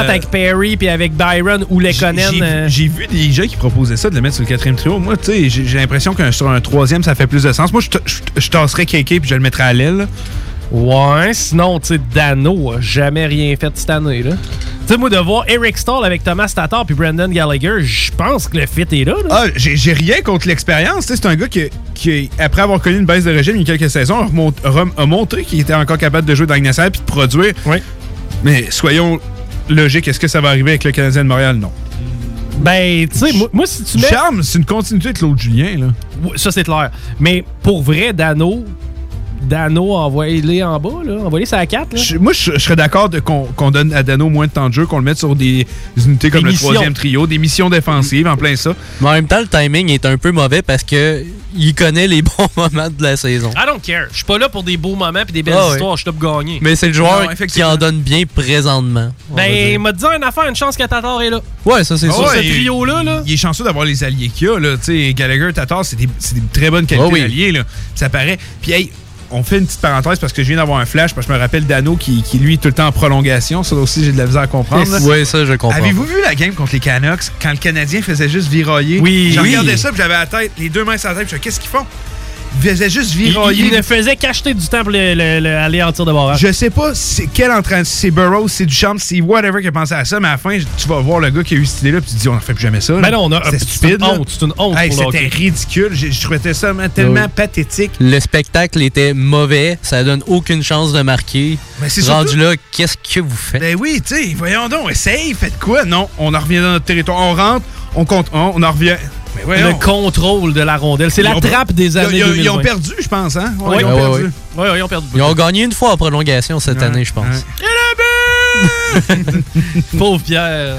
avec Perry puis avec Byron ou Lekonen. J'ai euh, j'ai vu des gens qui proposaient ça, de le mettre sur le quatrième trio. Moi, tu sais, j'ai l'impression que sur un troisième, ça fait plus de sens. Moi, je, tasserais KK puis je le mettrais à l'aile. Ouais, sinon, tu sais, Dano a jamais rien fait cette année, là. Tu sais, moi, de voir Eric Stahl avec Thomas Tatar puis Brandon Gallagher, je pense que le fit est là, là. Ah, j'ai rien contre l'expérience. Tu sais, C'est un gars qui, qui, après avoir connu une baisse de régime il y a quelques saisons, a, montré qu'il était encore capable de jouer dans nationale puis de produire. Oui. Mais soyons logiques, est-ce que ça va arriver avec le Canadien de Montréal? Non. Ben, tu sais, moi, moi, si tu mets... Charme, c'est une continuité de Claude Julien. Là. Ça, c'est clair. Mais pour vrai, Dano, Dano, envoyez-les en bas, là. Envoyez-les sur la 4, là. Je- moi, je, je serais d'accord de- qu'on donne à Dano moins de temps de jeu, qu'on le mette sur des unités comme Des le troisième trio, des missions défensives, en plein ça. Mais en même temps, le timing est un peu mauvais parce que il connaît les bons moments de la saison. I don't care. Je suis pas là pour des beaux moments puis des belles Ah ouais. histoires. Je suis là pour gagner. Mais c'est le joueur Non, qui en donne bien présentement. Ben, il m'a dit une affaire, une chance que Tatar est là. Ouais, ça c'est Ah sûr. ouais, ce trio-là, là. Il est chanceux d'avoir les alliés qu'il y a. Là. Tu sais, Gallagher, Tatar, c'est des, c'est des très bonnes qualités Ah oui. d'alliés. Là. Ça paraît. Puis, hey, on fait une petite parenthèse parce que je viens d'avoir un flash, parce que je me rappelle Dano qui, qui, lui, est tout le temps en prolongation. Ça aussi, j'ai de la misère à comprendre. Ouais, ça je comprends. Avez-vous vu la game contre les Canucks quand le Canadien faisait juste virailler? Oui. Je Oui. regardais ça, puis j'avais la tête, les deux mains sur la tête, puis je disais, qu'est-ce qu'ils font? Ils faisaient juste Il, virailler. il ne faisait qu'acheter du temps pour le- le- le- aller en tir de barrage. Je sais pas c'est quel entraîneur, c'est Burroughs, c'est Duchamp, c'est whatever qui a pensé à ça, mais à la fin, tu vas voir le gars qui a eu cette idée-là, puis tu te dis, on ne fait plus jamais ça. Ben là. non, on a- C'était c'est stupide. une là. honte, c'est une honte Hey, C'était ridicule. Je, je trouvais ça tellement Oui. pathétique. Le spectacle était mauvais, ça donne aucune chance de marquer. Mais c'est Rendu surtout- là, qu'est-ce que vous faites? Ben oui, tu sais, voyons donc, essaye, faites quoi? Non, on en revient dans notre territoire. On rentre, on compte un, on en revient. Le contrôle de la rondelle. C'est la ont- trappe des années ils- 2020. ils ont perdu, je pense, hein? Ils ont Ouais, perdu. ouais, Ouais, ouais, ils ont perdu. Ils ont gagné une fois en prolongation cette Ouais, année, je pense. ouais. Pauvre Pierre.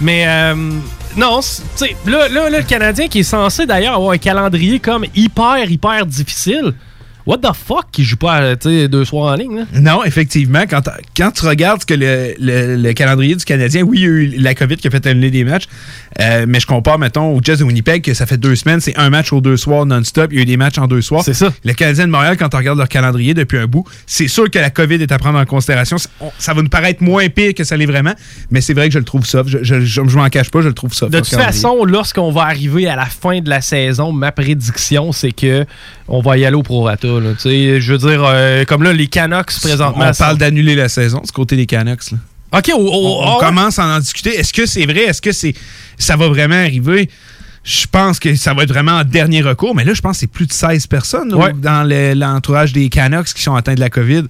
Mais euh, non, c'est- tu sais, là, là, là, le Canadien qui est censé d'ailleurs avoir un calendrier comme hyper, hyper difficile. What the fuck qui joue pas euh, deux soirs en ligne, là? Non, effectivement, quand, quand tu regardes que le, le- le calendrier du Canadien, oui, il y a eu la COVID qui a fait annuler des matchs, euh, mais je compare, mettons, au Jazz de Winnipeg, que ça fait deux semaines, c'est un match aux deux soirs non-stop, il y a eu des matchs en deux soirs. C'est ça. Le Canadien de Montréal, quand tu regardes leur calendrier depuis un bout, c'est sûr que la COVID est à prendre en considération. Ça- on- Ça va nous paraître moins pire que ça l'est vraiment, mais c'est vrai que je le trouve soft. Je, je, je, je m'en cache pas, je le trouve soft. De toute façon, lorsqu'on va arriver à la fin de la saison, ma prédiction, c'est que on va y aller au prorata. Là. Je veux dire, euh, comme là, les Canucks présentement. on parle d'annuler la saison du côté des Canucks. Là. OK, on, on ah commence à en discuter. Est-ce que c'est vrai? Est-ce que c'est ça va vraiment arriver? Je pense que ça va être vraiment en dernier recours, mais là, je pense que c'est plus de 16 personnes Ouais. dans le- l'entourage des Canucks qui sont atteints de la COVID.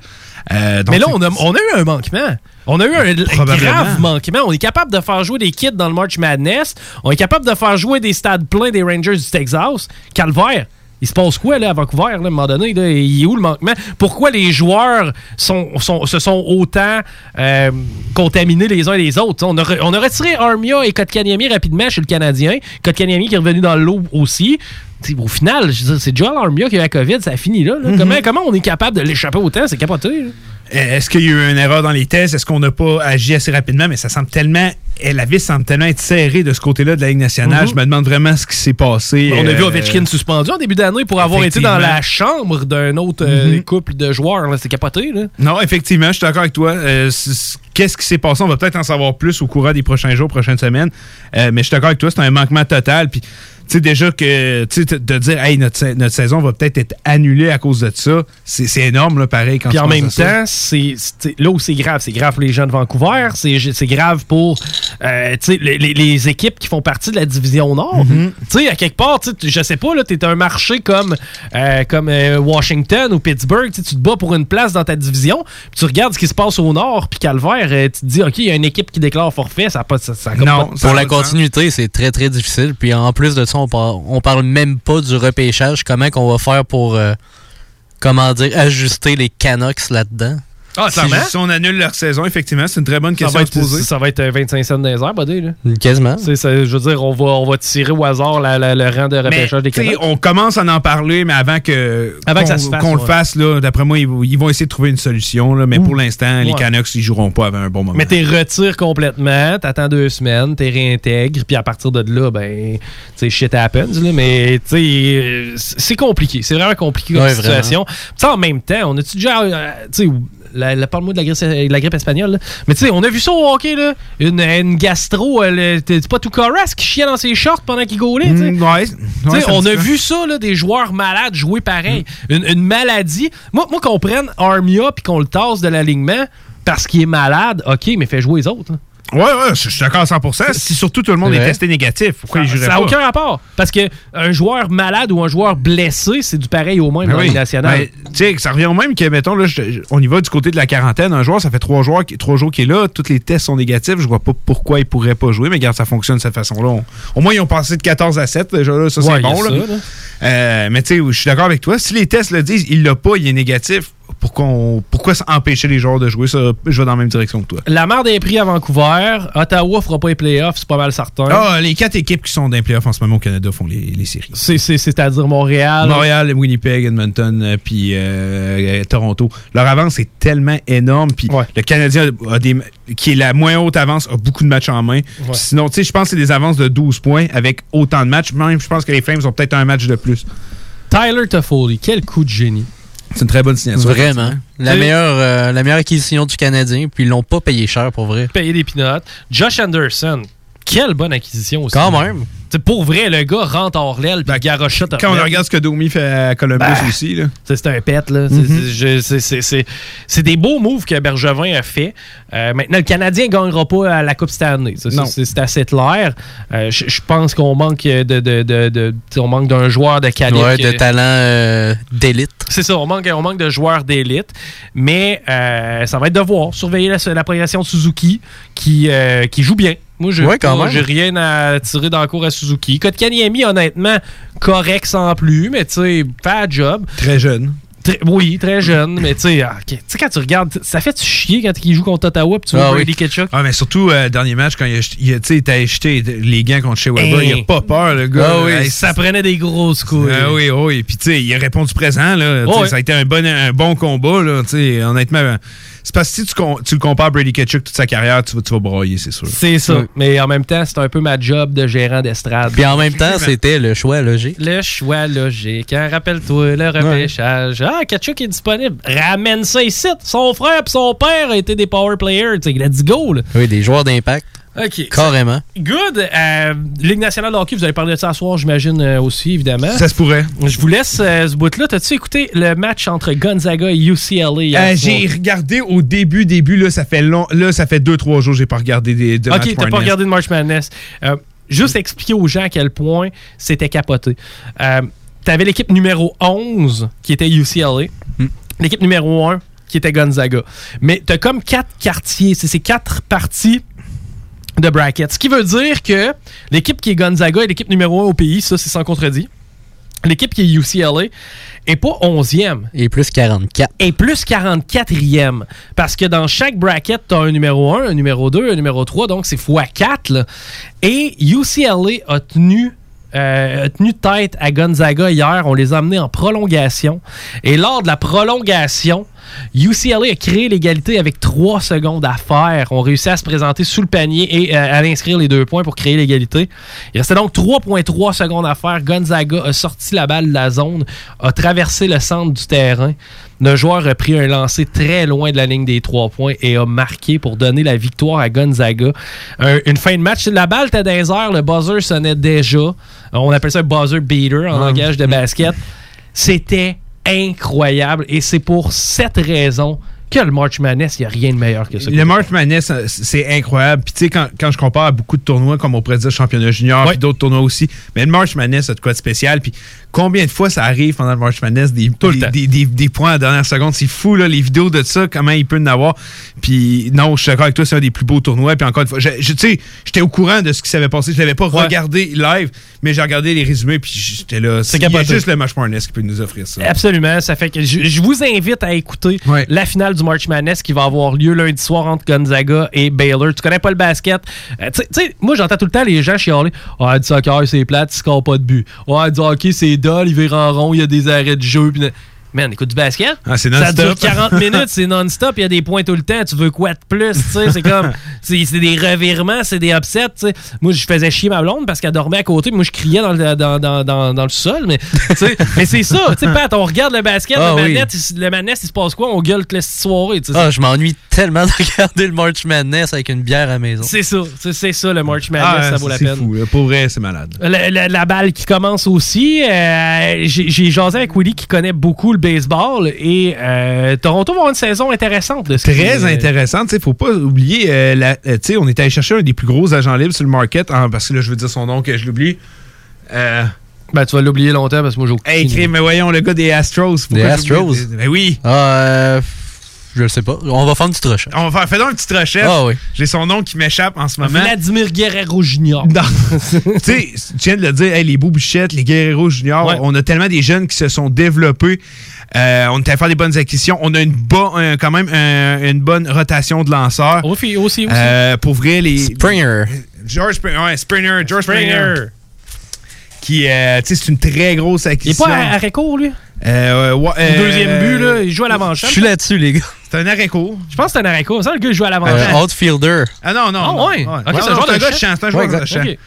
Euh, Mais là, on a, on a eu un manquement. On a eu un grave manquement. On est capable de faire jouer des kids dans le March Madness. On est capable de faire jouer des stades pleins des Rangers du Texas. Calvaire. Il se passe quoi là, à Vancouver, là, à un moment donné? Là? Il est où le manquement? Pourquoi les joueurs sont, sont- se sont autant euh, contaminés les uns les autres? On a, on a retiré Armia et Kotkaniemi rapidement chez le Canadien. Kotkaniemi qui est revenu dans l'eau aussi. T'sais, au final, c'est Joel Armia qui a eu la COVID, ça a fini là. là. Mhm. comment, comment on est capable de l'échapper autant? C'est capoté. là. Est-ce qu'il y a eu une erreur dans les tests? Est-ce qu'on n'a pas agi assez rapidement? Mais ça semble tellement. Eh, La vis semble tellement être serrée de ce côté-là de la Ligue nationale. Mhm. Je me demande vraiment ce qui s'est passé. On a vu euh, Ovechkin suspendu en début d'année pour avoir été dans la chambre d'un autre euh, Mhm. couple de joueurs. C'est capoté. Là. Non, effectivement, je suis d'accord avec toi. Euh, Qu'est-ce qui s'est passé? On va peut-être en savoir plus au courant des prochains jours, prochaines semaines. Mais je suis d'accord avec toi, c'est un manquement total. Puis, tu sais, déjà que tu de dire, hey, notre, sa- notre saison va peut-être être annulée à cause de ça, c'est énorme, là, pareil. Quand Puis en même temps, c'est là où c'est grave, c'est grave pour les gens de Vancouver, c'est grave pour euh, les, les- les équipes qui font partie de la division Nord. Sais, à quelque part, je sais pas, tu es un marché comme, euh, comme euh, Washington ou Pittsburgh, tu te bats pour une place dans ta division, puis tu regardes ce qui se passe au Nord, puis Calvaire, euh, tu te dis, OK, il y a une équipe qui déclare forfait, ça pas, ça, ça Non, pas de- Pour la continuité, c'est très très difficile. Puis en plus de ça, on parle, on parle même pas du repêchage. Comment qu'on va faire pour, comment dire, ajuster les Canucks là-dedans? Ah, Si, si on annule leur saison, effectivement, c'est une très bonne Ça question va, à se poser. ça va être euh, 25 cents dans les airs, buddy, là. Quasiment. C'est ça, je veux dire, on va, on va tirer au hasard la- la- le rang de Mais, repêchage des Canucks. on commence à en parler, mais avant que Avant que ça qu'on- se fasse, qu'on le fasse, là, d'après moi, ils, vont- ils vont essayer de trouver une solution. Là, mais pour l'instant, les. Canucks, ils joueront pas avant un bon moment. Mais t'es retires complètement, t'attends deux semaines, t'es réintègres, puis à partir de là, ben, tu sais, shit happens, là, mais euh, c'est compliqué, c'est vraiment compliqué comme Ouais, situation. En même temps, on a-tu déjà, euh, la, la- parle-moi de la grippe, la grippe espagnole. là. Mais tu sais, on a vu ça au hockey, là. Une, une gastro, c'est pas tout Carras qui chiait dans ses shorts pendant qu'il gaulait. Mm, ouais, on a ça. vu ça, là, des joueurs malades jouer pareil. Mm. Une, une maladie. Moi, moi qu'on prenne Armia puis qu'on le tasse de l'alignement parce qu'il est malade, ok, mais fait jouer les autres. là. Ouais, ouais, je suis d'accord à 100%. Si surtout tout le monde est vrai. testé négatif, pourquoi il Ça n'a aucun rapport. Parce que un joueur malade ou un joueur blessé, c'est du pareil au même Ben dans oui. Nationale. Ben, tu sais, ça revient au même que, mettons, là, je- on y va du côté de la quarantaine. Un joueur, ça fait trois, joueurs, trois jours qu'il est là. Tous les tests sont négatifs. Je vois pas pourquoi il pourrait pas jouer. Mais regarde, ça fonctionne de cette façon-là. On- au moins, ils ont passé de 14 à 7. Déjà, là, ça, c'est Ouais, bon. ça, là. Euh, mais tu sais, je suis d'accord avec toi. Si les tests le disent, il l'a pas, il est négatif. Pourquoi, on- pourquoi empêcher les joueurs de jouer ça? Je vais dans la même direction que toi. La merde est prise à Vancouver. Ottawa fera pas les playoffs, c'est pas mal certain. Ah, les quatre équipes qui sont dans les playoffs en ce moment au Canada font les, les séries. C'est- c'est- C'est-à-dire Montréal. Montréal, Winnipeg, Edmonton, euh, puis euh, euh, Toronto. Leur avance est tellement énorme. Puis Ouais. le Canadien, a des, qui est la moins haute avance, a beaucoup de matchs en main. Sinon, tu sais, je pense que c'est des avances de 12 points avec autant de matchs. Même, je pense que les Flames ont peut-être un match de plus. Tyler Toffoli, quel coup de génie. C'est une très bonne signature. Vraiment. La C'est- meilleure, euh, la meilleure acquisition du Canadien, puis ils l'ont pas payé cher pour vrai. Payer des pinottes. Josh Anderson, quelle bonne acquisition aussi. Quand même. C'est pour vrai, le gars rentre hors l'aile puis garoche. Quand on regarde ce que Domi fait à Columbus Ben, aussi, là. C'est c'est un pet, là. C'est- Mhm. c'est- je- c'est- c'est- C'est c'est des beaux moves que Bergevin a fait. Euh, maintenant, le Canadien ne gagnera pas à la Coupe Stanley. C'est c'est assez clair. Euh, je pense qu'on manque de, de, de- de- tu sais, on manque d'un joueur de calibre. Ouais, de talent euh, d'élite. C'est ça, on manque, on manque de joueurs d'élite. Mais euh, ça va être de voir. Surveiller la, la progression de Suzuki qui, euh, qui joue bien. Moi, Ouais, j'ai rien à tirer dans le cours à Suzuki. Kotkaniemi, honnêtement, correct sans plus, mais tu sais, la job. Très jeune. Très- oui, très jeune, mais tu sais, ah. Tu sais, quand tu regardes, ça fait chier quand il joue contre Ottawa puis tu vois Ah Brady oui. Ketchuk? Ah, mais surtout, euh, dernier match, quand il a, il a, acheté les gants contre Shea Weber, Hey. il a pas peur, le gars. Ah oui, ça prenait des grosses couilles. Ah oui, oui. Puis, tu sais, il a répondu présent. Là. Ça a été un bon, un bon combat. Là, tu sais, honnêtement, c'est parce que si tu, com- tu le compares à Brady Ketchuk toute sa carrière, tu vas, tu vas broyer, c'est sûr. C'est ça. Ouais. Mais en même temps, c'est un peu ma job de gérant d'estrade. Puis en même temps, c'était le choix logique. Le choix logique. Hein, Rappelle-toi, le repêchage. Ah, Kachuk est disponible. Ramène ça ici. Son frère et son père ont été des power players. Let's go. Là. Oui, des joueurs d'impact. OK. Carrément. Good. Euh, Ligue nationale de hockey, vous allez parler de ça ce soir, j'imagine euh, aussi, évidemment. Ça se pourrait. Je vous laisse euh, ce bout-là. T'as-tu écouté le match entre Gonzaga et UCLA Euh, j'ai regardé au début, début, là, ça fait long. Là, ça fait 2-3 jours, j'ai pas regardé des, de match Ok, t'as pas regardé de March Madness. Euh, juste expliquer aux gens à quel point c'était capoté. Euh, T'avais l'équipe numéro 11 qui était UCLA. Hmm. L'équipe numéro 1 qui était Gonzaga. Mais t'as comme quatre quartiers. C'est ces quatre parties de bracket. Ce qui veut dire que l'équipe qui est Gonzaga est l'équipe numéro 1 au pays. Ça, c'est sans contredit. L'équipe qui est UCLA est pas 11e Et plus 44. et plus 44e. Parce que dans chaque bracket, tu as un numéro 1, un numéro 2, un numéro 3, donc c'est x4. là. Et UCLA a tenu, euh, a tenu tête à Gonzaga hier. On les a amenés en prolongation. Et lors de la prolongation, UCLA a créé l'égalité avec 3 secondes à faire. On réussit à se présenter sous le panier et euh, à inscrire les deux points pour créer l'égalité. Il restait donc 3,3 secondes à faire. Gonzaga a sorti la balle de la zone, a traversé le centre du terrain. Le joueur a pris un lancer très loin de la ligne des trois points et a marqué pour donner la victoire à Gonzaga. Un- une fin de match. La balle était dans les airs, le buzzer sonnait déjà. On appelle ça un buzzer beater en langage de basket. C'était incroyable et c'est pour cette raison que le March Madness, il n'y a rien de meilleur que ça. Le March Madness, euh, c'est incroyable. Puis tu sais, quand, quand je compare à beaucoup de tournois, comme on pourrait dire championnat junior, puis d'autres tournois aussi, mais le March Madness de quoi de spécial. Puis combien de fois ça arrive pendant le March Madness, des, Tout le des, temps. des- des- des points à la dernière seconde? C'est fou, là, les vidéos de ça, comment il peut en avoir. Puis non, je suis d'accord avec toi, c'est un des plus beaux tournois. Puis encore une fois, je, je- tu sais, j'étais au courant de ce qui s'avait passé. Je l'avais pas Ouais. regardé live, mais j'ai regardé les résumés, puis j'étais là. C'est juste le March Madness qui peut nous offrir ça. Absolument. Ça fait que je, je vous invite à écouter Ouais. la finale du March Madness qui va avoir lieu lundi soir entre Gonzaga et Baylor. Tu connais pas le basket? Euh, tu sais- tu moi, j'entends tout le temps les gens chialer. Ah, du soccer, c'est plate, il score pas de but. Ah, du hockey, c'est dull, il vire en rond, il y a des arrêts de jeu. Puis- Man, écoute du basket. Ah, c'est Ça dure non-stop. 40 minutes, c'est non-stop, il y a des points tout le temps. Tu veux quoi de plus? tu sais, C'est comme. C'est c'est des revirements, c'est des upsets. tu sais. Moi, je faisais chier ma blonde parce qu'elle dormait à côté. Moi, je criais dans le, dans, dans, dans, dans le sol. Mais, c'est ça. Tu sais, Pat, on regarde le basket, Ah le, oui. manette, il- le manette, il se passe quoi? On gueule toute la soirée. tu sais. Ah, je m'ennuie tellement de regarder le March Madness avec une bière à la maison. C'est ça. C'est c'est ça, le March Madness. Ah, ça vaut la c'est peine. fou. là. Pour vrai, c'est malade. La, la- la balle qui commence aussi. euh, J'ai j'ai jasé avec Willy qui connaît beaucoup le baseball et euh, Toronto va avoir une saison intéressante. de Très euh, intéressant. Il faut pas oublier, euh, la- euh, tu sais, on est allé chercher un des plus gros agents libres sur le market, parce que là, je veux dire son nom, que je l'oublie. Euh, Ben, tu vas l'oublier longtemps parce que moi, j'ai aucune hey, crime, mais voyons, le gars des Astros. Des? Astros? Ben oui. Ah, euh, je le sais pas. On va faire une petite recherche. On va faire, fais donc une petite recherche. Ah oui. J'ai son nom qui m'échappe en ce moment. Vladimir Guerrero Jr. Non. tu sais, tu viens de le dire, hey, les Boubichettes, les Guerrero Juniors, Ouais. on a tellement des jeunes qui se sont développés. Euh, on est allé faire des bonnes acquisitions. On a une bo- un- quand même un- une bonne rotation de lanceurs. Aussi, aussi, aussi. Euh, pour vrai, les. Springer. George Springer, ouais, Springer, George Springer. Springer. Qui, euh, c'est une très grosse Il est acquisition. pas à arrêt court, lui? Euh, ouais, Au euh, deuxième but, là, il joue à Je l'avant-champ. suis là-dessus, les gars. C'est un arrêt court. Je pense que c'est un arrêt court. Ça, le gars, il joue à Euh, l'avant-champ. outfielder. Ah non, non. Ah, non. ouais. Ok, c'est un non, joueur de gars de champ. C'est un Ouais, joueur de champ. Ok.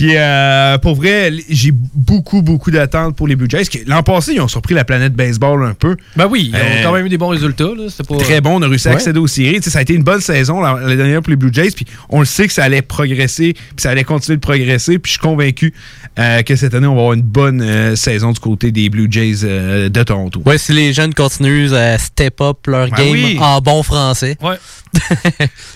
Puis euh, pour vrai, j'ai beaucoup, beaucoup d'attentes pour les Blue Jays. L'an passé, ils ont surpris la planète baseball un peu. Ben oui, ils ont Euh, quand même eu des bons résultats. Là. C'était pas... Très bon, on a réussi à Ouais. accéder aux séries. Ça a été une bonne saison la, la dernière pour les Blue Jays. Puis on le sait que ça allait progresser, puis ça allait continuer de progresser. Puis je suis convaincu euh, que cette année, on va avoir une bonne euh, saison du côté des Blue Jays euh, de Toronto. Ouais, si les jeunes continuent à step up leur Ben game oui. en bon français, Ouais.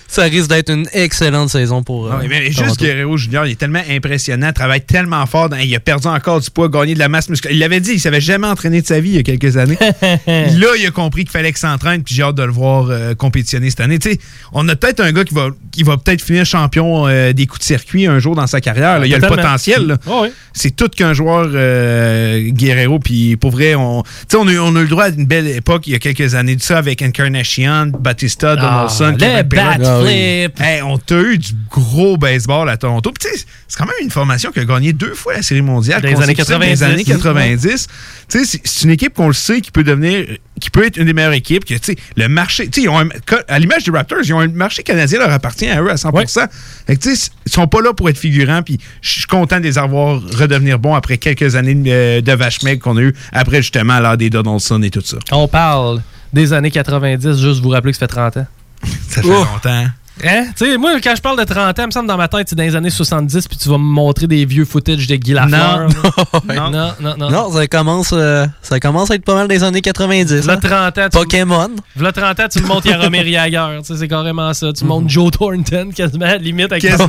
Ça risque d'être une excellente saison pour. Ah euh, oui, mais juste. Guerrero Junior, il est tellement impressionnant, travaille tellement fort. dans- il a perdu encore du poids, gagné de la masse musculaire. Il l'avait dit, il savait jamais entraîner de sa vie il y a quelques années. Là, il a compris qu'il fallait qu'il s'entraîne, puis j'ai hâte de le voir euh, compétitionner cette année. Tu sais, on a peut-être un gars qui va, qui va peut-être finir champion euh, des coups de circuit un jour dans sa carrière. là. Il y a le potentiel. ouais. C'est tout qu'un joueur euh, Guerrero. Puis pour vrai, on, tu sais, on, a, eu- on a eu le droit à une belle époque il y a quelques années de ça avec Encarnacion, Batista, Donaldson, Ah, Le bat Ah flip. Hey, on t'a eu du gros baseball à Toronto. C'est quand même une formation qui a gagné deux fois la Série mondiale. Dans les années consécutive, 90. Dans les années 90. Tu sais, c'est- une équipe qu'on le sait qui peut devenir, qui peut être une des meilleures équipes. Que, le marché, tu sais, ils ont un- à l'image des Raptors, ils ont un marché canadien leur appartient à eux à 100%. Fait que, ils sont pas là pour être figurants. Puis, je suis content de les avoir redevenir bons après quelques années de, de vache qu'on a eu après justement l'heure des Donaldson et tout ça. On parle des années 90, juste vous rappeler que ça fait 30 ans. Ça fait Oh. longtemps. Hein? Tu sais, moi, quand je parle de 30 ans, il me semble dans ma tête, c'est dans les années 70, puis tu vas me montrer des vieux footage de Guy Lafleur. Non. non, non, non. Non, ça commence, euh, ça commence à être pas mal des années 90. Là, hein. 30 ans, tu, Pokémon. v'là 30 ans, tu me montres Yaromir sais, c'est carrément ça. Tu me montres Joe Thornton, quasiment, à la limite. Avec Quasiment.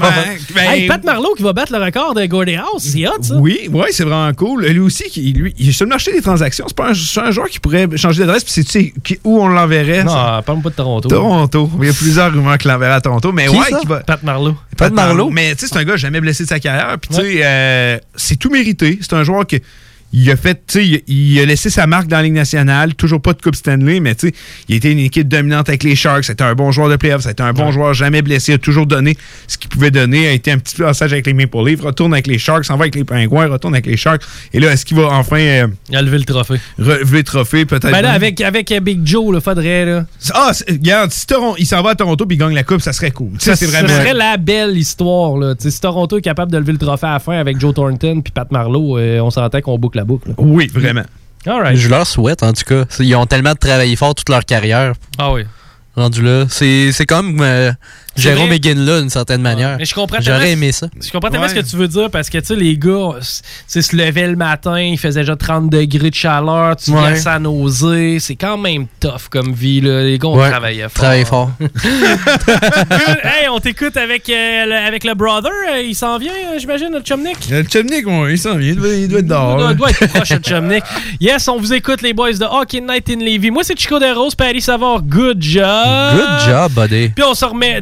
Ben, Hey, Pat Marlowe qui va battre le record de Gordie House. C'est hot, ça. Oui, ouais, c'est vraiment cool. Lui aussi, qui, lui, il est sur le marché des transactions. C'est pas un, joueur qui pourrait changer d'adresse. Puis c'est tu sais, qui- où on l'enverrait. Non, parle-moi pas de Toronto. Toronto. Il y a plusieurs rumeurs qui l'enverraient à Toronto. Mais Qui, ouais, ça? qui va. Pat Marlowe. Pat Marleau. Mais tu sais, c'est un gars jamais blessé de sa carrière. Puis tu sais, euh, c'est tout mérité. C'est un joueur que. Il a fait, tu sais, il, il a laissé sa marque dans la Ligue nationale, toujours pas de Coupe Stanley, mais tu sais, il été une équipe dominante avec les Sharks, c'était un bon joueur de playoff, c'était un bon joueur jamais blessé, il a toujours donné ce qu'il pouvait donner, a été un petit passage avec les Maple Leafs, retourne avec les Sharks, s'en va avec les Pingouins, retourne avec les Sharks, et là, est-ce qu'il va enfin euh, Il a levé le trophée. relever le trophée, peut-être? Ben là, avec, avec euh, Big Joe, le faudrait, là. Ah, regarde, si Toron- il s'en va à Toronto puis il gagne la Coupe, ça serait cool. Ça, c'est vraiment... serait la belle histoire, là. Si Toronto est capable de lever le trophée à la fin avec Joe Thornton puis Pat Marlowe, euh, on s'entend qu'on boucle la boucle. là. Oui, vraiment. All right. Je leur souhaite, en tout cas. Ils ont tellement travaillé fort toute leur carrière. Ah oui. Rendu là. C'est c'est comme euh, Jérôme vrai. McGinn-là, d'une certaine manière. Mais je comprends J'aurais aimé ça. Je comprends tellement Ouais. ce que tu veux dire parce que, tu sais, les gars, c- tu sais, se levaient le matin, il faisait déjà 30 degrés de chaleur, tu Ouais. viens à nausée. C'est quand même tough comme vie, là. Les gars, on Ouais. travaillait fort. Travailler fort. hey, on t'écoute avec, euh, le, avec le brother. Euh, Il s'en vient, euh, j'imagine, notre chumnick? Le Chumnik, ouais, il s'en vient, il doit, il doit être dehors. Il doit, là. doit être proche de Chumnick. Yes, on vous écoute, les boys de Hockey Night in Levy. Moi, c'est Chico Deros, Paris Savard. Good job. Good job, buddy. Puis on se remet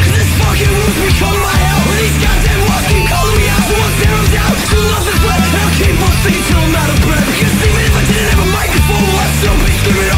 Things don't matter, because even if I didn't have a microphone, I'd still be screaming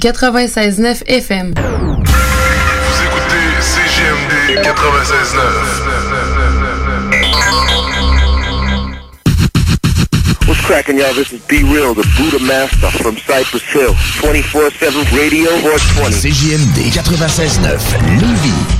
96.9 FM. Vous écoutez CGMD 96.9. What's cracking, y'all? This is Be Real, the Buddha Master from Cypress Hill. 24-7 Radio 420. CJMD 96.9 Lévis.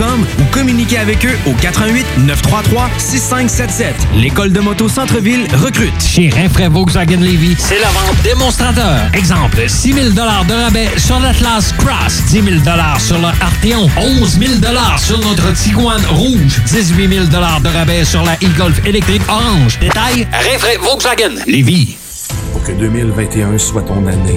ou communiquez avec eux au 88 933 6577. L'école de moto Centre-ville recrute. Chez Rinfraie Volkswagen Levy, c'est la vente démonstrateur. Exemple, 6 000 de rabais sur l'Atlas Cross, 10 000 sur le Arteon, 11 000 sur notre Tiguan Rouge, 18 000 de rabais sur la e-Golf électrique orange. Détail, Rinfraie Volkswagen Levy. Pour que 2021 soit ton année.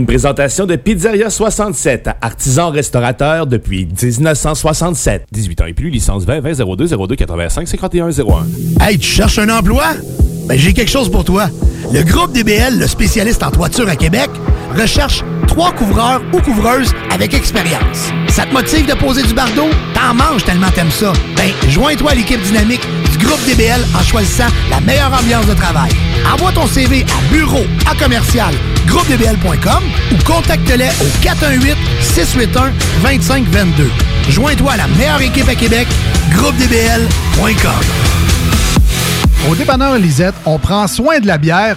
Une présentation de Pizzeria 67, artisan restaurateur depuis 1967. 18 ans et plus, licence 20 20 02 02 85 51 01. Hey, tu cherches un emploi? Ben, j'ai quelque chose pour toi. Le groupe DBL, le spécialiste en toiture à Québec, recherche trois couvreurs ou couvreuses avec expérience. Ça te motive de poser du bardeau? T'en manges tellement t'aimes ça. Ben, joins-toi à l'équipe dynamique groupe DBL en choisissant la meilleure ambiance de travail. Envoie ton CV à bureau à commercial groupedbl.com ou contacte-les au 418 681 2522. Joins-toi à la meilleure équipe à Québec, groupedbl.com. Au dépanneur Lisette, on prend soin de la bière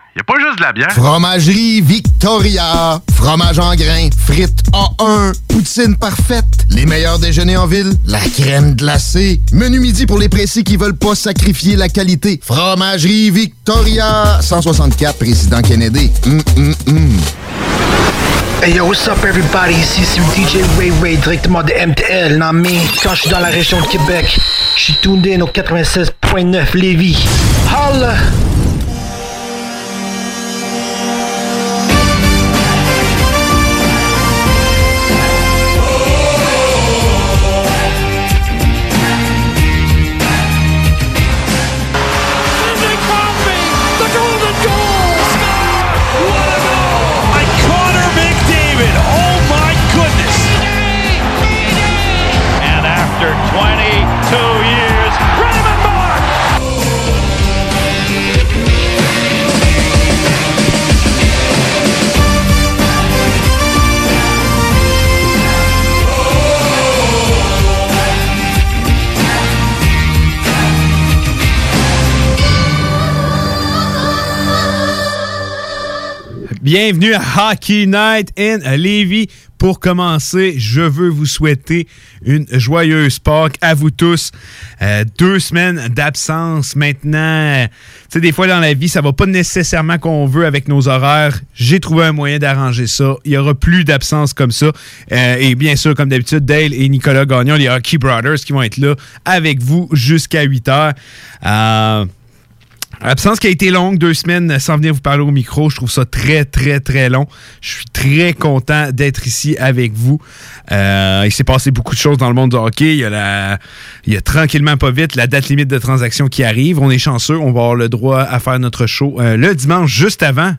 A pas juste de la bière. Fromagerie Victoria. Fromage en grains. Frites A1. Poutine parfaite. Les meilleurs déjeuners en ville. La crème glacée. Menu midi pour les pressés qui veulent pas sacrifier la qualité. Fromagerie Victoria. 164 Président Kennedy. Hum, hum, hum. Hey yo, what's up everybody? Ici c'est DJ Ray Ray directement de MTL. Non mais quand je suis dans la région de Québec, je suis in au 96.9 Lévis. Holla! Bienvenue à Hockey Night in Levy. Pour commencer, je veux vous souhaiter une joyeuse Pâques à vous tous. Euh, deux semaines d'absence maintenant. Tu sais, des fois dans la vie, ça va pas nécessairement qu'on veut avec nos horaires. J'ai trouvé un moyen d'arranger ça. Il y aura plus d'absence comme ça. Euh, et bien sûr, comme d'habitude, Dale et Nicolas Gagnon, les Hockey Brothers, qui vont être là avec vous jusqu'à 8 heures. Euh, Absence qui a été longue, deux semaines sans venir vous parler au micro. Je trouve ça très, très, très long. Je suis très content d'être ici avec vous. Euh, il s'est passé beaucoup de choses dans le monde du hockey. Il y, a la, il y a tranquillement pas vite la date limite de transaction qui arrive. On est chanceux. On va avoir le droit à faire notre show euh, le dimanche juste avant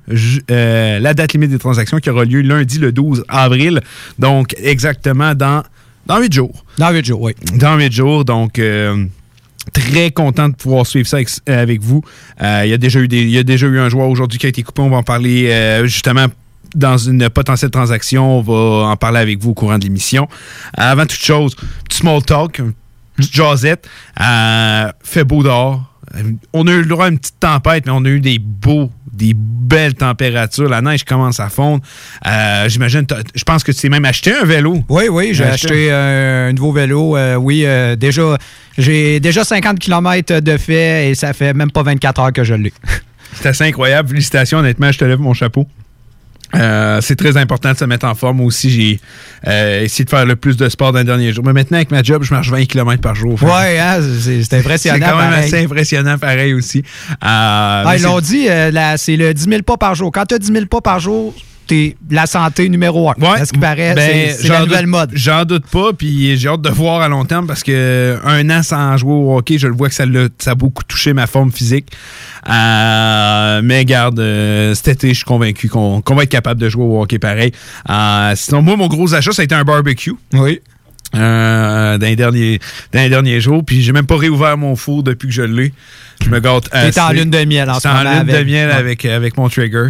euh, la date limite des transactions qui aura lieu lundi le 12 avril. Donc, exactement dans, dans 8 jours. Dans 8 jours, oui. Dans 8 jours. Donc, euh, très content de pouvoir suivre ça avec, euh, vous. Euh, il, y a déjà eu des, il y a déjà eu un joueur aujourd'hui qui a été coupé. On va en parler euh, justement dans une potentielle transaction. On va en parler avec vous au courant de l'émission. Avant toute chose, petit small talk, petite jasette. Fait beau dehors. Euh, On a eu le droit à une petite tempête, mais on a eu des beaux, des belles températures. La neige commence à fondre. Euh, J'imagine, je pense que tu t'es même acheté un vélo. Oui, oui, j'ai acheté euh, un nouveau vélo. euh, oui, déjà, j'ai déjà 50 km de fait et ça fait même pas 24 heures que je l'ai. C'est assez incroyable. Félicitations, honnêtement, je te lève mon chapeau. Euh, c'est très important de se mettre en forme. Aussi, j'ai euh, essayé de faire le plus de sport dans les derniers jours. Mais maintenant, avec ma job, je marche 20 km par jour. Ouais, hein, c'est impressionnant. C'est quand même pareil. assez impressionnant, pareil aussi. Euh, Ah, ils l'ont dit, euh, c'est le 10 000 pas par jour. Quand tu as 10 000 pas par jour, t'es la santé numéro un. Ouais, ce qui paraît, ben, c'est- la nouvelle doute- mode. J'en doute pas, puis j'ai hâte de voir à long terme parce que un an sans jouer au hockey, je le vois que ça, a beaucoup touché ma forme physique. Euh, mais garde, euh, cet été, je suis convaincu qu'on qu'on va être capable de jouer au hockey pareil. Euh, sinon, moi, mon gros achat, ça a été un barbecue. Oui. Euh, dans, les derniers, dans les derniers jours, puis j'ai même pas réouvert mon four depuis que je l'ai. Je me gâte T'es assez. en lune de miel en ce J'étais en moment lune de miel Ouais. avec, avec mon trigger.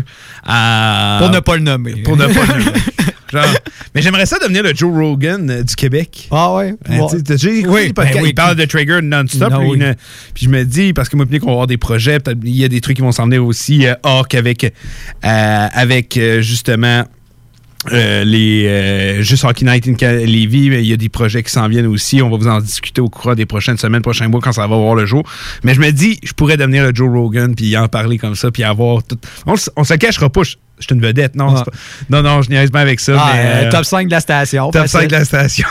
Euh, Pour ne pas le nommer. Pour ne pas le nommer. Genre, mais j'aimerais ça devenir le Joe Rogan euh, du Québec. Ah ouais? Ben, tu sais, t'as déjà écouté Oui, podcasts? ben oui. Il parle de Trigger non-stop. Non, lui, oui. ne- Puis je me dis, parce que moi, puis Nick, on va avoir des projets, il y a des trucs qui vont s'en venir aussi. Euh, Hawk avec, euh, avec euh, justement. Euh, les euh, juste Hockey Night in Lévis, il y a des projets qui s'en viennent aussi. On va vous en discuter au cours des prochaines semaines, prochains mois quand ça va voir le jour. Mais je me dis, je pourrais devenir le Joe Rogan puis en parler comme ça puis avoir tout. On, on se cachera pas. Je, suis une vedette, non? Pas... Non, non, je niaise pas avec ça. Ah, mais, euh, euh, top 5 de la station. Top facile. 5 de la station.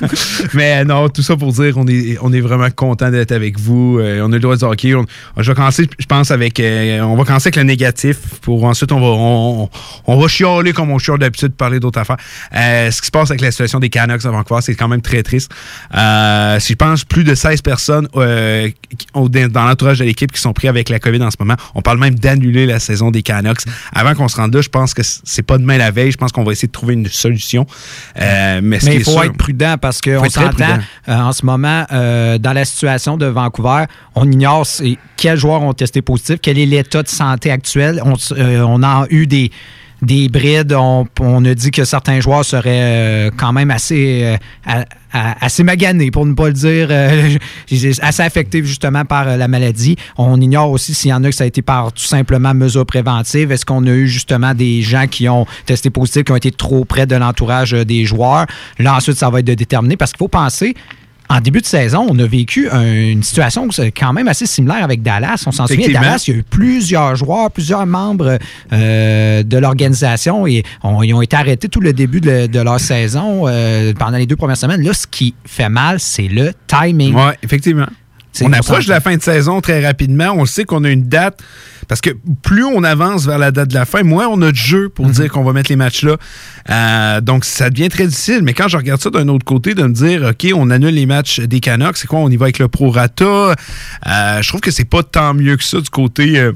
Mais non, tout ça pour dire on est, on est vraiment content d'être avec vous. Euh, on a le droit de dire, OK, on, je vais commencer, je pense, avec euh, on va commencer avec le négatif. Pour ensuite, on va on, va chialer comme on chiale d'habitude, parler d'autres affaires. Euh, ce qui se passe avec la situation des Canucks à Vancouver, c'est quand même très triste. Euh, si je pense plus de 16 personnes euh, dans l'entourage de l'équipe qui sont pris avec la COVID en ce moment, on parle même d'annuler la saison des Canucks. Avant qu'on se rende là, je pense que c'est pas demain la veille. Je pense qu'on va essayer de trouver une solution. Euh, mais il faut sûr- être prudent parce qu'on s'entend euh, en ce moment euh, dans la situation de Vancouver, on ignore quels joueurs ont testé positif, quel est l'état de santé actuel. On a eu des des brides, on, a dit que certains joueurs seraient euh, quand même assez, euh, assez maganés, pour ne pas le dire, euh, assez affectés justement par la maladie. On ignore aussi s'il y en a que ça a été par tout simplement mesures préventives. Est-ce qu'on a eu justement des gens qui ont testé positif, qui ont été trop près de l'entourage des joueurs? Là, ensuite, ça va être de parce qu'il faut penser, en début de saison, on a vécu un- une situation quand même assez similaire avec Dallas. On s'en souvient. Dallas, il y a eu plusieurs joueurs, plusieurs membres euh, de l'organisation et on- ils ont été arrêtés tout le début de, de leur saison euh, pendant les deux premières semaines. Là, ce qui fait mal, c'est le timing. Oui, effectivement. On approche de la fin de saison très rapidement. On sait qu'on a une date. Parce que plus on avance vers la date de la fin, moins on a de jeu pour Mhm. dire qu'on va mettre les matchs là. Euh, donc, ça devient très difficile. Mais quand je regarde ça d'un autre côté, de me dire, OK, on annule les matchs des Canucks, c'est quoi? On y va avec le prorata? Euh, je trouve que c'est pas tant mieux que ça du côté. euh,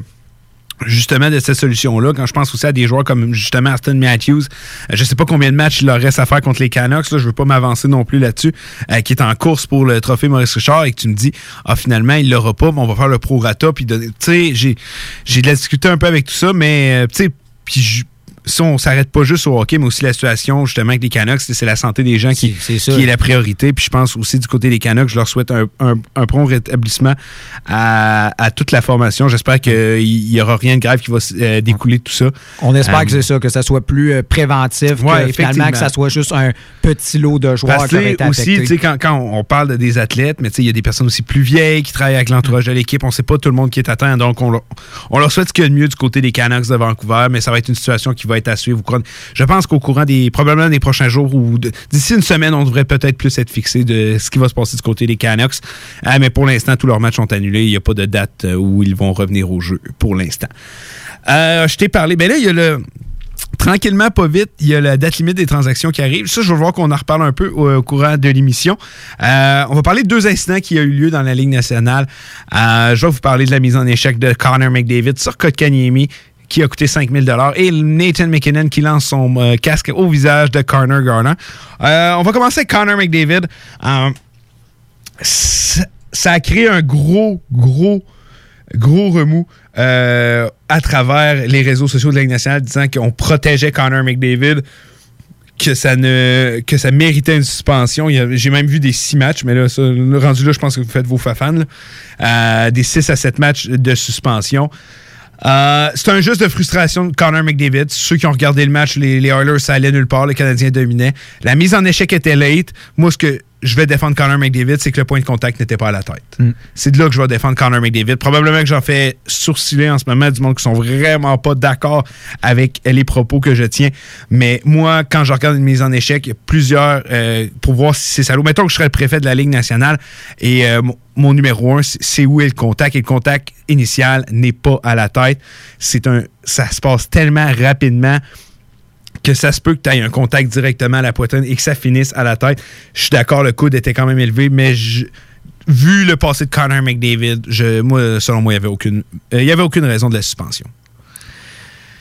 justement de cette solution-là, quand je pense aussi à des joueurs comme justement Aston Matthews, euh, je sais pas combien de matchs il leur reste à faire contre les Canucks, là, je veux pas m'avancer non plus là-dessus, euh, qui est en course pour le trophée Maurice Richard et que tu me dis, ah finalement il l'aura pas, mais on va faire le prorata, puis tu sais, j'ai de la difficulté un peu avec tout ça, mais euh, tu sais, puis je- si on s'arrête pas juste au hockey, mais aussi la situation justement avec les Canucks, c'est la santé des gens qui, C'est ça. qui est la priorité. Puis je pense aussi du côté des Canucks, je leur souhaite un, un, un prompt rétablissement à, à toute la formation. J'espère qu'il y aura rien de grave qui va euh, découler de tout ça. On espère Euh, que c'est ça, que ça soit plus euh, préventif, Ouais, que finalement que ça soit juste un petit lot de joueurs Parce qui été aussi, affectés. quand, quand on parle de des athlètes, mais il y a des personnes aussi plus vieilles qui travaillent avec l'entourage de l'équipe. On sait pas tout le monde qui est atteint. Donc, on, leur- on leur souhaite ce qu'il y a de mieux du côté des Canucks de Vancouver, mais ça va être une situation qui va être à suivre. Je pense qu'au courant des, probablement des prochains jours ou d'ici une semaine, on devrait peut-être plus être fixé de ce qui va se passer du côté des Canucks. Ah, mais pour l'instant, tous leurs matchs sont annulés. Il n'y a pas de date euh, où ils vont revenir au jeu pour l'instant. Euh, je t'ai parlé. Ben là, il y a le. Tranquillement, pas vite, il y a la date limite des transactions qui arrive. Ça, je veux voir qu'on en reparle un peu au, courant de l'émission. Euh, on va parler de deux incidents qui ont eu lieu dans la Ligue nationale. Je vais vous parler de la mise en échec de Connor McDavid sur Kotkaniemi qui a coûté 5000 et Nathan McKinnon qui lance son euh, casque au visage de Connor Garner. Euh, on va commencer avec Connor McDavid. Euh, ça a créé un gros, gros gros remous à travers les réseaux sociaux de la Ligue nationale disant qu'on protégeait Connor McDavid, que ça ne que ça méritait une suspension. J'ai même vu des six matchs, mais là, ça, rendu là, je pense que vous faites vos fafans. des 6 à 7 matchs de suspension. Euh, c'est un juste de frustration de Connor McDavid. Ceux qui ont regardé le match, les, les Oilers, ça allait nulle part. Le Canadien dominait. La mise en échec était late. Moi, ce que je vais défendre Connor McDavid, c'est que le point de contact n'était pas à la tête. C'est de là que je vais défendre Connor McDavid. Probablement que j'en fais sourciller en ce moment du monde qui sont vraiment pas d'accord avec les propos que je tiens. Mais moi, quand je regarde une mise en échec, il y a plusieurs euh, pour voir si c'est salaud. Mettons que je serais le préfet de la Ligue nationale et euh, mon- numéro un, c'est- c'est où est le contact? Et le contact initial n'est pas à la tête. C'est un, ça se passe tellement rapidement que ça se peut que tu aies un contact directement à la poitrine et que ça finisse à la tête. Je suis d'accord, le coude était quand même élevé, mais je- vu le passé de Connor McDavid, je, moi, selon moi, il n'y avait, euh, il y avait aucune raison de la suspension.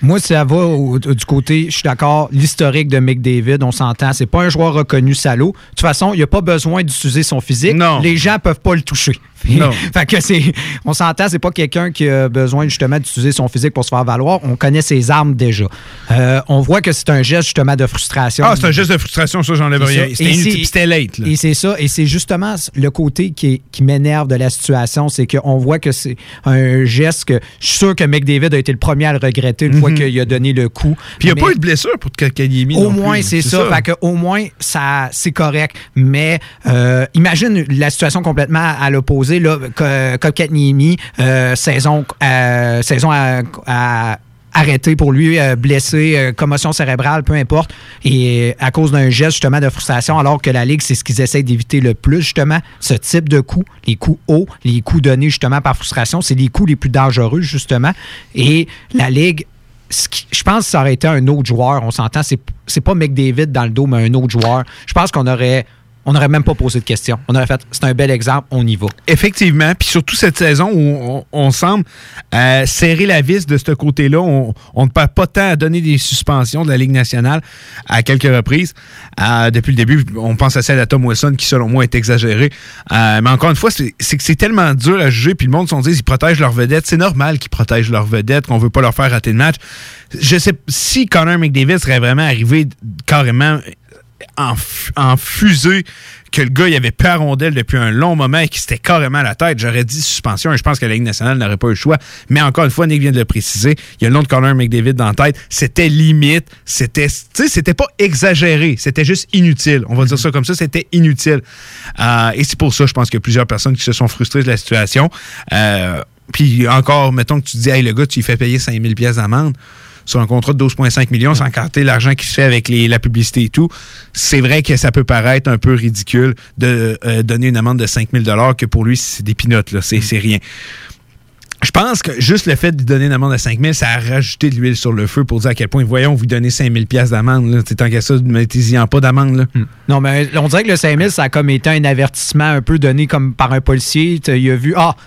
Moi, ça va au- du côté, je suis d'accord, l'historique de McDavid, on s'entend, c'est pas un joueur reconnu salaud. De toute façon, il n'y a pas besoin d'utiliser son physique. Les gens peuvent pas le toucher. Non. fait que c'est, on s'entend, c'est pas quelqu'un qui a besoin justement d'utiliser son physique pour se faire valoir. On connaît ses armes déjà. Euh, on voit que c'est un geste justement de frustration. Ah, c'est un geste de frustration, ça, j'enlève C'est rien. C'était late. là. Et c'est ça. Et c'est justement le côté qui, qui m'énerve de la situation, c'est qu'on voit que c'est un geste que je suis sûr que McDavid a été le premier à le regretter une fois Mhm. qu'il a donné le coup. Puis il n'y a pas eu de blessure pour Kakaniemi. au moins, c'est ça. Fait que, au moins, ça, c'est correct. Mais euh, imagine la situation complètement à l'opposé. Kotkaniemi, euh, saison, euh, saison à, à- arrêtée pour lui, euh, blessé, euh, commotion cérébrale, peu importe. Et à cause d'un geste justement de frustration, alors que la Ligue, c'est ce qu'ils essayent d'éviter le plus, justement, ce type de coups, les coups hauts, les coups donnés justement par frustration, c'est les coups les plus dangereux, justement. Et la Ligue je pense que ça aurait été un autre joueur. On s'entend, c'est, c'est pas McDavid dans le dos, mais un autre joueur. Je pense qu'on aurait, on n'aurait même pas posé de questions. On aurait fait, c'est un bel exemple, on y va. Effectivement, puis surtout cette saison où on, semble euh, serrer la vis de ce côté-là. On, ne perd pas tant à donner des suspensions de la Ligue nationale à quelques reprises. Euh, depuis le début, on pense à celle de Tom Wilson qui, selon moi, est exagérée. Euh, mais encore une fois, c'est tellement dur à juger, puis le monde se dit ils protègent leurs vedettes. C'est normal qu'ils protègent leurs vedettes, qu'on veut pas leur faire rater le match. Je sais si Connor McDavid serait vraiment arrivé carrément en, fu- en fusée que le gars il avait à rondelle depuis un long moment et qu'il s'était carrément à la tête. J'aurais dit suspension et je pense que la Ligue nationale n'aurait pas eu le choix. Mais encore une fois, Nick vient de le préciser, il y a le nom de Connor McDavid dans la tête. C'était limite, c'était, tu sais, c'était pas exagéré, c'était juste inutile. On va dire ça comme ça, c'était inutile. Euh, et c'est pour ça, je pense qu'il y a plusieurs personnes qui se sont frustrées de la situation. Euh, puis encore, mettons que tu dis, hey, le gars, tu lui fais payer 5000 pièces d'amende sur un contrat de 12,5 millions sans compter l'argent qui se fait avec les- la publicité et tout, c'est vrai que ça peut paraître un peu ridicule de euh, donner une amende de 5 000 que pour lui, c'est des pinottes, là, c'est c'est rien. Je pense que juste le fait de lui donner une amende de 5 000, ça a rajouté de l'huile sur le feu pour dire à quel point, voyons, vous donnez 5 000 pièces d'amende. là. C'est Tant qu'à ça, mettez-y en pas d'amende. là. Non, mais on dirait que le 5000, ça a comme été un avertissement un peu donné comme par un policier. Il a vu, ah,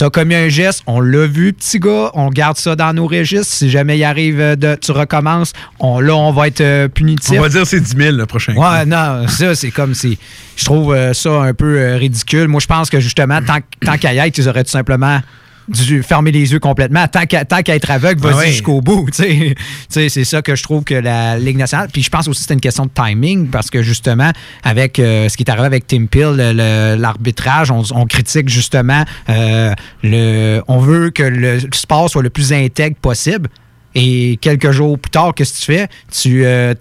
t'as commis un geste, on l'a vu, petit gars, on garde ça dans nos registres. Si jamais il arrive, euh, de, tu recommences, on, là, on va être euh, punitif. On va dire c'est 10 000 le prochain coup. Ouais, non, ça, c'est comme si. Je trouve euh, ça un peu euh, ridicule. Moi, je pense que justement, tant, tant qu'à y être, ils auraient tout simplement du fermer les yeux complètement. Tant qu'à tant qu'à être aveugle, vas-y Ah jusqu'au bout. c'est ça que je trouve que la Ligue nationale. Puis je pense aussi que c'est une question de timing parce que justement, avec euh, ce qui est arrivé avec Tim Peel, l'arbitrage, on, on critique justement euh, le. On veut que le sport soit le plus intègre possible. Et quelques jours plus tard, qu'est-ce que tu fais? Tu euh,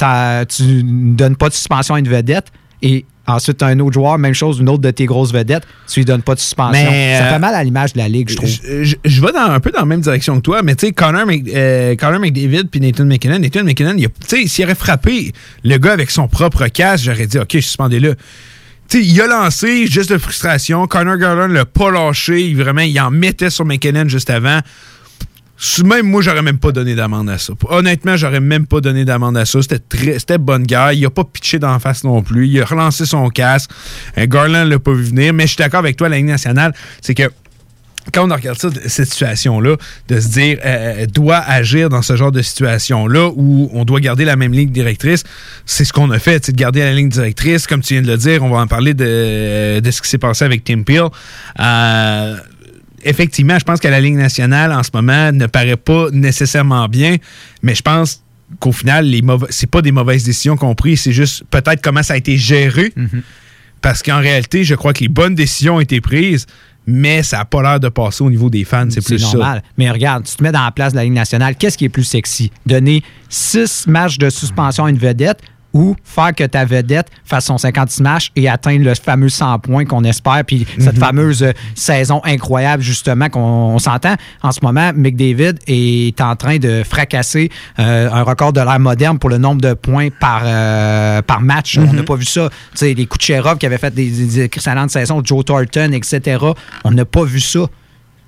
tu ne donnes pas de suspension à une vedette et ensuite, un autre joueur, même chose, une autre de tes grosses vedettes, tu lui donnes pas de suspension. Mais, ça euh, fait mal à l'image de la Ligue, je trouve. Je, je- je vais dans, un peu dans la même direction que toi, mais tu sais, Connor, Mc- euh, Connor McDavid puis Nathan McKinnon, Nathan McKinnon, tu sais, s'il aurait frappé le gars avec son propre casque, j'aurais dit, OK, suspendez-le. Tu sais, il a lancé juste de frustration. Connor Garland l'a pas lâché. Il, vraiment, il en mettait sur McKinnon juste avant. Même moi, j'aurais même pas donné d'amende à ça. Honnêtement, j'aurais même pas donné d'amende à ça. C'était très, c'était bonne guerre. Il a pas pitché d'en face non plus. Il a relancé son casque. Euh, Garland l'a pas vu venir. Mais je suis d'accord avec toi, la Ligue nationale, c'est que quand on regarde ça, cette situation-là, de se dire, euh, doit agir dans ce genre de situation-là où on doit garder la même ligne directrice, c'est ce qu'on a fait, c'est de garder la ligne directrice. Comme tu viens de le dire, on va en parler de, de ce qui s'est passé avec Tim Peel. Euh, effectivement, je pense que la Ligue nationale, en ce moment, ne paraît pas nécessairement bien, mais je pense qu'au final, les mauvais, c'est pas des mauvaises décisions qu'on pris, c'est juste peut-être comment ça a été géré. Parce qu'en réalité, je crois que les bonnes décisions ont été prises, mais ça n'a pas l'air de passer au niveau des fans. C'est plus normal. Mais regarde, tu te mets dans la place de la Ligue nationale, qu'est-ce qui est plus sexy? Donner six matchs de suspension à une vedette ou faire que ta vedette fasse son 56 matchs et atteindre le fameux 100 points qu'on espère, puis cette Mhm. fameuse euh, saison incroyable, justement, qu'on on s'entend. En ce moment, McDavid est en train de fracasser euh, un record de l'ère moderne pour le nombre de points par, euh, par match. On n'a pas vu ça. Tu sais, les Kucherov qui avaient fait des, des excellentes saisons, Joe Thornton, etc. On n'a pas vu ça.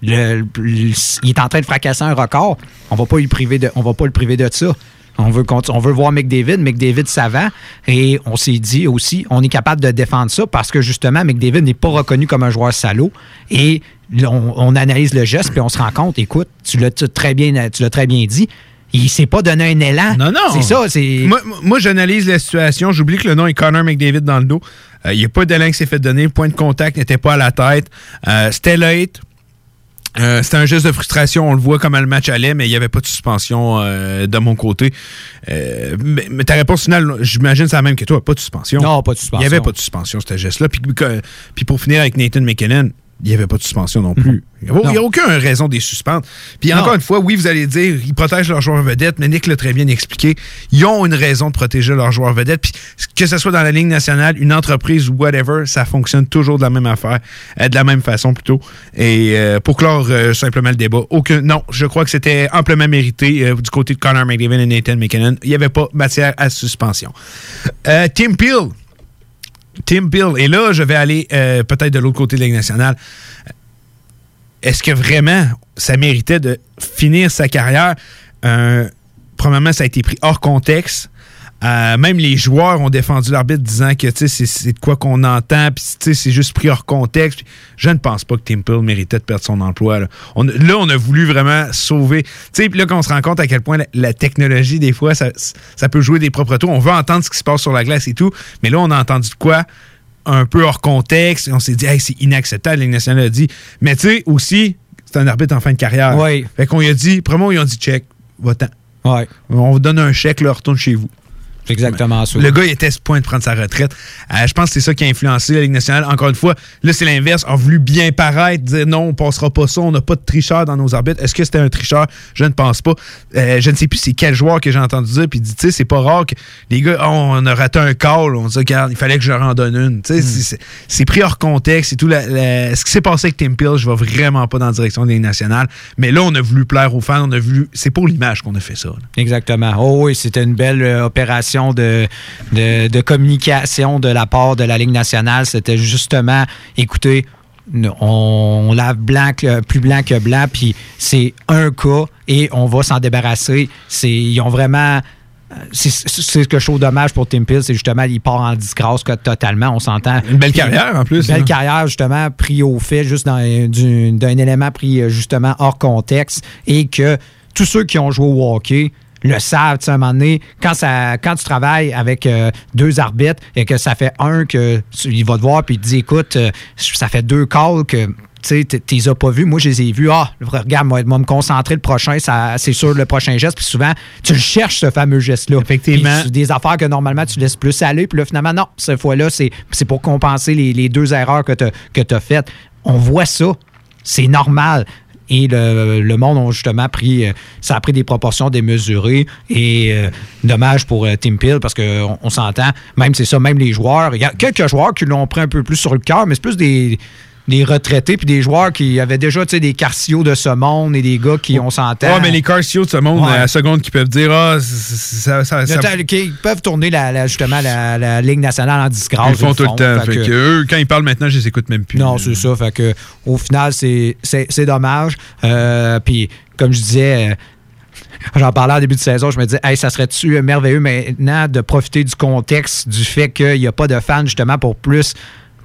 Le- le- il est en train de fracasser un record. On va pas lui priver de, on va pas le priver de ça. On veut, on veut voir McDavid, McDavid savant. Et on s'est dit aussi, on est capable de défendre ça parce que justement, McDavid n'est pas reconnu comme un joueur salaud. Et on, on analyse le geste, puis on se rend compte, écoute, tu l'as très bien, tu l'as très bien dit. Il s'est pas donné un élan. Non, non. C'est ça, c'est. Moi, moi, j'analyse la situation. J'oublie que le nom est Connor McDavid dans le dos. Euh, Il n'y a pas d'élan qui s'est fait donner. Le point de contact n'était pas à la tête. Euh, C'était late. Euh, C'était un geste de frustration. On le voit comment le match allait, mais il n'y avait pas de suspension euh, de mon côté. Euh, mais, mais ta réponse finale, j'imagine, c'est la même que toi. Pas de suspension. Non, pas de suspension. Il n'y avait pas de suspension, ce geste-là. Puis, puis pour finir avec Nathan McKinnon, il n'y avait pas de suspension non plus. Il n'y a, aucune raison de les suspendre. Puis encore une fois, oui, vous allez dire, ils protègent leurs joueurs vedettes, mais Nick l'a très bien expliqué. Ils ont une raison de protéger leurs joueurs vedettes. Puis que ce soit dans la Ligue nationale, une entreprise ou whatever, ça fonctionne toujours de la même affaire, euh, de la même façon plutôt. Et euh, pour clore euh, simplement le débat, aucun, non, je crois que c'était amplement mérité euh, du côté de Connor McDavid et Nathan McKinnon. Il n'y avait pas matière à suspension. Tim Peel. Tim Peel. Et là, je vais aller euh, peut-être de l'autre côté de la Ligue nationale. Est-ce que vraiment ça méritait de finir sa carrière? Euh, premièrement, ça a été pris hors contexte. Euh, même les joueurs ont défendu l'arbitre disant que c'est de quoi qu'on entend, puis c'est juste pris hors contexte. Je ne pense pas que Tim Peel méritait de perdre son emploi. Là, on, a- là, on a voulu vraiment sauver. Tu sais, puis là, qu'on se rend compte à quel point la, la technologie, des fois, ça, ça peut jouer des propres tours. On veut entendre ce qui se passe sur la glace et tout, mais là, on a entendu de quoi un peu hors contexte. Et on s'est dit, hey, c'est inacceptable. La nationale a dit. Mais tu sais, aussi, c'est un arbitre en fin de carrière. Oui. Fait qu'on lui a dit, vraiment, ils ont dit, check, va-t'en. Ouais. On vous donne un chèque, là, retourne chez vous. C'est exactement ça. Le gars, il était à ce point de prendre sa retraite. Euh, je pense que c'est ça qui a influencé la Ligue nationale. Encore une fois, là, c'est l'inverse. A voulu bien paraître, dire non, on passera pas ça, on n'a pas de tricheur dans nos arbitres. Est-ce que c'était un tricheur? Je ne pense pas. Euh, je ne sais plus c'est quel joueur que j'ai entendu dire, puis il dit, tu sais, c'est pas rare que les gars, oh, on a raté un call, on dit, regarde, il fallait que je leur en donne une. Tu sais, c'est- pris hors contexte et tout. La- la- ce qui s'est passé avec Tim Peel, je vais vraiment pas dans la direction de la Ligue nationale. Mais là, on a voulu plaire aux fans, on a voulu. C'est pour l'image qu'on a fait ça. là. Exactement. Oh oui, c'était une belle euh, opération de, de, de communication de la part de la Ligue nationale. C'était justement, écoutez, on, lave blanc plus blanc que blanc, puis c'est un cas et on va s'en débarrasser. C'est, ils ont vraiment. C'est ce que je trouve dommage pour Tim Peel, c'est justement, il part en disgrâce totalement, on s'entend. Une belle carrière, en plus, Une belle là. carrière, justement, pris au fait, juste d'un élément pris euh, justement hors contexte et que tous ceux qui ont joué au hockey le savent, tu sais, à un moment donné, quand, ça, quand tu travailles avec euh, deux arbitres et que ça fait un que tu- il va te voir puis il te dit écoute, euh, ça fait deux calls que tu t'es as pas vus. Moi, je les ai vus. Ah, regarde, moi, moi me concentrer le prochain, ça, c'est sûr le prochain geste. Puis souvent, tu le cherches, ce fameux geste-là. Effectivement. C'est des affaires que normalement, tu laisses plus aller. Puis là, finalement, non, cette fois-là, c'est c'est pour compenser les, les deux erreurs que tu as faites. On voit ça. C'est normal. Et le, le monde a justement pris, euh, ça a pris des proportions démesurées. Et euh, dommage pour euh, Tim Peel parce qu'on on, s'entend, même c'est ça, même les joueurs. Il y a quelques joueurs qui l'ont pris un peu plus sur le cœur, mais c'est plus des, des retraités puis des joueurs qui avaient déjà des Carcio de ce monde et des gars qui, on s'entend. Ouais, mais les Carcio de ce monde, Ouais. à la seconde, qui peuvent dire Ah, c- ça. ça, ça- ils peuvent tourner la, la- justement la, la Ligue nationale en disgrâce. Ils le font tout le temps. Fait que- que eux, quand ils parlent maintenant, je les écoute même plus. Non, c'est ça. Fait que, au final, c'est dommage. Euh, Puis, comme je disais, euh, j'en parlais en début de saison, je me disais, hey, ça serait-tu merveilleux maintenant de profiter du contexte, du fait qu'il n'y a pas de fans, justement, pour plus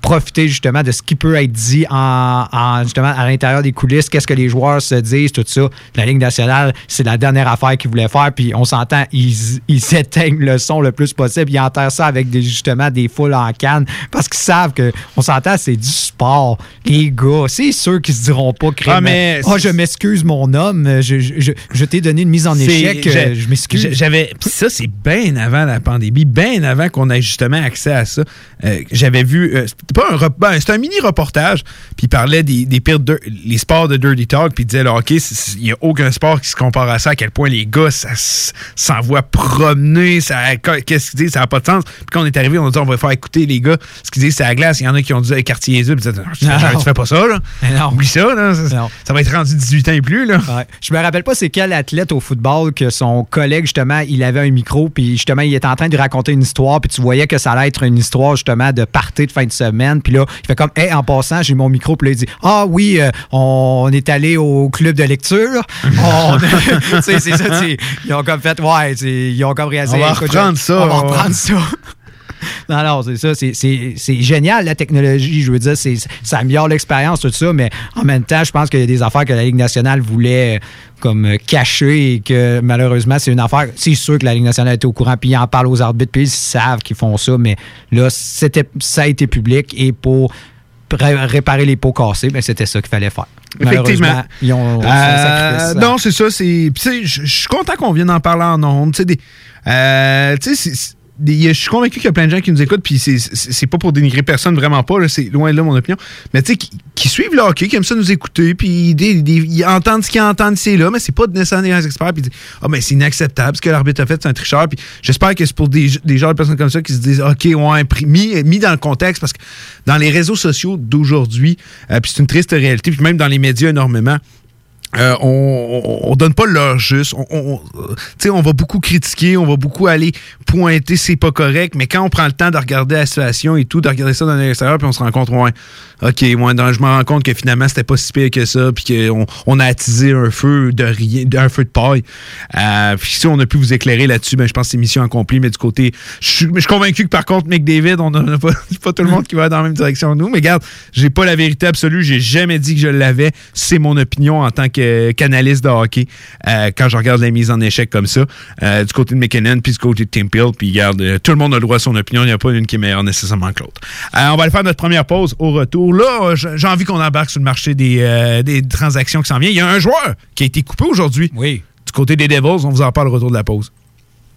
profiter justement de ce qui peut être dit en, en, justement à l'intérieur des coulisses, qu'est-ce que les joueurs se disent, tout ça. La Ligue nationale, c'est la dernière affaire qu'ils voulaient faire, puis on s'entend, ils, ils s'éteignent le son le plus possible, ils enterrent ça avec des, justement des foules en canne, parce qu'ils savent que, on s'entend, c'est du sport. Les gars, c'est sûr qu'ils se diront pas, Ah, mais oh, je m'excuse mon homme, je, je, je- je t'ai donné une mise en échec, euh, je m'excuse. j'a- J'avais. Ça, c'est bien avant la pandémie, bien avant qu'on ait justement accès à ça. Euh, J'avais vu. euh, pas un. ben, c'était un mini reportage, puis il parlait des, des pires. dir- les sports de Dirty Talk, puis il disait, le hockey, c'est- c'est- il n'y a aucun sport qui se compare à ça, à quel point les gars, s'envoient promener, ça. Qu'est-ce qu'ils disent, ça n'a pas de sens. Puis quand on est arrivé, on a dit, on va faire écouter les gars ce qu'ils disent, c'est à la glace. Il y en a qui ont dit, quartier Jésus, puis ils disaient, tu, fais- Non. pas ça, là. Oublie ça, là. Ça, ça va être rendu 18 ans et plus, là. Ouais. Je me rappelle pas c'est quel athlète au football que son collègue, justement, il avait un micro, puis justement, il était en train de raconter une histoire, puis tu voyais que ça allait être une histoire, justement, de party de fin de semaine. Puis là, il fait comme, hey, en passant, j'ai mon micro, puis là, il dit, ah oui, euh, on est allé au club de lecture. On- Tu sais, c'est ça, ils ont comme fait, ouais, ils ont comme réalisé. On va reprendre ça. On va reprendre ça. Non, non, c'est ça. c'est- génial, la technologie. Je veux dire, c'est- ça améliore l'expérience, tout ça, mais en même temps, je pense qu'il y a des affaires que la Ligue nationale voulait euh, comme euh, cacher et que malheureusement, c'est une affaire. C'est sûr que la Ligue nationale était au courant, puis ils en parlent aux arbitres, puis ils savent qu'ils font ça, mais là, ça a été public et pour ré- réparer les pots cassés, ben, c'était ça qu'il fallait faire. Effectivement. Ils ont Euh, sacrifice. non, c'est ça. Je suis content qu'on vienne en parler en ondes. Tu sais, des- euh, c'est- c'est- je suis convaincu qu'il y a plein de gens qui nous écoutent, puis c'est, c'est c'est pas pour dénigrer personne, vraiment pas. c'est loin de là mon opinion. Mais tu sais, qui, suivent le hockey, qui aiment ça nous écouter, puis ils entendent ce qu'ils entendent et là, mais c'est pas nécessairement des experts, puis Ah, mais c'est inacceptable ce que l'arbitre a fait, c'est un tricheur. Puis j'espère que c'est pour des, des genres de personnes comme ça qui se disent OK, ouais, mis, mis dans le contexte, parce que dans les réseaux sociaux d'aujourd'hui, euh, puis c'est une triste réalité, puis même dans les médias énormément, euh, on, on, on donne pas l'heure juste. On, on, euh, on va beaucoup critiquer, on va beaucoup aller pointer c'est pas correct, mais quand on prend le temps de regarder la situation et tout, de regarder ça dans l'extérieur, puis on se rend compte, ouais, ok, dans- je me rends compte que finalement c'était pas si pire que ça, puis qu'on on a attisé un feu de rien, un feu de paille. Euh, puis si on a pu vous éclairer là-dessus, ben je pense que c'est mission accomplie, mais du côté, je suis convaincu que par contre, McDavid, on n'a pas, pas tout le monde qui va dans la même direction que nous, mais regarde, j'ai pas la vérité absolue, j'ai jamais dit que je l'avais, c'est mon opinion en tant que canaliste de hockey euh, quand je regarde la mise en échec comme ça, euh, du côté de McKinnon, puis du côté de Tim Peel, puis regarde, euh, tout le monde a le droit à son opinion, il n'y a pas une qui est meilleure nécessairement que l'autre. Euh, on va aller faire notre première pause au retour. Là, euh, j'ai envie qu'on embarque sur le marché des, euh, des transactions qui s'en viennent. Il y a un joueur qui a été coupé aujourd'hui. Oui. Du côté des Devils, on vous en parle au retour de la pause.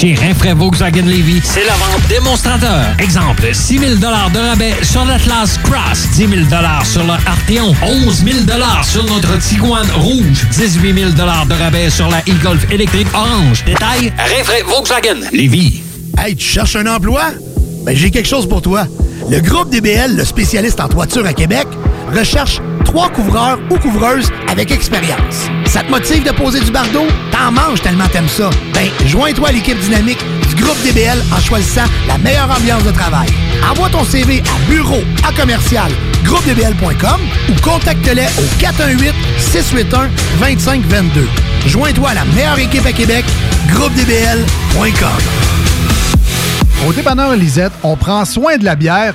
Chez Rinfraie Volkswagen Levy, c'est la vente démonstrateur. Exemple, 6 000 de rabais sur l'Atlas Cross, 10 000 sur le Arteon, 11 000 sur notre Tiguan Rouge, 18 000 de rabais sur la e-Golf électrique orange. Détail, Rinfraie Volkswagen Levy. Hey, tu cherches un emploi? Ben, j'ai quelque chose pour toi. Le groupe DBL, le spécialiste en toiture à Québec, recherche trois couvreurs ou couvreuses avec expérience. Ça te motive de poser du bardeau? T'en manges tellement t'aimes ça. Ben, joins-toi à l'équipe dynamique du groupe DBL en choisissant la meilleure ambiance de travail. Envoie ton CV à bureau à commercial groupedbl.com ou contacte-les au 418-681-2522. Joins-toi à la meilleure équipe à Québec, groupedbl.com. Au dépanneur Lisette, on prend soin de la bière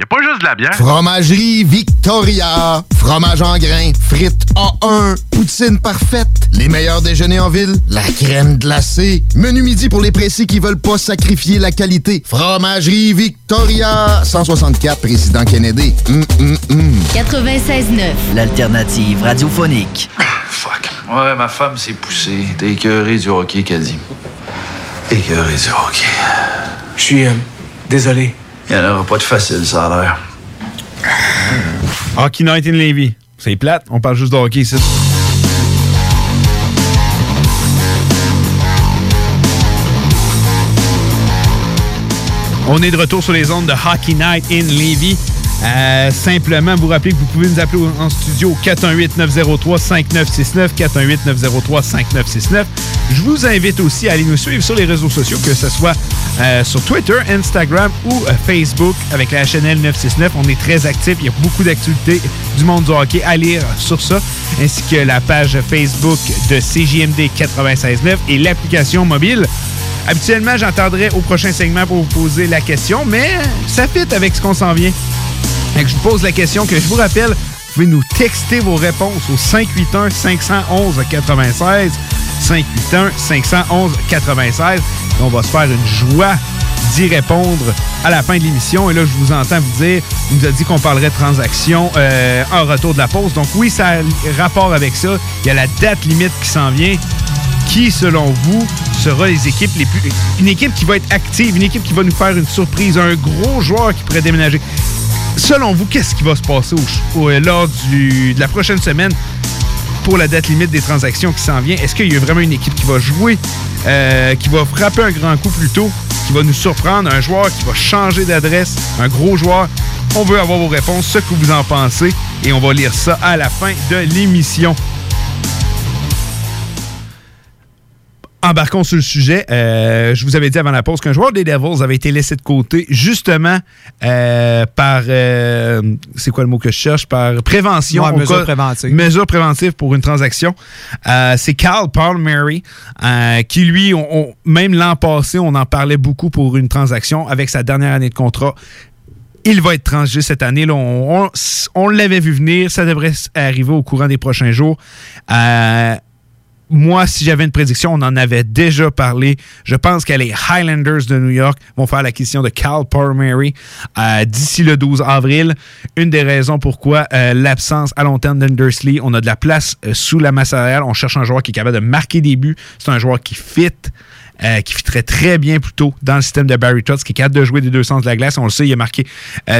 Y a pas juste de la bière. Fromagerie Victoria. Fromage en grains. Frites A1. Poutine parfaite. Les meilleurs déjeuners en ville. La crème glacée. Menu midi pour les précis qui veulent pas sacrifier la qualité. Fromagerie Victoria. 164 Président Kennedy. Hum, hum. 96.9. L'alternative radiophonique. Fuck. Ouais, ma femme s'est poussée. T'es écœuré du hockey, dit. Écœuré du hockey. Je suis euh, désolé. Il n'y en aura pas de facile, ça a l'air. Hockey Night in Levy. C'est plate, on parle juste de hockey ici. On est de retour sur les ondes de Hockey Night in Levy. Euh, simplement, vous rappelez que vous pouvez nous appeler en studio 418-903-5969, 418-903-5969. Je vous invite aussi à aller nous suivre sur les réseaux sociaux, que ce soit euh, sur Twitter, Instagram ou euh, Facebook avec la HNL 969. On est très actifs. Il y a beaucoup d'actualités du monde du hockey à lire sur ça, ainsi que la page Facebook de CJMD 96.9 et l'application mobile. Habituellement, j'entendrai au prochain segment pour vous poser la question, mais ça fit avec ce qu'on s'en vient. Que je vous pose la question que je vous rappelle, vous pouvez nous texter vos réponses au 581 511 96 581 511 96. On va se faire une joie d'y répondre à la fin de l'émission. Et là, je vous entends vous dire, il nous a dit qu'on parlerait de transactions euh, en retour de la pause. Donc oui, ça a rapport avec ça. Il y a la date limite qui s'en vient. Qui, selon vous, sera les équipes les plus... Une équipe qui va être active, une équipe qui va nous faire une surprise, un gros joueur qui pourrait déménager. Selon vous, qu'est-ce qui va se passer au, au- lors de la prochaine semaine pour la date limite des transactions qui s'en vient? Est-ce qu'il y a vraiment une équipe qui va jouer, euh, qui va frapper un grand coup plus tôt, qui va nous surprendre, un joueur qui va changer d'adresse, un gros joueur? On veut avoir vos réponses, ce que vous en pensez, et on va lire ça à la fin de l'émission. Embarquons sur le sujet. Euh, je vous avais dit avant la pause qu'un joueur des Devils avait été laissé de côté justement euh, par euh, c'est quoi le mot que je cherche? Par prévention Ouais, mesure cas- préventive. mesure préventive pour une transaction. C'est Carl Palmieri qui lui on- on- même l'an passé on en parlait beaucoup pour une transaction avec sa dernière année de contrat. Il va être transgé cette année. Là. On- on l'avait vu venir. Ça devrait arriver au courant des prochains jours. Moi, si j'avais une prédiction, on en avait déjà parlé. Je pense que les Highlanders de New York vont faire l'acquisition de Cal Palmieri euh, d'ici le 12 avril. Une des raisons pourquoi euh, l'absence à long terme d'Undersley, on a de la place euh, sous la masse salariale. On cherche un joueur qui est capable de marquer des buts. C'est un joueur qui fit. qui fitterait très bien plutôt dans le système de Barry Trotz, qui est capable de jouer des deux sens de la glace. On le sait, il a marqué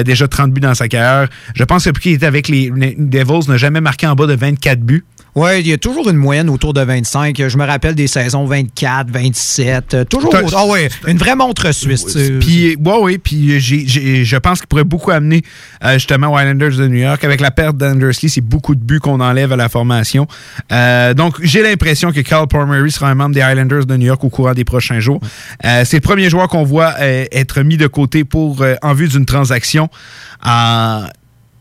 déjà 30 buts dans sa carrière. Je pense que depuis qu'il était avec les les Devils, n'a jamais marqué en bas de 24 buts. Oui, il y a toujours une moyenne autour de 25. Je me rappelle des saisons 24, 27. euh, Toujours. Ah ouais, une vraie montre suisse. Puis, ouais, ouais, puis je pense qu'il pourrait beaucoup amener euh, justement aux Islanders de New York. Avec la perte d'Andersley, c'est beaucoup de buts qu'on enlève à la formation. Euh, donc, j'ai l'impression que Carl Palmieri sera un membre des Islanders de New York au courant des prochains jours. Euh, c'est le premier joueur qu'on voit être mis de côté pour en vue d'une transaction.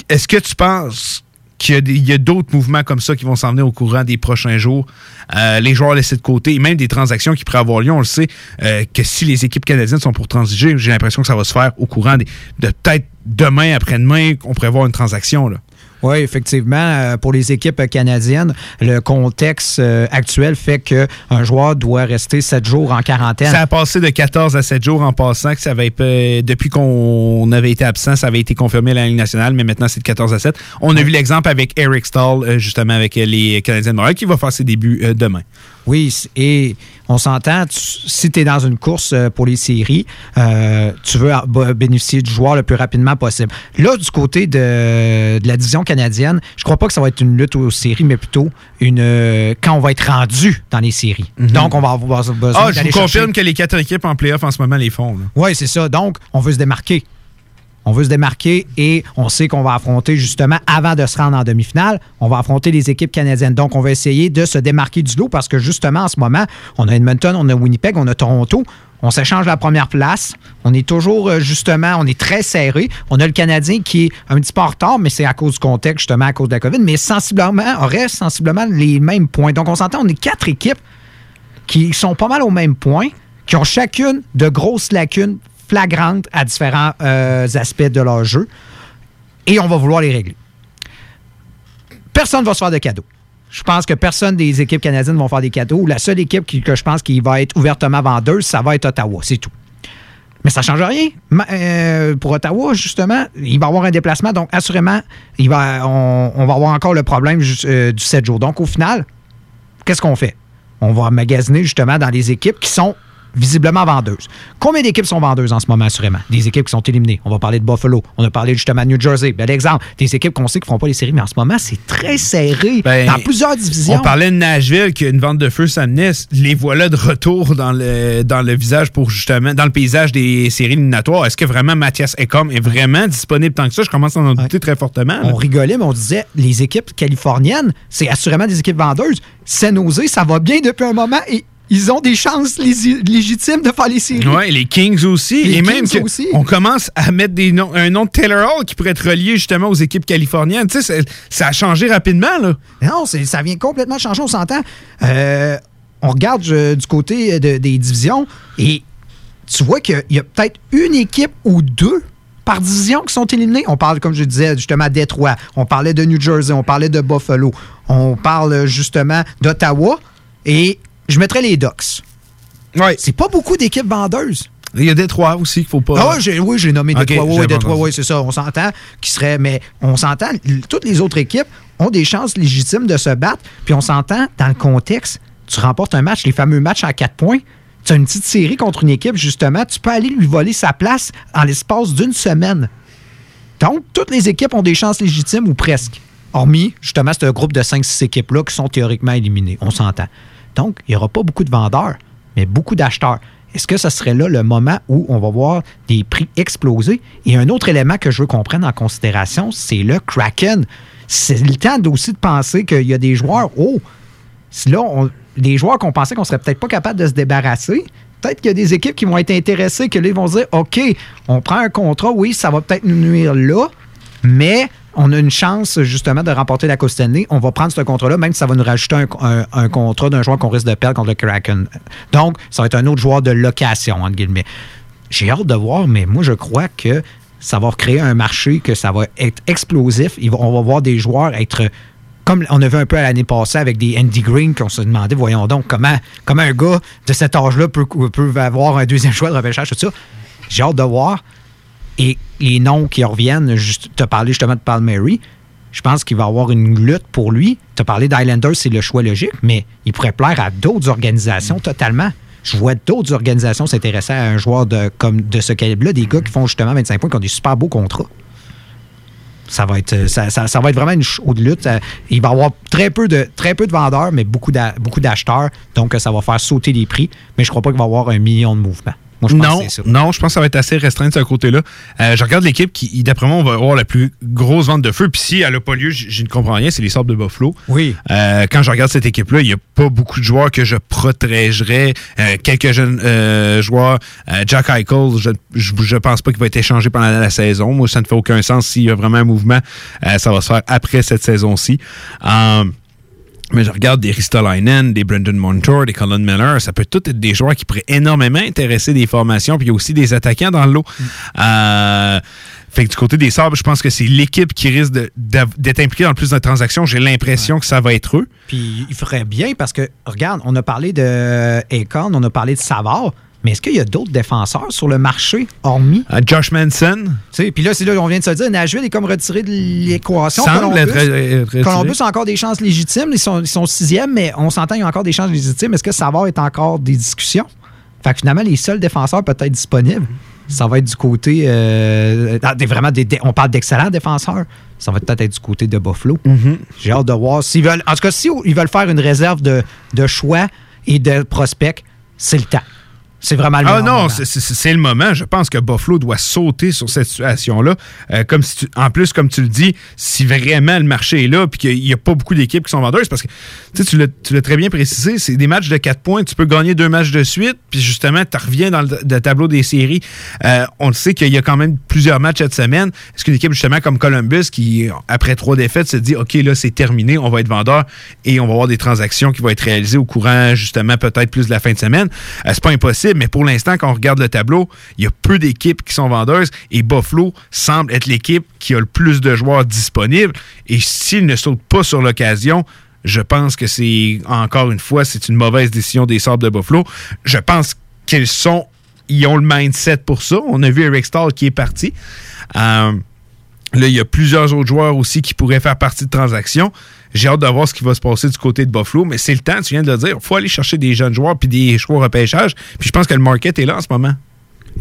Est-ce que tu penses qu'il y a d'autres mouvements comme ça qui vont s'en venir au courant des prochains jours. Euh, les joueurs laissés de côté, et même des transactions qui pourraient avoir lieu. On le sait euh, que si les équipes canadiennes sont pour transiger, j'ai l'impression que ça va se faire au courant de peut-être demain, après-demain, qu'on pourrait voir une transaction. Là. Oui, effectivement, euh, pour les équipes canadiennes, le contexte euh, actuel fait qu'un joueur doit rester sept jours en quarantaine. Ça a passé de 14 à 7 jours en passant, que ça avait depuis qu'on avait été absent, ça avait été confirmé à la Ligue nationale, mais maintenant c'est de 14 à 7. On a vu l'exemple avec Eric Stahl, euh, justement avec les Canadiens de Montréal, qui va faire ses débuts demain. Oui, et on s'entend, si tu es dans une course euh, pour les séries, euh, tu veux b- bénéficier du joueur le plus rapidement possible. Là, du côté de, de la division canadienne, je crois pas que ça va être une lutte aux séries, mais plutôt une euh, quand on va être rendu dans les séries. Donc, on va avoir besoin Ah, je vous confirme chercher- que les quatre équipes en playoff en ce moment les font. Oui, c'est ça. Donc, on veut se démarquer. On veut se démarquer et on sait qu'on va affronter justement, avant de se rendre en demi-finale, on va affronter les équipes canadiennes. Donc, on va essayer de se démarquer du lot parce que justement, en ce moment, on a Edmonton, on a Winnipeg, on a Toronto. On s'échange la première place. On est toujours, euh, justement, on est très serré. On a le Canadien qui est un petit peu mais c'est à cause du contexte, justement, à cause de la COVID, mais sensiblement, aurait sensiblement les mêmes points. Donc, on s'entend, on est quatre équipes qui sont pas mal au même point, qui ont chacune de grosses lacunes flagrantes à différents euh, aspects de leur jeu, et on va vouloir les régler. Personne ne va se faire de cadeaux. Je pense que personne des équipes canadiennes vont faire des cadeaux. La seule équipe qui- que je pense qui va être ouvertement vendeuse, ça va être Ottawa, c'est tout. Mais ça ne change rien. Euh, pour Ottawa, justement, il va avoir un déplacement. Donc, assurément, il va, on, va avoir encore le problème euh, du 7 jours. Donc, au final, qu'est-ce qu'on fait? On va magasiner justement dans les équipes qui sont visiblement vendeuses. Combien d'équipes sont vendeuses en ce moment, assurément? Des équipes qui sont éliminées. On va parler de Buffalo. On a parlé justement de New Jersey. Bel exemple. Des équipes qu'on sait qui ne font pas les séries, mais en ce moment, c'est très serré dans plusieurs divisions. Ben, On parlait de Nashville qui a une vente de feu s'amenait. Les voilà de retour dans le, dans le visage pour justement, dans le paysage des séries éliminatoires. Est-ce que vraiment Mathias Ekholm est vraiment disponible tant que ça? Je commence à en douter très fortement. là. On rigolait, mais on disait les équipes californiennes, c'est assurément des équipes vendeuses. San Jose, ça va bien depuis un moment et ils ont des chances lég- légitimes de faire les séries. Ouais, les Kings aussi. Les et même Kings que aussi. on commence à mettre des noms, un nom de Taylor Hall qui pourrait être relié justement aux équipes californiennes. Tu sais, ça a changé rapidement. Là. Non, ça vient complètement changer, on s'entend. Euh, on regarde euh, du côté de- des divisions et tu vois qu'il y a peut-être une équipe ou deux par division qui sont éliminées. On parle, comme je disais, justement, à Détroit. On parlait de New Jersey. On parlait de Buffalo. On parle justement d'Ottawa. Et je mettrais les Ducks. Ouais. C'est pas beaucoup d'équipes vendeuses. Il y a Détroit aussi qu'il faut pas. Ah ouais, oui, j'ai nommé Détroit. Oui, Détroit, oui, c'est ça. On s'entend qui serait. Mais on s'entend, toutes les autres équipes ont des chances légitimes de se battre. Puis on s'entend, dans le contexte, tu remportes un match, les fameux matchs à quatre points. Tu as une petite série contre une équipe, justement, tu peux aller lui voler sa place en l'espace d'une semaine. Donc, toutes les équipes ont des chances légitimes ou presque. Hormis, justement, ce groupe de 5-6 équipes-là qui sont théoriquement éliminées. On s'entend. Donc, il n'y aura pas beaucoup de vendeurs, mais beaucoup d'acheteurs. Est-ce que ce serait là le moment où on va voir des prix exploser? Et un autre élément que je veux qu'on prenne en considération, c'est le Kraken. C'est le temps aussi de penser qu'il y a des joueurs, oh, là, des joueurs qu'on pensait qu'on serait peut-être pas capable de se débarrasser, peut-être qu'il y a des équipes qui vont être intéressées, que là, ils vont dire, OK, on prend un contrat, oui, ça va peut-être nous nuire là, mais on a une chance justement de remporter la Coupe Stanley. On va prendre ce contrat-là, même si ça va nous rajouter un, contrat d'un joueur qu'on risque de perdre contre le Kraken. Donc, ça va être un autre joueur de location, entre guillemets. J'ai hâte de voir, mais moi, je crois que ça va créer un marché, que ça va être explosif. On va voir des joueurs être comme on a vu un peu l'année passée avec des Andy Green, qu'on se demandait, voyons donc, comment, comment un gars de cet âge-là peut, peut avoir un deuxième choix de repêchage, tout ça. J'ai hâte de voir. Et les noms qui reviennent, tu as parlé justement de Palmieri. Je pense qu'il va avoir une lutte pour lui. Tu as parlé d'Islanders, c'est le choix logique, mais il pourrait plaire à d'autres organisations totalement. Je vois d'autres organisations s'intéresser à un joueur de, comme de ce calibre-là, des gars qui font justement 25 points, qui ont des super beaux contrats. Ça va être, ça, va être vraiment une show de lutte. Ça- Il va y avoir très peu de, très peu de vendeurs, mais beaucoup d'a- beaucoup d'acheteurs. Donc, ça va faire sauter les prix. Mais je crois pas qu'il va y avoir un million de mouvements. Moi, je pense non, que c'est ça. non, je pense que ça va être assez restreint de ce côté-là. Euh, je regarde l'équipe qui, d'après moi, on va avoir la plus grosse vente de feu. Puis si elle n'a pas lieu, je, ne comprends rien, c'est les Sabres de Buffalo. Oui. Euh, quand je regarde cette équipe-là, il n'y a pas beaucoup de joueurs que je protégerais. Euh, quelques jeunes euh, joueurs. Euh, Jack Eichel, je, je, je pense pas qu'il va être échangé pendant la saison. Moi, ça ne fait aucun sens. S'il y a vraiment un mouvement, euh, ça va se faire après cette saison-ci. Mais je regarde des Ristolainen, des Brendan Montour, des Colin Miller. Ça peut tout être des joueurs qui pourraient énormément intéresser des formations. Puis il y a aussi des attaquants dans le lot. Euh, fait que du côté des Sabres, je pense que c'est l'équipe qui risque d'être impliquée dans le plus de transactions. J'ai l'impression que ça va être eux. Puis il ferait bien parce que, regarde, on a parlé de Akon, on a parlé de Savard, mais est-ce qu'il y a d'autres défenseurs sur le marché, hormis? Euh, Josh Manson. Puis là, c'est là qu'on vient de se dire, Nashville est comme retiré de l'équation. Semble Columbus, être. Columbus a encore des chances légitimes. Ils sont, ils sont sixième, mais on s'entend qu'il y a encore des chances légitimes. Est-ce que Savard est encore des discussions? Fait que finalement, les seuls défenseurs peut-être disponibles, ça va être du côté. euh, ah, des- vraiment, des- des- on parle d'excellents défenseurs. Ça va peut-être être du côté de Buffalo. J'ai hâte de voir s'ils veulent. En tout cas, si ils veulent faire une réserve de, de choix et de prospects, c'est le temps. C'est vraiment le Ah non, moment. c'est- c'est c'est le moment. Je pense que Buffalo doit sauter sur cette situation-là. Euh, comme si tu- en plus, comme tu le dis, si vraiment le marché est là puis qu'il n'y a pas beaucoup d'équipes qui sont vendeuses, parce que tu l'as- tu l'as très bien précisé, c'est des matchs de 4 points. Tu peux gagner deux matchs de suite, puis justement, tu reviens dans le, le tableau des séries. Euh, on le sait qu'il y a quand même plusieurs matchs cette semaine. Est-ce qu'une équipe justement comme Columbus, qui après trois défaites, se dit OK, là, c'est terminé, on va être vendeur et on va avoir des transactions qui vont être réalisées au courant, justement, peut-être plus de la fin de semaine? Euh, c'est pas impossible, mais pour l'instant, quand on regarde le tableau, il y a peu d'équipes qui sont vendeuses et Buffalo semble être l'équipe qui a le plus de joueurs disponibles. Et s'ils ne sautent pas sur l'occasion, je pense que c'est, encore une fois, c'est une mauvaise décision des Sabres de Buffalo. Je pense qu'ils sont, ils ont le mindset pour ça. On a vu Eric Stahl qui est parti. Euh, Là, il y a plusieurs autres joueurs aussi qui pourraient faire partie de transactions. J'ai hâte de voir ce qui va se passer du côté de Buffalo, mais c'est le temps, tu viens de le dire. Il faut aller chercher des jeunes joueurs puis des choix au repêchage. Puis je pense que le market est là en ce moment.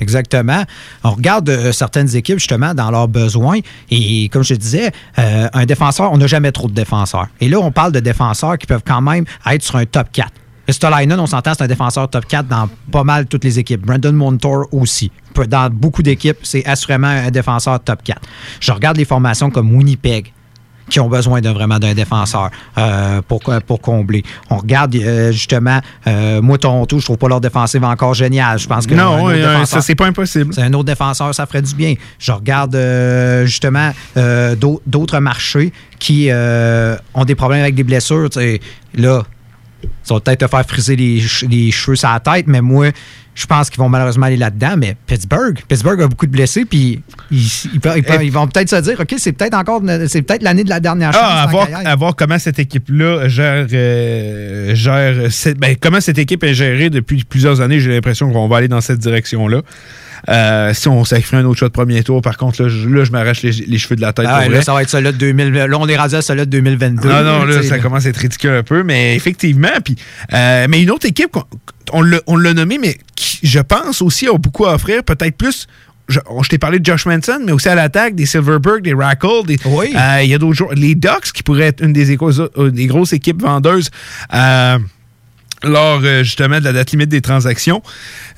Exactement. On regarde euh, certaines équipes, justement, dans leurs besoins. Et comme je disais, euh, un défenseur, on n'a jamais trop de défenseurs. Et là, on parle de défenseurs qui peuvent quand même être sur un top 4. Stolainen, on s'entend, c'est un défenseur top 4 dans pas mal toutes les équipes. Brandon Montour aussi. Dans beaucoup d'équipes, c'est assurément un défenseur top 4. Je regarde les formations comme Winnipeg qui ont besoin de, vraiment d'un défenseur euh, pour, pour combler. On regarde euh, justement, euh, moi, Toronto, je trouve pas leur défensive encore géniale. Je pense que Non, ça, c'est pas impossible. c'est un autre défenseur, ça ferait du bien. Je regarde euh, justement euh, d'au- d'autres marchés qui euh, ont des problèmes avec des blessures. Là, ça va peut-être te faire friser les, ch- les cheveux sur la tête, mais moi, je pense qu'ils vont malheureusement aller là-dedans. Mais Pittsburgh, Pittsburgh a beaucoup de blessés, puis ils, ils peuvent- ils peuvent- ils vont peut-être se dire, OK, c'est peut-être encore, c'est peut-être l'année de la dernière chance. Ah, à voir, à comment cette équipe-là gère, euh, gère ben, comment cette équipe est gérée depuis plusieurs années. J'ai l'impression qu'on va aller dans cette direction-là. Euh, si on sacrait un autre choix de premier tour, par contre, là, je, là, je m'arrache les, les cheveux de la tête. Ah, là, vrai. ça va être de 2000. Là, on est rendu à de 2022. Ah non, là, ça là. commence à être ridicule un peu, mais effectivement. Puis, euh, mais une autre équipe, on l'a on l'a nommé, mais qui, je pense aussi a beaucoup à offrir, peut-être plus. Je, je t'ai parlé de Josh Manson, mais aussi à l'attaque, des Silverberg, des Rackle, des. euh, Il y a d'autres joueurs. Les Ducks, qui pourraient être une des, éco- euh, des grosses équipes vendeuses. euh, lors euh, justement de la date limite des transactions.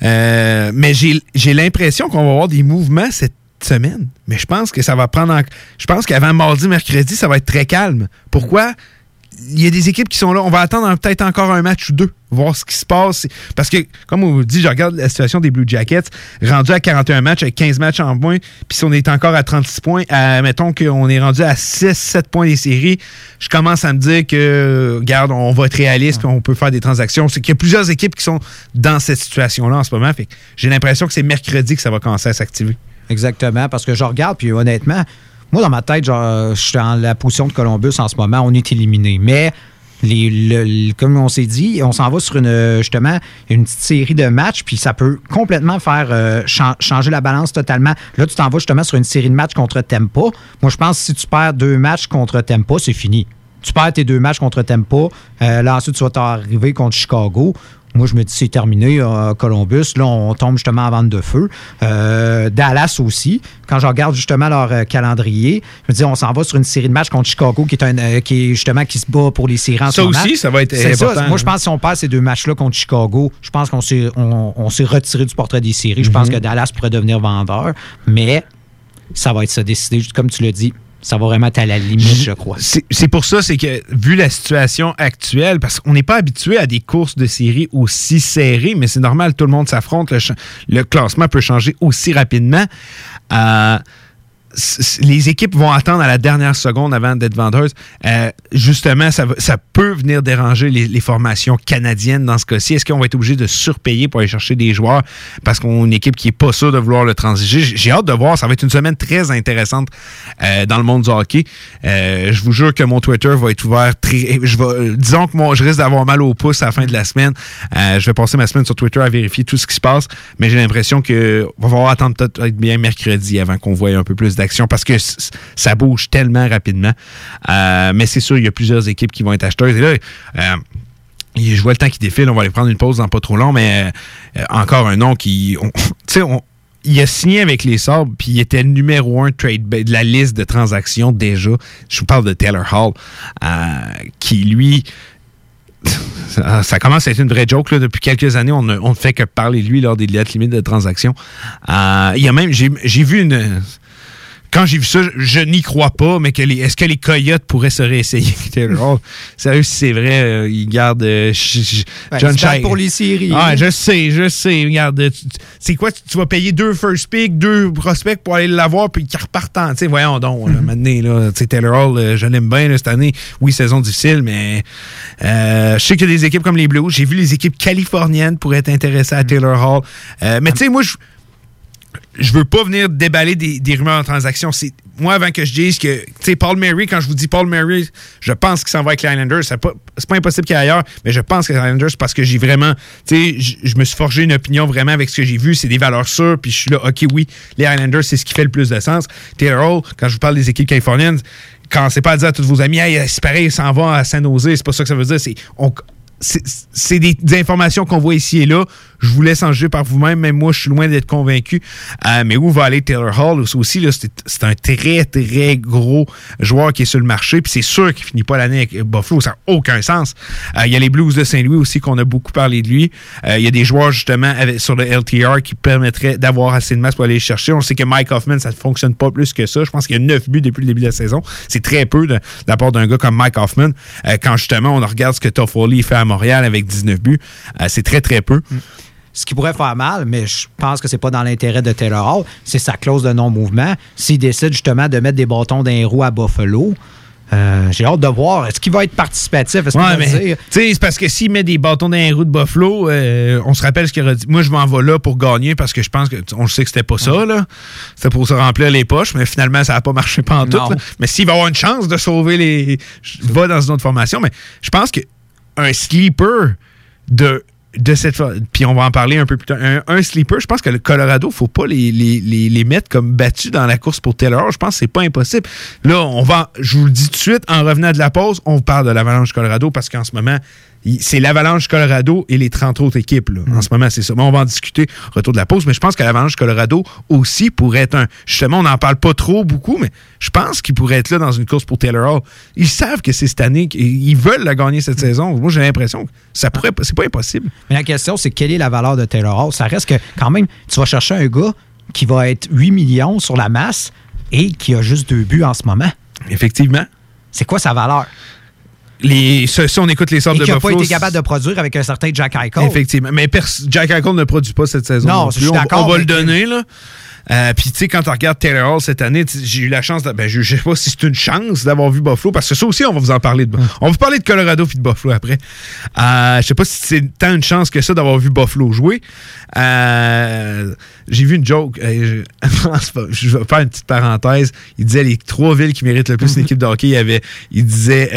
Euh, mais j'ai l'impression qu'on va avoir des mouvements cette semaine. Mais je pense que ça va prendre. en- Je pense qu'avant mardi, mercredi, ça va être très calme. Pourquoi? Il y a des équipes qui sont là. On va attendre peut-être encore un match ou deux, voir ce qui se passe. Parce que, comme on vous dit, je regarde la situation des Blue Jackets, rendu à 41 matchs avec 15 matchs en moins, puis si on est encore à 36 points, mettons qu'on est rendu à 6-7 points des séries, je commence à me dire que, regarde, on va être réaliste, on peut faire des transactions. C'est qu'il y a plusieurs équipes qui sont dans cette situation-là en ce moment. J'ai l'impression que c'est mercredi que ça va commencer à s'activer. Exactement, parce que je regarde, puis honnêtement, Moi, dans ma tête, genre, je suis dans la position de Columbus en ce moment. On est éliminé. Mais comme on s'est dit, on s'en va sur une justement une petite série de matchs, puis ça peut complètement faire euh, chan- changer la balance totalement. Là, tu t'en vas justement sur une série de matchs contre Tempa. Moi, je pense que si tu perds deux matchs contre Tempa, c'est fini. Tu perds tes deux matchs contre Tempa. euh, là, ensuite, tu vas t'arriver contre Chicago. Moi, je me dis, c'est terminé, euh, Columbus. Là, on tombe justement en vente de feu. Euh, Dallas aussi. Quand je regarde justement leur euh, calendrier, je me dis, on s'en va sur une série de matchs contre Chicago qui est, un, qui est justement qui se bat pour les séries en Ça ce moment. aussi, ça va être C'est ça. important, Moi, je hein. pense que si on perd ces deux matchs-là contre Chicago, je pense qu'on s'est on, on s'est retiré du portrait des séries. Je pense Mhm. que Dallas pourrait devenir vendeur, mais ça va être ça décidé. Comme tu l'as dit, ça va vraiment être à la limite, je crois. C'est pour ça, c'est que vu la situation actuelle, parce qu'on n'est pas habitué à des courses de série aussi serrées, mais c'est normal, tout le monde s'affronte, le, classement peut changer aussi rapidement. Euh, les équipes vont attendre à la dernière seconde avant d'être vendeuses. Euh, justement, ça, peut venir déranger les, formations canadiennes dans ce cas-ci. Est-ce qu'on va être obligé de surpayer pour aller chercher des joueurs parce qu'on a une équipe qui n'est pas sûre de vouloir le transiger? J'ai hâte de voir. Ça va être une semaine très intéressante euh, dans le monde du hockey. Euh, je vous jure que mon Twitter va être ouvert. Très, disons que moi, je risque d'avoir mal au pouce à la fin de la semaine. Je vais passer ma semaine sur Twitter à vérifier tout ce qui se passe, mais j'ai l'impression que on va attendre peut-être être bien mercredi avant qu'on voie un peu plus parce que ça bouge tellement rapidement. Euh, mais c'est sûr, il y a plusieurs équipes qui vont être acheteuses. Et là, euh, je vois le temps qui défile, on va aller prendre une pause dans pas trop long, mais euh, encore un nom qui. Tu sais, il a signé avec les Sabres, puis il était numéro un trade de la liste de transactions déjà. Je vous parle de Taylor Hall, qui lui. Ça, commence à être une vraie joke. Là. Depuis quelques années, on ne fait que parler de lui lors des dates limites de transactions. Il y a même, j'ai vu une. Quand j'ai vu ça, je, je n'y crois pas, mais que est-ce que les Coyotes pourraient se réessayer? Avec Taylor Hall? Sérieux, si c'est vrai, euh, ils gardent euh, Ben, John Shea. pour les séries. Ah, je sais, je sais. Regarde, tu- c'est quoi? Tu, tu vas payer deux first pick, deux prospects pour aller l'avoir, puis qu'ils repartent en. Voyons donc, là, maintenant, là, tu sais, Taylor Hall, euh, je l'aime bien là, cette année. Oui, saison difficile, mais je sais qu'il y a des équipes comme les Blues. J'ai vu les équipes californiennes pourraient être intéressées à Taylor Hall. Mais tu sais, moi, je je veux pas venir déballer des, des rumeurs en transaction. C'est moi avant que je dise que, tu sais, Paul Murray, quand je vous dis Paul Murray, je pense qu'il s'en va avec les Islanders. C'est pas, pas impossible qu'il y ait ailleurs, mais je pense que les Islanders parce que j'ai vraiment, tu sais, je- me suis forgé une opinion vraiment avec ce que j'ai vu. C'est des valeurs sûres, puis je suis là, ok, oui, les Islanders, c'est ce qui fait le plus de sens. Hall, quand je vous parle des équipes californiennes, quand c'est pas à dire à tous vos amis, hey, c'est pareil, il s'en va à San Jose, c'est pas ça que ça veut dire. C'est, c'est des informations qu'on voit ici et là. Je vous laisse en juger par vous-même. Même moi, je suis loin d'être convaincu. Euh, mais où va aller Taylor Hall aussi? C'est un très, très gros joueur qui est sur le marché. Puis c'est sûr qu'il finit pas l'année avec Buffalo. Ça n'a aucun sens. Euh, Il y a les Blues de Saint-Louis aussi qu'on a beaucoup parlé de lui. Euh, Il y a des joueurs justement avec- sur le LTR qui permettraient d'avoir assez de masse pour aller les chercher. On sait que Mike Hoffman, ça ne fonctionne pas plus que ça. Je pense qu'il y a 9 buts depuis le début de la saison. C'est très peu de, la part d'un gars comme Mike Hoffman. Euh, quand justement on regarde ce que Toffoli fait à Montréal avec 19 buts, euh, c'est très très peu. Ce qui pourrait faire mal, mais je pense que c'est pas dans l'intérêt de Taylor Hall, c'est sa clause de non-mouvement. S'il décide justement de mettre des bâtons d'un roue à Buffalo, euh, j'ai hâte de voir. Est-ce qu'il va être participatif? Est-ce Ouais, va mais dire tu sais, c'est parce que s'il met des bâtons dans les roues de Buffalo, euh, on se rappelle ce qu'il aurait dit. Moi, je m'en vais là pour gagner parce que je pense que on sait que c'était pas ça là. C'était pour se remplir les poches, mais finalement ça n'a pas marché pas en tout. Là. Mais s'il va avoir une chance de sauver les, je vais dans une autre formation. Mais je pense que un sleeper de de cette puis on va en parler un peu plus tard. Un, sleeper, je pense que le Colorado, faut pas les, les, mettre comme battus dans la course pour Taylor. Je pense que c'est pas impossible. Là, on va, je vous le dis tout de suite, en revenant de la pause, on parle de l'Avalanche Colorado parce qu'en ce moment, c'est l'Avalanche Colorado et les 30 autres équipes. là. En ce moment, c'est ça. On va en discuter au retour de la pause. Mais je pense que l'Avalanche Colorado aussi pourrait être un. Justement, on n'en parle pas trop beaucoup, mais je pense qu'ils pourraient être là dans une course pour Taylor Hall. Ils savent que c'est cette année, qu'ils veulent la gagner cette saison. Moi, j'ai l'impression que ça pourrait, c'est pas impossible. Mais la question, c'est quelle est la valeur de Taylor Hall? Ça reste que, quand même, tu vas chercher un gars qui va être 8 millions sur la masse et qui a juste deux buts en ce moment. Effectivement. C'est quoi sa valeur? Les, si on écoute les sortes Et de qui n'a pas Buffalo, été capable de produire avec un certain Jack Eichel. Effectivement. Mais Jack Eichel ne produit pas cette saison. Non, non je plus. suis On- d'accord, On va le donner, là. Euh, Puis, tu sais, quand tu regardes Taylor Hall cette année, j'ai eu la chance, de, ben, je je sais pas si c'est une chance d'avoir vu Buffalo, parce que ça aussi, on va vous en parler. De, On va vous parler de Colorado puis de Buffalo après. Euh, je sais pas si c'est tant une chance que ça d'avoir vu Buffalo jouer. Euh, j'ai vu une joke. euh, je, je vais faire une petite parenthèse. Il disait les trois villes qui méritent le plus une équipe de hockey. Il, y avait, il disait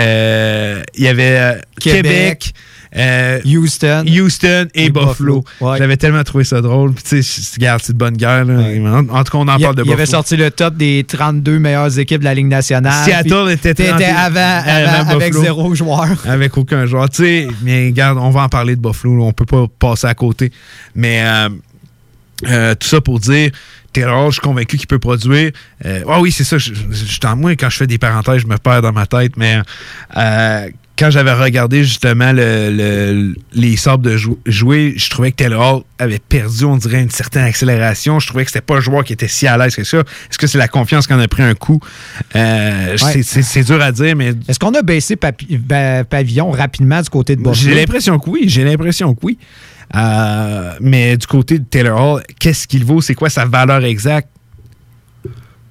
il y avait Québec, Québec, euh, Houston, Houston et, et Buffalo. Buffalo. Ouais. J'avais tellement trouvé ça drôle. Puis, tu sais, regarde, c'est de bonne guerre. là. En, en tout cas, on en Il, parle de il Buffalo. avait sorti le top des 32 meilleures équipes de la Ligue nationale. Seattle était t'étais 30 avant, avant avant, avec Buffalo. zéro joueur. Avec aucun joueur. Tu sais, mais regarde, on va en parler de Buffalo. là. On peut pas passer à côté. Mais euh, euh, tout ça pour dire, Taylor je suis convaincu qu'il peut produire. Euh, Ah oui, c'est ça. Je, je, je- moi, quand je fais des parenthèses, je me perds dans ma tête. Mais euh, quand j'avais regardé justement le- le- les sabres de jou- jouer, je trouvais que Taylor Hall avait perdu, on dirait, une certaine accélération. Je trouvais que c'était pas un joueur qui était si à l'aise que ça. Est-ce que c'est la confiance qu'on a pris un coup? Euh, c'est- dur à dire, mais Est-ce qu'on a baissé pavillon rapidement du côté de Buffalo? j'ai l'impression que oui. J'ai l'impression que oui. Euh, mais du côté de Taylor Hall, qu'est-ce qu'il vaut? C'est quoi sa valeur exacte?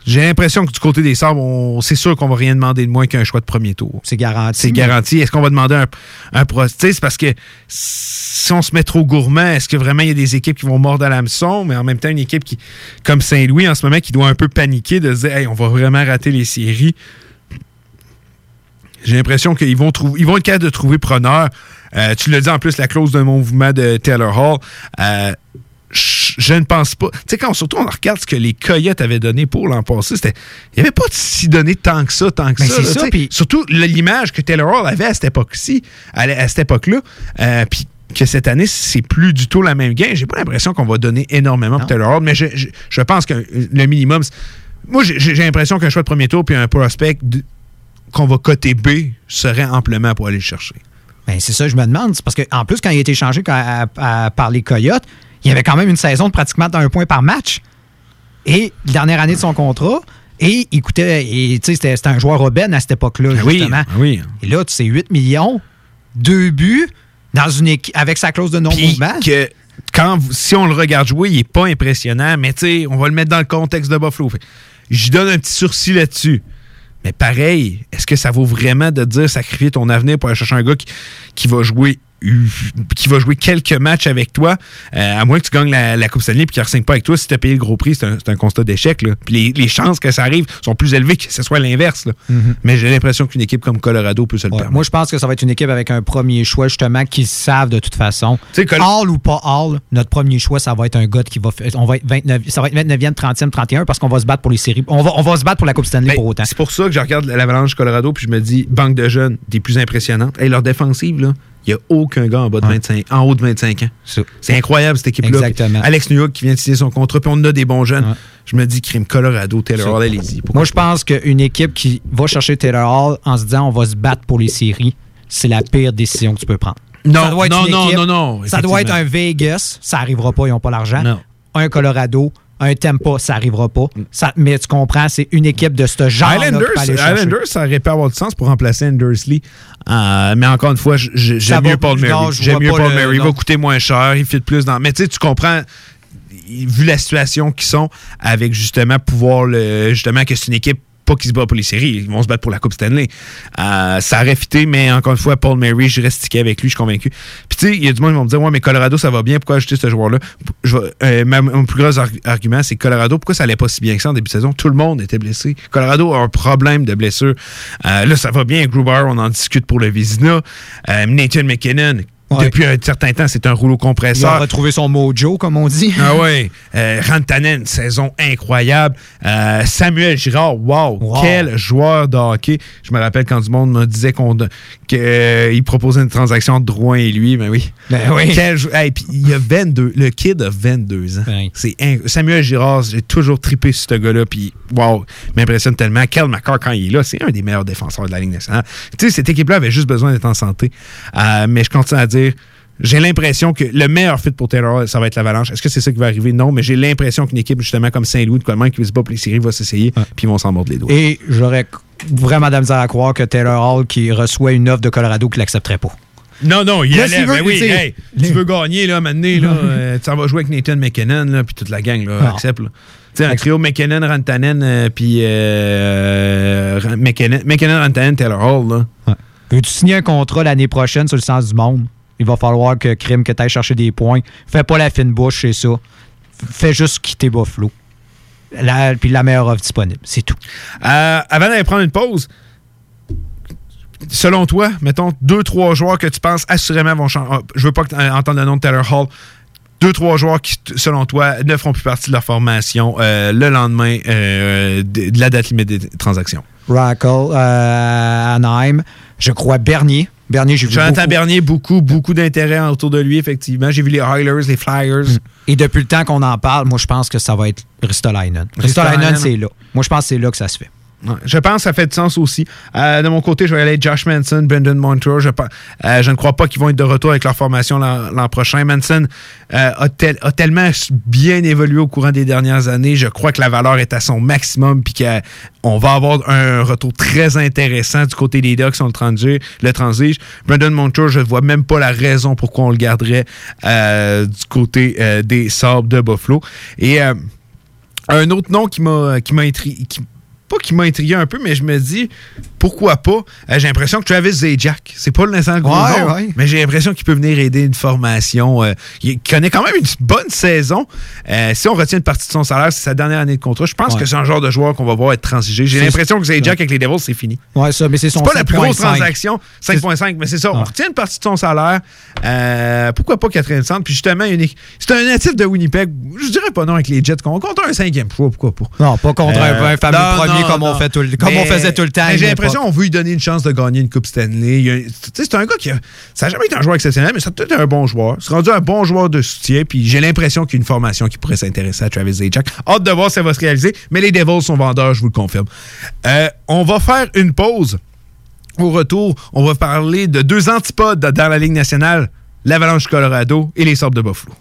J'ai l'impression que du côté des Sabres, on- c'est sûr qu'on va rien demander de moins qu'un choix de premier tour. C'est garanti. C'est garanti. Est-ce qu'on va demander un, un C'est parce que si on se met trop gourmand, est-ce que vraiment il y a des équipes qui vont mordre à l'hameçon, mais en même temps, une équipe qui, comme Saint-Louis en ce moment, qui doit un peu paniquer de se dire, hey, on va vraiment rater les séries. J'ai l'impression qu'ils vont, trouver, ils vont être capables de trouver preneur. Euh, tu l'as dit en plus, la clause d'un mouvement de Taylor Hall. Euh, je ne pense pas. Tu sais, quand surtout on regarde ce que les Coyotes avaient donné pour l'an passé, c'était. Il n'y avait pas de si donné tant que ça, tant que Ben, ça. là, Surtout l'image que Taylor Hall avait à cette époque-ci, à, à cette époque-là. Euh, puis que cette année, c'est plus du tout la même game. J'ai pas l'impression qu'on va donner énormément pour Taylor Hall, mais je, je- je pense que le minimum. Moi, j'ai l'impression qu'un choix de premier tour puis un prospect qu'on va coter B serait amplement pour aller le chercher. Ben, c'est ça, je me demande. Parce qu'en plus, quand il a été à- à- par les Coyotes, il y avait quand même une saison de pratiquement un point par match. Et la dernière année de son contrat, et il coûtait. et, C'était un joueur Robin à cette époque-là, Ben oui, justement. ben oui. Et là, tu sais, 8 millions, deux buts, dans une avec sa clause de non-mouvement. que quand si on le regarde jouer, il est pas impressionnant, mais tu sais, on va le mettre dans le contexte de Buffalo. Je donne un petit sourcil là-dessus. Mais pareil, est-ce que ça vaut vraiment de dire sacrifier ton avenir pour aller chercher un gars qui, qui va jouer qui va jouer quelques matchs avec toi, euh, à moins que tu gagnes la, la Coupe Stanley et qu'il ne pas avec toi, si tu as payé le gros prix, c'est un, constat d'échec. Puis les, les chances que ça arrive sont plus élevées que ce soit l'inverse. là. Mais j'ai l'impression qu'une équipe comme Colorado peut se le Ouais, permettre. moi, je pense que ça va être une équipe avec un premier choix, justement, qui savent de toute façon. Col- Hall ou pas Hall, notre premier choix, ça va être un gars qui va. On va être 29, ça va être 29e, 30e, 31 parce qu'on va se battre pour les séries. On va, on va se battre pour la Coupe Stanley Ben, pour autant. C'est pour ça que je regarde l'Avalanche Colorado puis je me dis, banque de jeunes, des plus impressionnantes. Et leur défensive, là, il n'y a aucun gars en, bas de 25, en haut de 25 ans. C'est incroyable, cette équipe-là. Exactement. Alex Newhook qui vient de signer son contrat, puis on a des bons jeunes. Je me dis, crime Colorado, Taylor Hall, allez-y. Moi, je pense qu'une équipe qui va chercher Taylor Hall en se disant on va se battre pour les séries, c'est la pire décision que tu peux prendre. Non, Ça doit être non, une non, équipe- non, non, Ça doit être un Vegas, ça n'arrivera pas, ils n'ont pas l'argent. Un Colorado, un Tampa, ça n'arrivera pas. Ça- mais tu comprends, c'est une équipe de ce genre Islanders, Islanders, ça aurait pu avoir du sens pour remplacer Andersley. Euh, mais encore une fois, j'aime mieux Paul je J'aime mieux Paul Murray. Il va coûter moins cher, il fit plus dans. Mais tu sais, tu comprends, vu la situation qu'ils sont, avec justement pouvoir le. Justement, que c'est une équipe. Pas qu'ils se battent pour les séries, ils vont se battre pour la Coupe Stanley. Euh, ça aurait fité, mais encore une fois, Paul Murray, je reste tiqué avec lui, je suis convaincu. Puis tu sais, il y a du monde qui vont me dire Ouais, mais Colorado, ça va bien, pourquoi ajouter ce joueur-là? Euh, Mon plus gros ar- argument, c'est Colorado, pourquoi ça allait pas si bien que ça en début de saison? Tout le monde était blessé. Colorado a un problème de blessure. Euh, là, ça va bien. Gruber, on en discute pour le Vizina. Nathan McKinnon, depuis un certain temps, c'est un rouleau Il a compresseur. retrouvé son mojo, comme on dit. Ah ouais. Euh, Rantanen, saison incroyable. Euh, Samuel Girard, wow, quel joueur de hockey. Je me rappelle quand du monde me disait qu'on qu'il proposait une transaction entre Drouin et lui. Ben oui. Ben oui. Quel Hey, puis il a 22, le kid a 22 ans. C'est inc- Samuel Girard, j'ai toujours trippé sur ce gars-là. Puis wow, m'impressionne tellement. Kel McCarr, quand il est là, c'est un des meilleurs défenseurs de la Ligue nationale. Tu sais, cette équipe-là avait juste besoin d'être en santé. Euh, mais je continue à dire, j'ai l'impression que le meilleur fit pour Taylor, ça va être l'Avalanche. Est-ce que c'est ça qui va arriver? Non, mais j'ai l'impression qu'une équipe, justement, comme Saint-Louis, de Colman, qui se bat pour les séries, va s'essayer, puis ils vont s'en mordre les doigts. Et j'aurais vraiment de la misère à croire que Taylor Hall, qui reçoit une offre de Colorado, qui l'accepterait pas. Non, non, il Là, allait. Ben oui, tu sais, hey, tu veux gagner, là, maintenant, là, euh, tu vas jouer avec Nathan McKinnon, là, puis toute la gang, là, Ah. accepte, là. Tu sais, un trio McKinnon, Rantanen, euh, puis euh, McKinnon, McKinnon, Rantanen, Taylor Hall, là. Veux-tu signer un contrat l'année prochaine sur le sens du monde? Il va falloir que Crime, que tu ailles chercher des points. Fais pas la fine bouche, c'est ça. Fais juste quitter Buffalo. La, puis la meilleure offre disponible. C'est tout. Euh, avant d'aller prendre une pause, selon toi, mettons deux, trois joueurs que tu penses assurément vont changer. Je veux pas entendre le nom de Taylor Hall. Deux, trois joueurs qui, selon toi, ne feront plus partie de leur formation euh, le lendemain euh, de, de la date limite des transactions. Rackle, Anaheim. Je crois Bernier. Bernier, j'ai vu Jonathan beaucoup. Bernier, beaucoup, beaucoup d'intérêt autour de lui, effectivement. J'ai vu les Oilers, les Flyers. Et depuis le temps qu'on en parle, moi, je pense que ça va être. Ristolainen. Ristolainen, c'est là. Moi, je pense que c'est là que ça se fait. Je pense que ça fait du sens aussi. Euh, de mon côté, je vais aller Josh Manson, Brendan Montour. Euh, je ne crois pas qu'ils vont être de retour avec leur formation l'an prochain. Manson euh, a, tel- a tellement bien évolué au courant des dernières années. Je crois que la valeur est à son maximum puis qu'on va avoir un retour très intéressant du côté des Ducks on le transige. Le. Brendan Montour, je ne vois même pas la raison pourquoi on le garderait du côté des Sabres de Buffalo. Et un autre nom qui m'a intrigué, pas qui m'a intrigué un peu, mais je me dis pourquoi pas? Euh, j'ai l'impression que Travis Zajac, c'est pas gros Ouais, nom, ouais. mais j'ai l'impression qu'il peut venir aider une formation. euh, il connaît quand même une bonne saison. Euh, si on retient une partie de son salaire, c'est sa dernière année de contrat. Je pense Ouais. que c'est un genre de joueur qu'on va voir être transigé. J'ai l'impression que Zajac avec les Devils, c'est fini. Ouais, ça, mais c'est son pas la plus grosse 5.5. transaction, 5.5, mais c'est ça. On retient une partie de son salaire. Euh, pourquoi pas quatrième centre? Puis justement, c'est un natif de Winnipeg. Je dirais pas non avec les Jets. On compte un cinquième choix, pourquoi pas? Non, pas contre un- un fameux non, premier non, comme, on, fait tout le, comme Mais- on faisait tout le temps. J'ai l'impression qu'on veut lui donner une chance de gagner une Coupe Stanley. C'est un gars qui a, ça n'a jamais été un joueur exceptionnel, mais ça a peut-être été un bon joueur. C'est rendu un bon joueur de soutien, puis j'ai l'impression qu'il y a une formation qui pourrait s'intéresser à Travis Zajac. Hâte de voir si ça va se réaliser, mais les Devils sont vendeurs, je vous le confirme. Euh, on va faire une pause. Au retour, on va parler de deux antipodes dans la Ligue nationale, l'Avalanche du Colorado et les Sabres de Buffalo.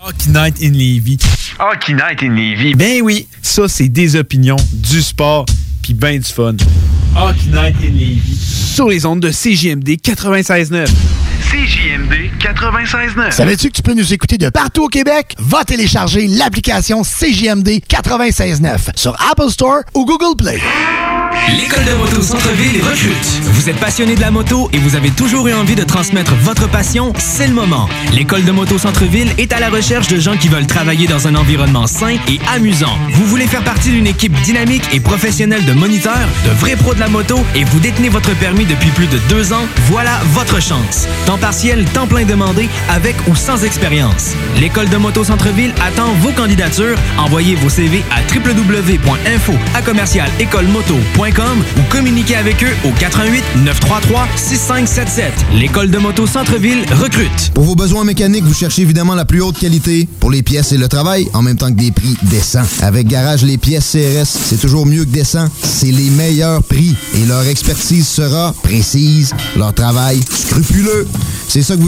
Hockey Night in Levy. Hockey Night in Levy. Ben oui, ça c'est des opinions, du sport, puis ben du fun. Hockey Night in Levy. Sur les ondes de CJMD 96.9. CJMD 96.9. Savais-tu que tu peux nous écouter de partout au Québec? Va télécharger l'application CJMD 96.9 sur Apple Store ou Google Play. L'école de moto Centre-ville recrute. Vous êtes passionné de la moto et vous avez toujours eu envie de transmettre votre passion, c'est le moment. L'école de moto Centre-ville est à la recherche de gens qui veulent travailler dans un environnement sain et amusant. Vous voulez faire partie d'une équipe dynamique et professionnelle de moniteurs, de vrais pros de la moto et vous détenez votre permis depuis plus de deux ans, voilà votre chance. Temps partiel, temps plein demandé, avec ou sans expérience. L'école de moto Centre-ville attend vos candidatures. Envoyez vos CV à www.info à commercial écolemoto.com ou communiquez avec eux au 88 933 6577. L'école de moto Centre-ville recrute. Pour vos besoins mécaniques, vous cherchez évidemment la plus haute qualité pour les pièces et le travail, en même temps que des prix décents. Avec Garage Les Pièces CRS, c'est toujours mieux que décent. C'est les meilleurs prix et leur expertise sera précise, leur travail scrupuleux. C'est ça que vous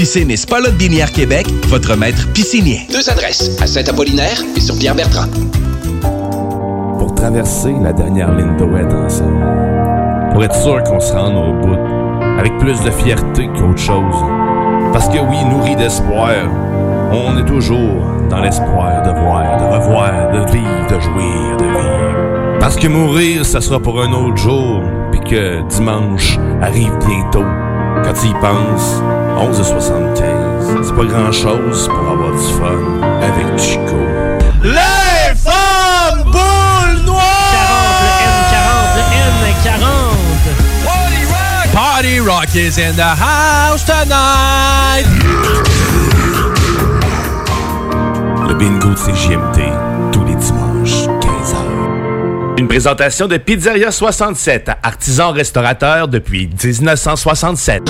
Piscine et Spa Lot Binière Québec, votre maître piscinier. Deux adresses, à Saint-Apollinaire et sur Pierre-Bertrand. Pour traverser la dernière ligne de ensemble. Pour être sûr qu'on se rende au bout. Avec plus de fierté qu'autre chose. Parce que oui, nourri d'espoir, on est toujours dans l'espoir de voir, de revoir, de vivre, de jouir, de vivre. Parce que mourir, ça sera pour un autre jour, puis que dimanche arrive bientôt. Quand tu y penses, 11h75, c'est pas grand-chose pour avoir du fun avec Chico. Les femmes boules noires! 40, le N40, le N40. Party rock! Is in the house tonight. Le bingo de CJMD, tous les dimanches, 15h. Une présentation de Pizzeria 67, artisan restaurateur depuis 1967.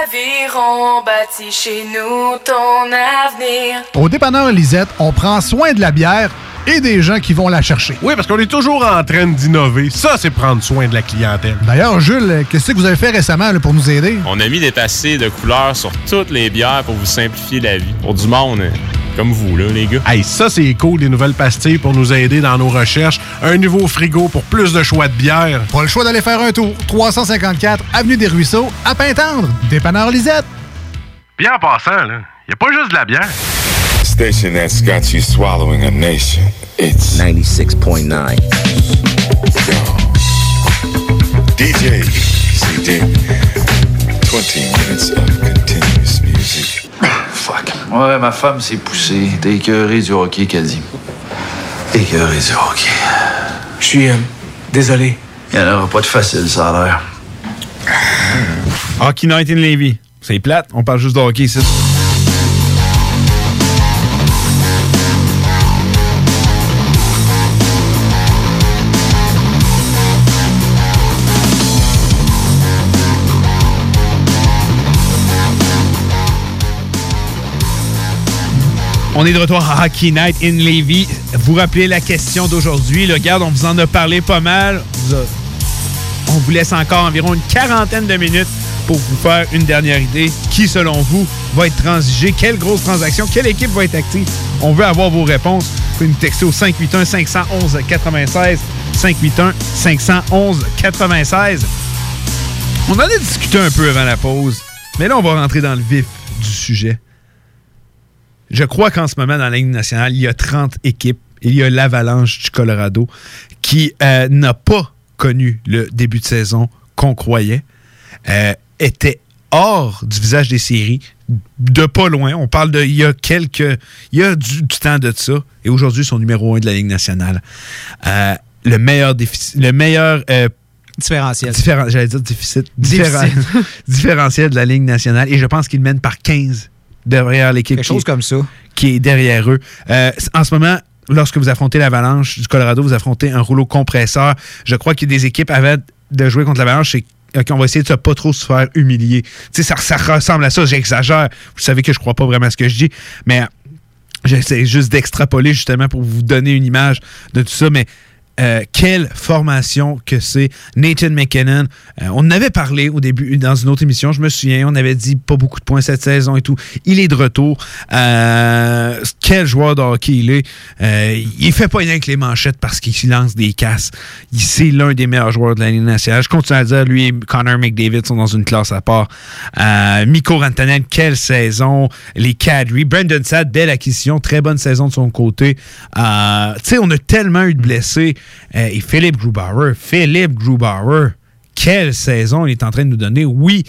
Aviron bâti chez nous ton avenir. Au dépanneur Lisette, on prend soin de la bière et des gens qui vont la chercher. Oui, parce qu'on est toujours en train d'innover. Ça, c'est prendre soin de la clientèle. D'ailleurs, Jules, qu'est-ce que vous avez fait récemment là, pour nous aider? On a mis des passés de couleurs sur toutes les bières pour vous simplifier la vie. Pour du monde hein, comme vous, là, les gars. Hey, ça, c'est cool, les nouvelles pastilles pour nous aider dans nos recherches. Un nouveau frigo pour plus de choix de bière. Pas le choix d'aller faire un tour. 354 Avenue des Ruisseaux, à Pintendre. Dépanneur Lisette. Bien en passant, là, y a pas juste de la bière. Station that's got you swallowing a nation. It's 96.9. DJ CD. 20 minutes of. Ouais, ma femme s'est poussée. T'es écœuré du hockey, qu'elle dit. Écœuré du hockey. Je suis euh, désolé. Il n'y en aura pas de facile, ça a l'air. Hockey Night in Levy. C'est plate, on parle juste de hockey ici. On est de retour à Hockey Night in Levy. Vous rappelez la question d'aujourd'hui. Le garde, on vous en a parlé pas mal. On vous laisse encore environ une quarantaine de minutes pour vous faire une dernière idée. Qui, selon vous, va être transigé? Quelle grosse transaction? Quelle équipe va être active? On veut avoir vos réponses. Vous pouvez nous texter au 581-511-96. 581-511-96. On en a discuté un peu avant la pause, mais là, on va rentrer dans le vif du sujet. Je crois qu'en ce moment, dans la Ligue nationale, il y a 30 équipes. Il y a l'Avalanche du Colorado qui euh, n'a pas connu le début de saison qu'on croyait, euh, était hors du visage des séries, de pas loin. On parle de il y a quelques. Il y a du, du temps de ça. Et aujourd'hui, ils sont numéro un de la Ligue nationale. Euh, le meilleur déficit. Le meilleur. euh, Différentiel. différen- J'allais dire déficit. Différen- différentiel de la Ligue nationale. Et je pense qu'ils mènent par 15 derrière l'équipe. Quelque qui- chose comme ça. Qui est derrière eux. Euh, en ce moment, lorsque vous affrontez l'Avalanche du Colorado, vous affrontez un rouleau compresseur. Je crois que des équipes avaient de jouer contre l'Avalanche, c'est OK, on va essayer de se pas trop se faire humilier. Tu sais, ça, ça ressemble à ça, j'exagère. Vous savez que je crois pas vraiment à ce que je dis, mais j'essaie juste d'extrapoler justement pour vous donner une image de tout ça, mais euh, quelle formation que c'est. Nathan McKinnon, euh, on en avait parlé au début dans une autre émission, je me souviens, on avait dit pas beaucoup de points cette saison et tout. Il est de retour. Euh, quel joueur de hockey il est. Il fait pas rien avec les manchettes parce qu'il lance des casses. C'est l'un des meilleurs joueurs de la Ligue nationale. Je continue à dire, lui et Connor McDavid sont dans une classe à part. Mikko Rantanen, quelle saison. Les Cadry. Brandon Saad, belle acquisition. Très bonne saison de son côté. Tu sais, on a tellement eu de blessés. Euh, et Philippe Grubauer. Philippe Grubauer. Quelle saison il est en train de nous donner. Oui,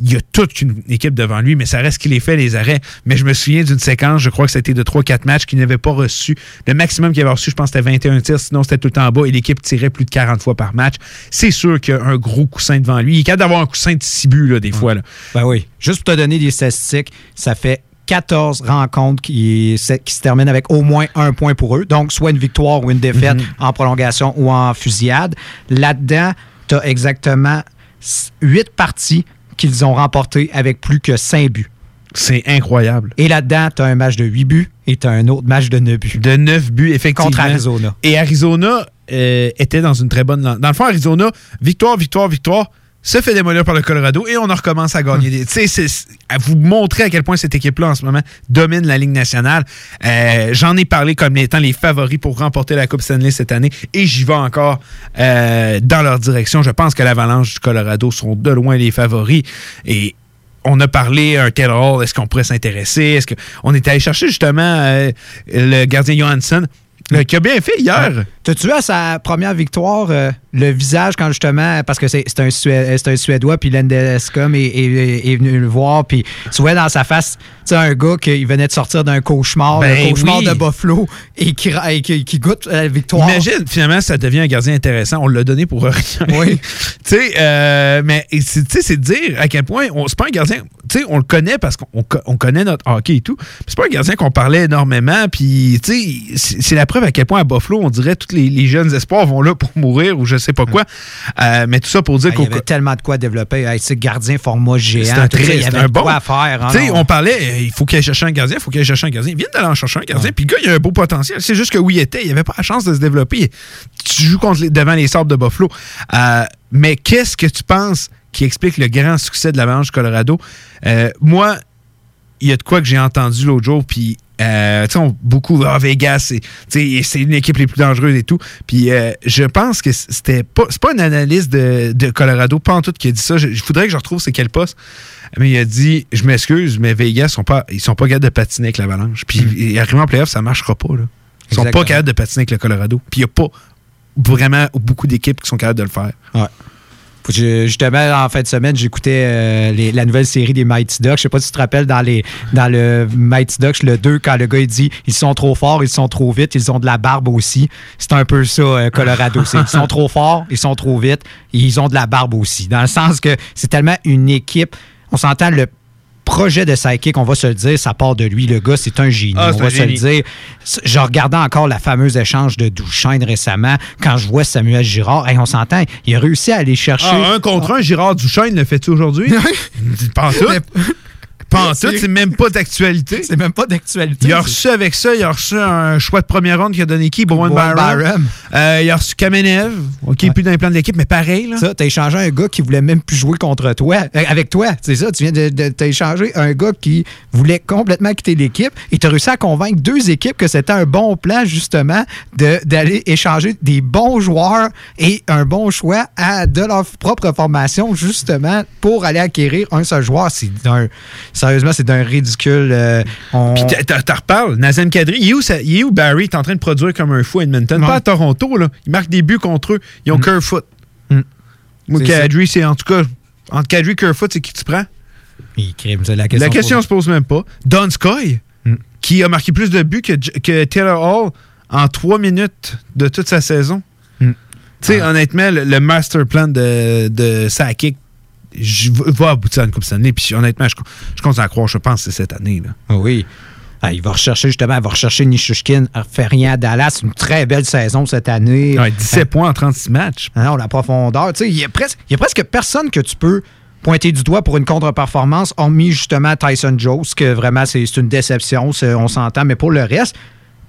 il y a toute une équipe devant lui, mais ça reste qu'il les fait, les arrêts. Mais je me souviens d'une séquence, je crois que c'était de 3-4 matchs qu'il n'avait pas reçu. Le maximum qu'il avait reçu, je pense, c'était 21 tirs, sinon c'était tout le temps en bas et l'équipe tirait plus de 40 fois par match. C'est sûr qu'il y a un gros coussin devant lui. Il est capable d'avoir un coussin de 6 buts, là, des fois. Là. Ben oui. Juste pour te donner des statistiques, ça fait 14 rencontres qui, se- qui se terminent avec au moins un point pour eux. Donc, soit une victoire ou une défaite en prolongation ou en fusillade. Là-dedans, tu as exactement 8 parties qu'ils ont remportées avec plus que 5 buts. C'est incroyable. Et là-dedans, tu as un match de 8 buts et tu as un autre match de 9 buts. De 9 buts, effectivement. Contre Arizona. Et Arizona euh, était dans une très bonne... Dans le fond, Arizona, victoire, victoire, victoire, se fait démolir par le Colorado et on en recommence à gagner. des- Tu sais, c'est- à vous montrer à quel point cette équipe-là en ce moment domine la Ligue nationale. Euh, J'en ai parlé comme étant les favoris pour remporter la Coupe Stanley cette année et j'y vais encore euh, dans leur direction. Je pense que l'Avalanche du Colorado sont de loin les favoris et on a parlé un Taylor Hall, est-ce qu'on pourrait s'intéresser? Est-ce qu'on est allé chercher justement euh, le gardien Johansson, euh, qui a bien fait hier. T'as-tu à sa première victoire euh, le visage quand justement, parce que c'est c'est un, Sué- c'est un Suédois, puis Lendescom est, est- est venu le voir, puis tu vois dans sa face, tu sais, un gars qui venait de sortir d'un cauchemar, Ben un cauchemar oui. de Buffalo, et qui, ra- et qui, qui goûte la victoire. Imagine, finalement, ça devient un gardien intéressant. On l'a donné pour rien. Oui. tu sais, euh, mais c'est de dire à quel point c'est pas un gardien. Tu sais, on le connaît parce qu'on on co- on connaît notre hockey et tout. C'est pas un gardien qu'on parlait énormément. Puis, tu sais, c'est la preuve à quel point à Buffalo, on dirait tous les, les jeunes espoirs vont là pour mourir ou je sais pas quoi. Euh, mais tout ça pour dire Il y qu'au avait tellement de quoi développer. Hey, c'est gardien format géant. c'est un ça, très il y avait un bon. quoi à faire. hein, Tu sais, non? on parlait, euh, il faut qu'il aille chercher un gardien, il faut qu'il aille chercher un gardien. Il vient d'aller en chercher un gardien, puis le gars, il a un beau potentiel. C'est juste que où il était, il avait pas la chance de se développer. Tu joues contre les- devant les Sables de Buffalo. Euh, mais qu'est-ce que tu penses qui explique le grand succès de l'Avalanche Colorado? Euh, moi, il y a de quoi que j'ai entendu l'autre jour, puis euh, tu sais, on- beaucoup, ah, Vegas, c'est une équipe les plus dangereuses et tout. Puis euh, je pense que c'était pas, c'est pas une analyse de, de Colorado, pas en tout, qui a dit ça. Je, je voudrais que je retrouve c'est quel poste. Mais il a dit, je m'excuse, mais Vegas, sont pas, ils sont pas capables de patiner avec l'Avalanche. Puis arriver en playoff, ça marchera pas. Là. Ils sont Exactement. pas capables de patiner avec le Colorado. Puis il n'y a pas vraiment beaucoup d'équipes qui sont capables de le faire. Ouais. Justement, en fin de semaine, j'écoutais euh, la nouvelle série des Mighty Ducks. Je sais pas si tu te rappelles dans, les, dans le Mighty Ducks, le 2, quand le gars il dit ils sont trop forts, ils sont trop vite, ils ont de la barbe aussi. C'est un peu ça, euh, Colorado. Ils sont trop forts, ils sont trop vite, ils ont de la barbe aussi. Dans le sens que c'est tellement une équipe. On s'entend le projet de Psychic, on va se le dire, ça part de lui. Le gars, c'est un génie. Ah, on va se le dire. Je regardais encore la fameuse échange de Douchaine récemment. Quand je vois Samuel Girard, hey, on s'entend, il a réussi à aller chercher. Ah, un contre un, Girard Duchesne le fait-tu aujourd'hui? pas tout. Pas en tout, c'est même pas d'actualité. C'est même pas d'actualité. Il a reçu avec ça, il a reçu un choix de première ronde qui a donné qui? Bowen Byram. Byram. Euh, il a reçu Kamenev, OK, plus dans les plans de l'équipe, mais pareil. Là. Ça, t'as échangé un gars qui voulait même plus jouer contre toi, euh, avec toi. C'est ça, tu viens de, de- t'as échangé un gars qui voulait complètement quitter l'équipe et t'as réussi à convaincre deux équipes que c'était un bon plan, justement, de- d'aller échanger des bons joueurs et un bon choix à, de leur propre formation, justement, pour aller acquérir un seul joueur. C'est d'un, sérieusement, c'est d'un ridicule. euh, on- Puis t'as reparles, Nazem Kadri, il est, où, ça- il est où Barry? Est en train de produire comme un fou à Edmonton? Pas à Toronto, là. Il marque des buts contre eux. Ils ont Kerfoot. Moi, Mm. C'est Kadri, c'est en tout cas, entre Kadri et Kerfoot, c'est qui tu prends? Il crime, la question. La question se pose même pas. Don Sky, qui a marqué plus de buts que, que Taylor Hall en trois minutes de toute sa saison. Tu sais, honnêtement, le, le master plan de, de Sakic je v- va aboutir à une Coupe Stanley. Puis honnêtement, je, je compte à croire, je pense que c'est cette année. Là. Ah oui. Ah, il va rechercher justement, il va rechercher Nishushkin, il fait rien à Dallas. Une très belle saison cette année. Ouais, 17 points en 36 matchs. Ah non, la profondeur. Il y, a presque, y a presque personne que tu peux pointer du doigt pour une contre-performance, hormis justement Tyson Jones, que vraiment c'est une déception, on s'entend. Mais pour le reste,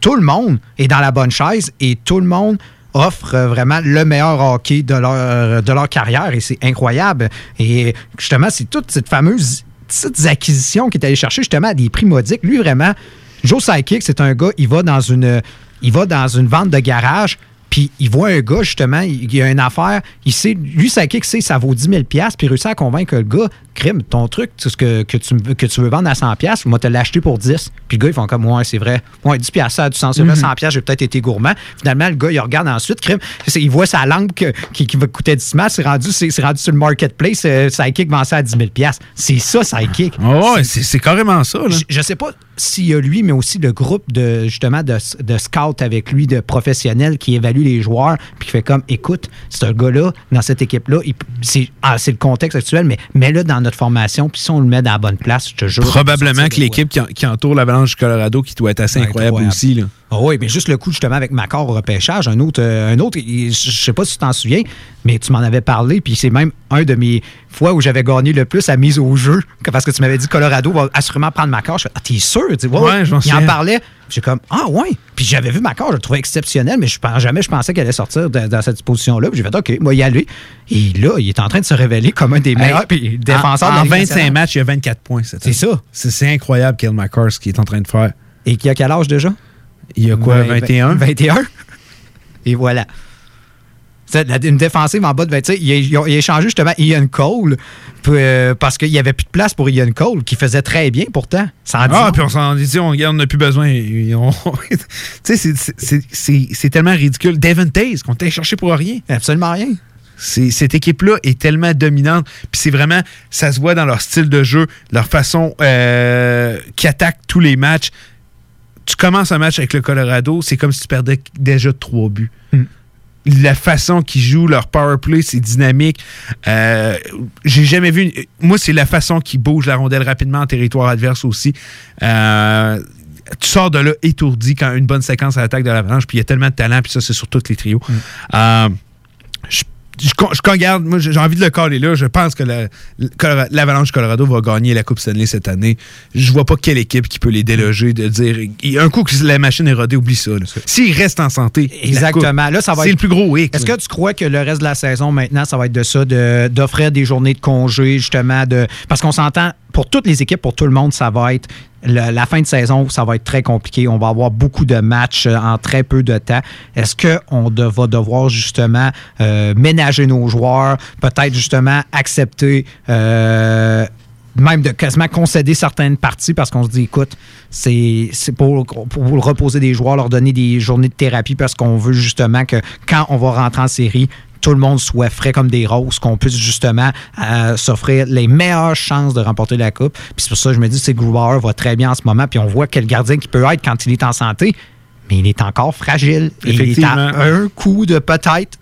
tout le monde est dans la bonne chaise et tout le monde offre euh, vraiment le meilleur hockey de leur, de leur carrière et c'est incroyable. Et justement, c'est toute cette fameuse petites acquisitions qu'il est allé chercher justement à des prix modiques. Lui, vraiment, Joe Psychic, c'est un gars, il dans une, il va dans une vente de garage, puis il voit un gars, justement, il, il a une affaire, il sait, lui, Psychic sait, ça vaut 10 000 puis il réussit à convaincre le gars, crime, ton truc, c'est ce que, que, tu, me- que tu veux vendre à 100 moi, te l'acheter pour 10. Puis le gars, ils font comme, ouais, c'est vrai. Ouais, 10 ça a du sens. C'est vrai, Mhm. 100 j'ai peut-être été gourmand. Finalement, le gars, il regarde ensuite, crime, il voit sa lampe que- qui, qui va coûter 10 000, c'est rendu, c'est c'est rendu sur le marketplace, euh, Psychic vend ça à 10 000 C'est ça, Psychic. Oh, ouais, c'est c'est carrément ça. Là. Je, je sais pas s'il y a lui, mais aussi le groupe de justement de, de scouts avec lui, de professionnels qui évaluent les joueurs, puis qui fait comme écoute, ce gars-là, dans cette équipe-là, c'est ah, c'est le contexte actuel, mais mets-le dans notre formation, puis si on le met dans la bonne place, je te jure. Probablement que l'équipe qui, en- qui entoure l'Avalanche du Colorado, qui doit être assez incroyable, incroyable. aussi. Là. Ah oui, mais juste le coup justement avec Macor au repêchage, un autre, euh, un autre il- je sais pas si tu t'en souviens, mais tu m'en avais parlé, puis c'est même un de mes fois où j'avais gagné le plus à mise au jeu, parce que tu m'avais dit Colorado va assurément prendre Macor. Je fais, ah, t'es sûr? Tu dis, ouais, Ouais, je m'en Il en parlait J'ai comme, ah ouais. Puis j'avais vu Macor, je le trouvais exceptionnel, mais je jamais je pensais qu'elle allait sortir de- dans cette position-là. Puis j'ai fait, OK, moi, y aller. Et là, il est en train de se révéler comme un des meilleurs puis défenseurs en, de la en Ligue 25 nationale. matchs, il y a 24 points. C'est ça. C'est c'est incroyable, Kyle McCarr, ce qu'il est en train de faire. Et qui a quel âge déjà? Il y a quoi, 21? 21. Et voilà. Une défensive en bas de 25. Il a, il échangé justement Ian Cole euh, parce qu'il n'y avait plus de place pour Ian Cole, qui faisait très bien pourtant. Ah, puis on s'en dit, on n'a plus besoin. Tu sais, c'est- tellement ridicule. Devin Taze, qu'on t'a cherché pour rien. Absolument rien. Cette équipe-là est tellement dominante. Puis c'est vraiment, ça se voit dans leur style de jeu, leur façon euh, qui attaque tous les matchs. Tu commences un match avec le Colorado, c'est comme si tu perdais déjà trois buts. La façon qu'ils jouent, leur power play, c'est dynamique. Euh, J'ai jamais vu. une- Moi, c'est la façon qu'ils bougent la rondelle rapidement en territoire adverse aussi. Euh, tu sors de là étourdi quand une bonne séquence à l'attaque de l'avalanche, puis il y a tellement de talent, puis ça, c'est sur tous les trios. Euh, je, je, regarde, moi j'ai envie de le caler là. Je pense que l'Avalanche Colorado va gagner la Coupe Stanley cette année. Je vois pas quelle équipe qui peut les déloger de dire un coup que la machine est rodée, oublie ça. S'ils restent en santé, Exactement. coupe, Là, ça va c'est être- le plus gros hic. Est-ce que tu crois que le reste de la saison maintenant, ça va être de ça, de- d'offrir des journées de congé, justement, de parce qu'on s'entend pour toutes les équipes, pour tout le monde, ça va être la fin de saison, ça va être très compliqué. On va avoir beaucoup de matchs euh, en très peu de temps. Est-ce qu'on va devoir justement euh, ménager nos joueurs, peut-être justement accepter euh, même de quasiment concéder certaines parties parce qu'on se dit, écoute, c'est pour, pour reposer des joueurs, leur donner des journées de thérapie parce qu'on veut justement que quand on va rentrer en série, tout le monde soit frais comme des roses, qu'on puisse justement euh, s'offrir les meilleures chances de remporter la Coupe. Puis c'est pour ça que je me dis que Grubauer va très bien en ce moment, puis on voit quel gardien qui peut être quand il est en santé, mais il est encore fragile. Il est à un coup de peut-être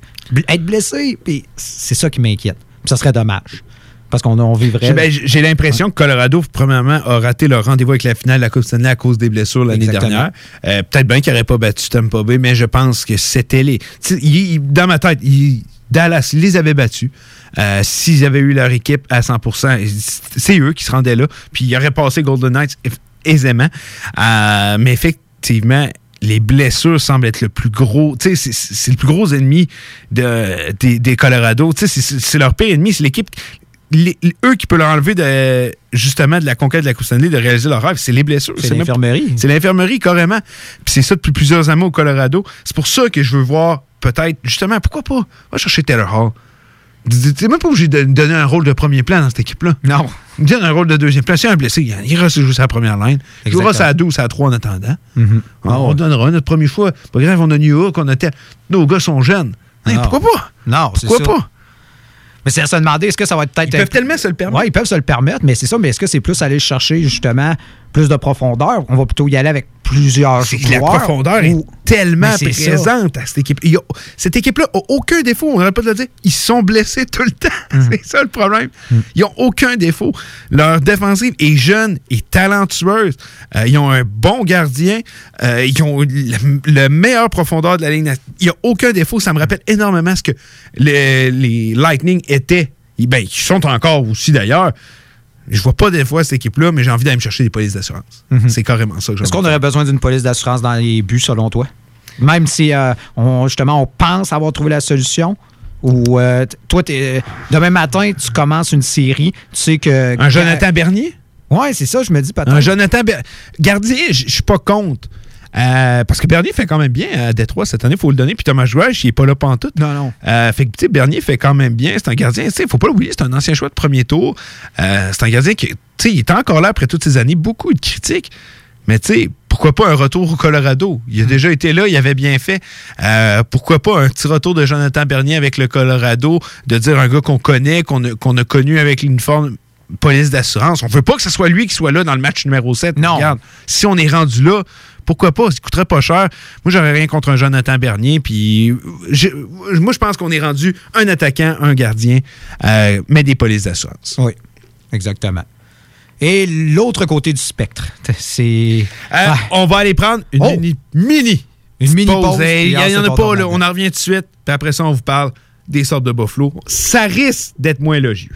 être blessé. Puis c'est ça qui m'inquiète. Puis ça serait dommage. Parce qu'on on vivrait... J'ai ben, j'ai l'impression que Colorado, premièrement, a raté leur rendez-vous avec la finale de la Coupe Stanley à cause des blessures l'année dernière. Euh, Peut-être bien qu'ils n'auraient pas battu Tampa Bay, mais je pense que c'était les. Il- il- dans ma tête, il- Dallas les avait battus. Euh, S'ils avaient eu leur équipe à 100% c'est eux qui se rendaient là. Puis ils auraient passé Golden Knights aisément. Euh, mais effectivement, les blessures semblent être le plus gros. C'est- le plus gros ennemi de, des, des Colorado. C'est leur pire ennemi. C'est l'équipe. Les- eux qui peuvent leur enlever de, justement de la conquête de la Coupe Stanley, de réaliser leur rêve, c'est les blessures. C'est l'infirmerie. C'est l'infirmerie, carrément. Puis c'est ça depuis plusieurs années au Colorado. C'est pour ça que je veux voir, peut-être, justement, pourquoi pas, va chercher Taylor Hall. T'es même pas obligé de donner un rôle de premier plan dans cette équipe-là. Non. Donne un rôle de deuxième plan. C'est un blessé, il il reste jouer sa première ligne. Il jouera sa 12, sa 3 en attendant. Mhm. On, on donnera notre premier choix. Pas grave, on a New York, on a tel. Nos gars sont jeunes. Hey, pourquoi pas? Non, c'est Pourquoi ça. pas? Mais c'est à se demander, est-ce que ça va être peut-être. Ils peuvent tellement se le permettre. Oui, ils peuvent se le permettre, mais c'est ça. Mais est-ce que c'est plus aller chercher justement plus de profondeur? On va plutôt y aller avec plusieurs que la joueurs. profondeur ou- est tellement ça. présente à cette équipe. A- cette équipe-là n'a aucun défaut, on n'arrête pas de le dire. Ils sont blessés tout le temps. Mm. C'est ça le problème. Ils n'ont aucun défaut. Leur défensive est jeune et talentueuse. Euh, ils ont un bon gardien. Euh, ils ont le, le meilleur profondeur de la ligne. Il n'y a aucun défaut. Ça me rappelle énormément ce que les, les Lightning étaient. Ben, ils sont encore aussi d'ailleurs. Je vois pas des fois cette équipe-là, mais j'ai envie d'aller me chercher des polices d'assurance. Mhm. C'est carrément ça que Est-ce qu'on aurait besoin d'une police d'assurance dans les buts, selon toi? Même si, euh, on, justement, on pense avoir trouvé la solution? Ou euh, toi, t'es- demain matin, tu commences une série, tu sais que... Un Jonathan Bernier? Oui, c'est ça, je me dis peut-être. Un Jonathan Ber- Gardien, je je suis pas contre. Euh, parce que Bernier fait quand même bien à Détroit cette année, il faut le donner. Puis Thomas Jouage, il est pas là pantoute. Non, non. Euh, fait que, tu sais, Bernier fait quand même bien. C'est un gardien, tu sais, faut pas l'oublier, c'est un ancien choix de premier tour. Euh, c'est un gardien qui, il est encore là après toutes ces années. Beaucoup de critiques. Mais, tu sais, pourquoi pas un retour au Colorado? Il a déjà été là, il avait bien fait. Euh, pourquoi pas un petit retour de Jonathan Bernier avec le Colorado, de dire un gars qu'on connaît, qu'on a, qu'on a connu avec l'uniforme police d'assurance. On veut pas que ce soit lui qui soit là dans le match numéro 7. Non. Regarde, si on est rendu là, pourquoi pas? Ça coûterait pas cher. Moi, j'aurais rien contre un Jonathan Bernier. Puis, moi, je pense qu'on est rendu un attaquant, un gardien, euh, mais des polices d'assurance. Oui, exactement. Et l'autre côté du spectre, c'est... Euh, On va aller prendre une Oh! mini. mini Une mini pause, Il n'y en a pas, là. On en revient tout de suite. Puis après ça, on vous parle des sortes de buffalo. Ça risque d'être moins élogieux.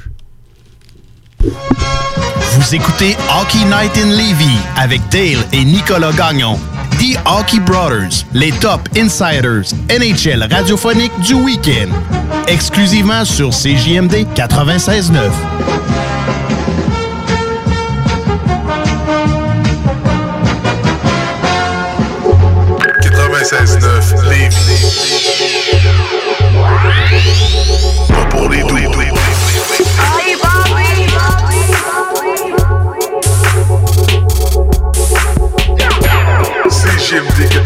Vous écoutez Hockey Night in Levy avec Dale et Nicolas Gagnon. The Hockey Brothers, les top insiders NHL radiophonique du week-end. Exclusivement sur CJMD 96.9. 96.9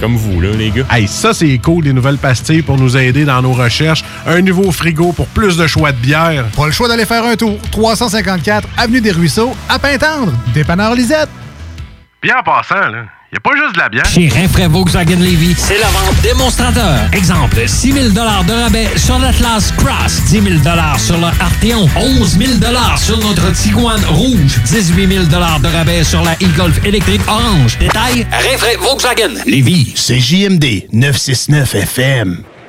comme vous, là, les gars. Hey, ça, c'est cool, des nouvelles pastilles pour nous aider dans nos recherches. Un nouveau frigo pour plus de choix de bière. Pas le choix d'aller faire un tour. 354 Avenue des Ruisseaux, à Pintendre. Dépanneur Lisette. Bien en passant, là, y a pas juste de la bière. Chez Rinfraie Volkswagen Levy, c'est la vente démonstrateur. Exemple, 6 000 de rabais sur l'Atlas Cross, 10 000 sur le Arteon, 11 000 sur notre Tiguan Rouge, 18 000 de rabais sur la e-Golf électrique orange. Détail, Rinfraie Volkswagen Levy. C'est JMD 969 FM.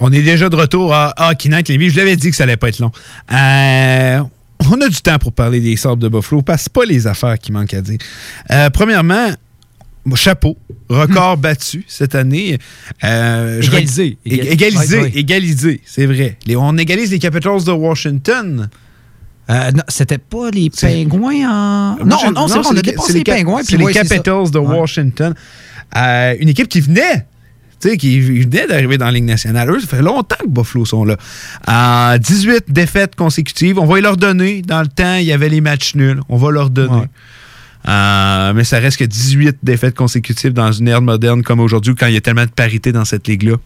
On est déjà de retour à Hockey Night Lévis. Je l'avais dit que ça allait pas être long. Euh, on a du temps pour parler des sortes de Buffalo parce que pas les affaires qui manquent à dire. Euh, premièrement, chapeau, record battu cette année. Euh, je Égalisé. Égal- Égalisé, égalisé, c'est vrai. Les- on égalise les Capitals de Washington. Euh, non, c'était pas les pingouins en. Moi, Non, je- non, c'est vrai, on a les- dépassé les Cap- pingouins. C'est les. Capitals de Ouais. Washington. Euh, une équipe qui venait, tu sais, qui venait d'arriver dans la Ligue nationale. Eux, ça fait longtemps que Buffalo sont là. Euh, 18 défaites consécutives. On va leur donner. Dans le temps, il y avait les matchs nuls. On va leur donner. Ouais. Euh, mais ça reste que 18 défaites consécutives dans une ère moderne comme aujourd'hui, quand il y a tellement de parité dans cette ligue-là.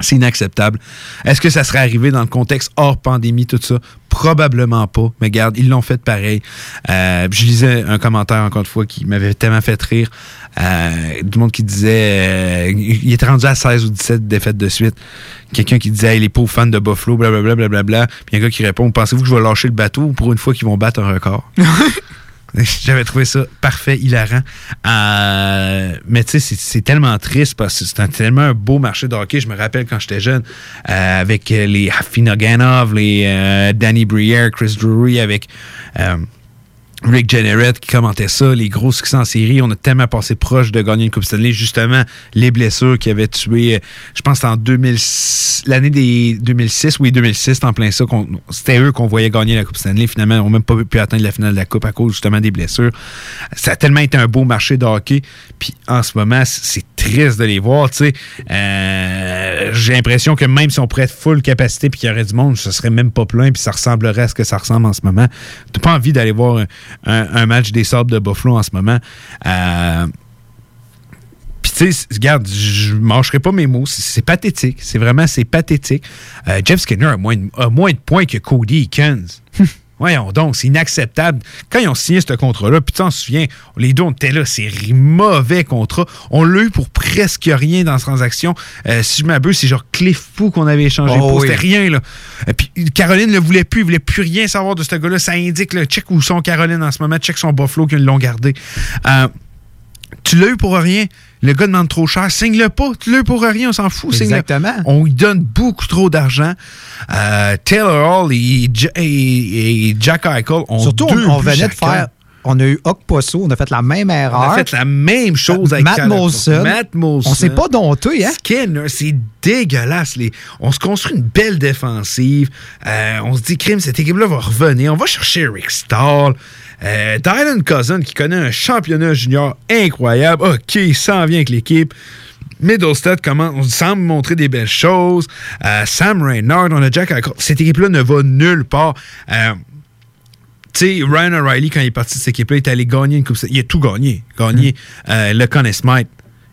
C'est inacceptable. Est-ce que ça serait arrivé dans le contexte hors pandémie, tout ça? Probablement pas. Mais regarde, ils l'ont fait pareil. Euh, je lisais un commentaire, encore une fois, qui m'avait tellement fait rire. Euh, du monde qui disait... euh, il était rendu à 16 ou 17 défaites de suite. Quelqu'un qui disait, hey, les pauvres fans de Buffalo, blablabla, blablabla. Puis un gars qui répond, pensez-vous que je vais lâcher le bateau ou pour une fois qu'ils vont battre un record? J'avais trouvé ça parfait, hilarant. Euh, mais tu sais, c'est- tellement triste parce que c'est un- tellement un beau marché de hockey. Je me rappelle quand j'étais jeune, euh, avec les Afinoganov, les euh, Danny Briere, Chris Drury, avec Rick Jenneret qui commentait ça, les gros succès en série. On a tellement passé proche de gagner une Coupe Stanley. Justement, les blessures qui avaient tué, euh, je pense en 2006 l'année des 2006, oui, 2006, c'est en plein ça. C'était eux qu'on voyait gagner la Coupe Stanley. Finalement, ils n'ont même pas pu atteindre la finale de la Coupe à cause justement des blessures. Ça a tellement été un beau marché de hockey. Puis en ce moment, c'est triste de les voir. tu sais. Euh, J'ai l'impression que même si on pourrait être full capacité puis qu'il y aurait du monde, ce serait même pas plein puis ça ressemblerait à ce que ça ressemble en ce moment. T'as pas envie d'aller voir un, un- match des Sabres de Buffalo en ce moment. Euh, puis tu sais, regarde, je mâcherai pas mes mots. C'est c'est pathétique. C'est vraiment, c'est pathétique. Euh, Jeff Skinner a moins, de, a moins de points que Cody Eakins. Voyons donc, c'est inacceptable. Quand ils ont signé ce contrat-là, puis tu t'en souviens, les deux, on était là, c'est mauvais contrat. On l'a eu pour presque rien dans cette transaction. Euh, si je m'abuse, c'est genre Cliff Fou qu'on avait échangé Oh pour. oui. C'était rien, là. Et puis Caroline ne le voulait plus, il voulait plus rien savoir de ce gars-là. Ça indique, le check où sont Caroline en ce moment, check son Buffalo qu'ils l'ont gardé. Euh, tu l'as eu pour rien? Le gars demande trop cher. Signe-le pas. Tu pour rien. On s'en fout. Exactement. On lui donne beaucoup trop d'argent. Euh, Taylor Hall et, Ja- et- et Jack Eichel ont Surtout, deux on, on venait de faire. On a eu Okposo, on a fait la même erreur. On a fait la même chose avec Matt Molson. Matt Molson. On s'est pas dompté, hein? Skinner, c'est dégueulasse. Les... On se construit une belle défensive. Euh, on se dit, crime, cette équipe-là va revenir. On va chercher Rick Stahl. Euh, Dylan Cousin, qui connaît un championnat junior incroyable. OK, il s'en vient avec l'équipe. Middlestead comment, on semble montrer des belles choses. Euh, Sam Reynard, on a Jack. Cette équipe-là ne va nulle part. Euh, tu sais, Ryan O'Reilly, quand il est parti de cette équipe-là, il est allé gagner une coupe. Il a tout gagné. Gagné euh, le Conn Smythe.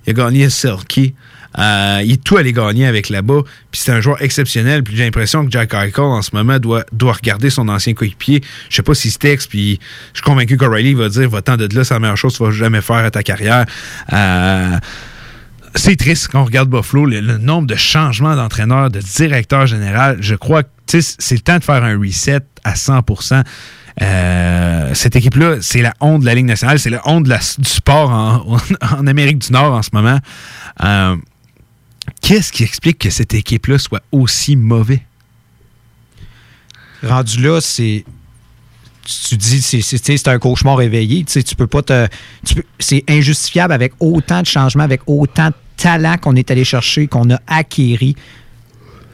Il a gagné le Selkie. Euh, il est tout allé gagner avec là-bas. Puis c'est un joueur exceptionnel. Puis j'ai l'impression que Jack Eichel, en ce moment, doit, doit regarder son ancien coéquipier. Je sais pas s'il se texte. Puis je suis convaincu qu'O'Reilly va dire Va-t'en de là, c'est la meilleure chose que tu vas jamais faire à ta carrière. Euh, c'est triste quand on regarde Buffalo, le, nombre de changements d'entraîneur, de directeur général. Je crois que c'est le temps de faire un reset à 100% euh, cette équipe-là, c'est la honte de la Ligue nationale, c'est la honte du sport en, en Amérique du Nord en ce moment. Euh, Qu'est-ce qui explique que cette équipe-là soit aussi mauvais? rendu là, c'est. Tu dis, c'est- un cauchemar réveillé. Tu sais, tu peux pas te. C'est injustifiable avec autant de changements, avec autant de talent qu'on est allé chercher, qu'on a acquéri.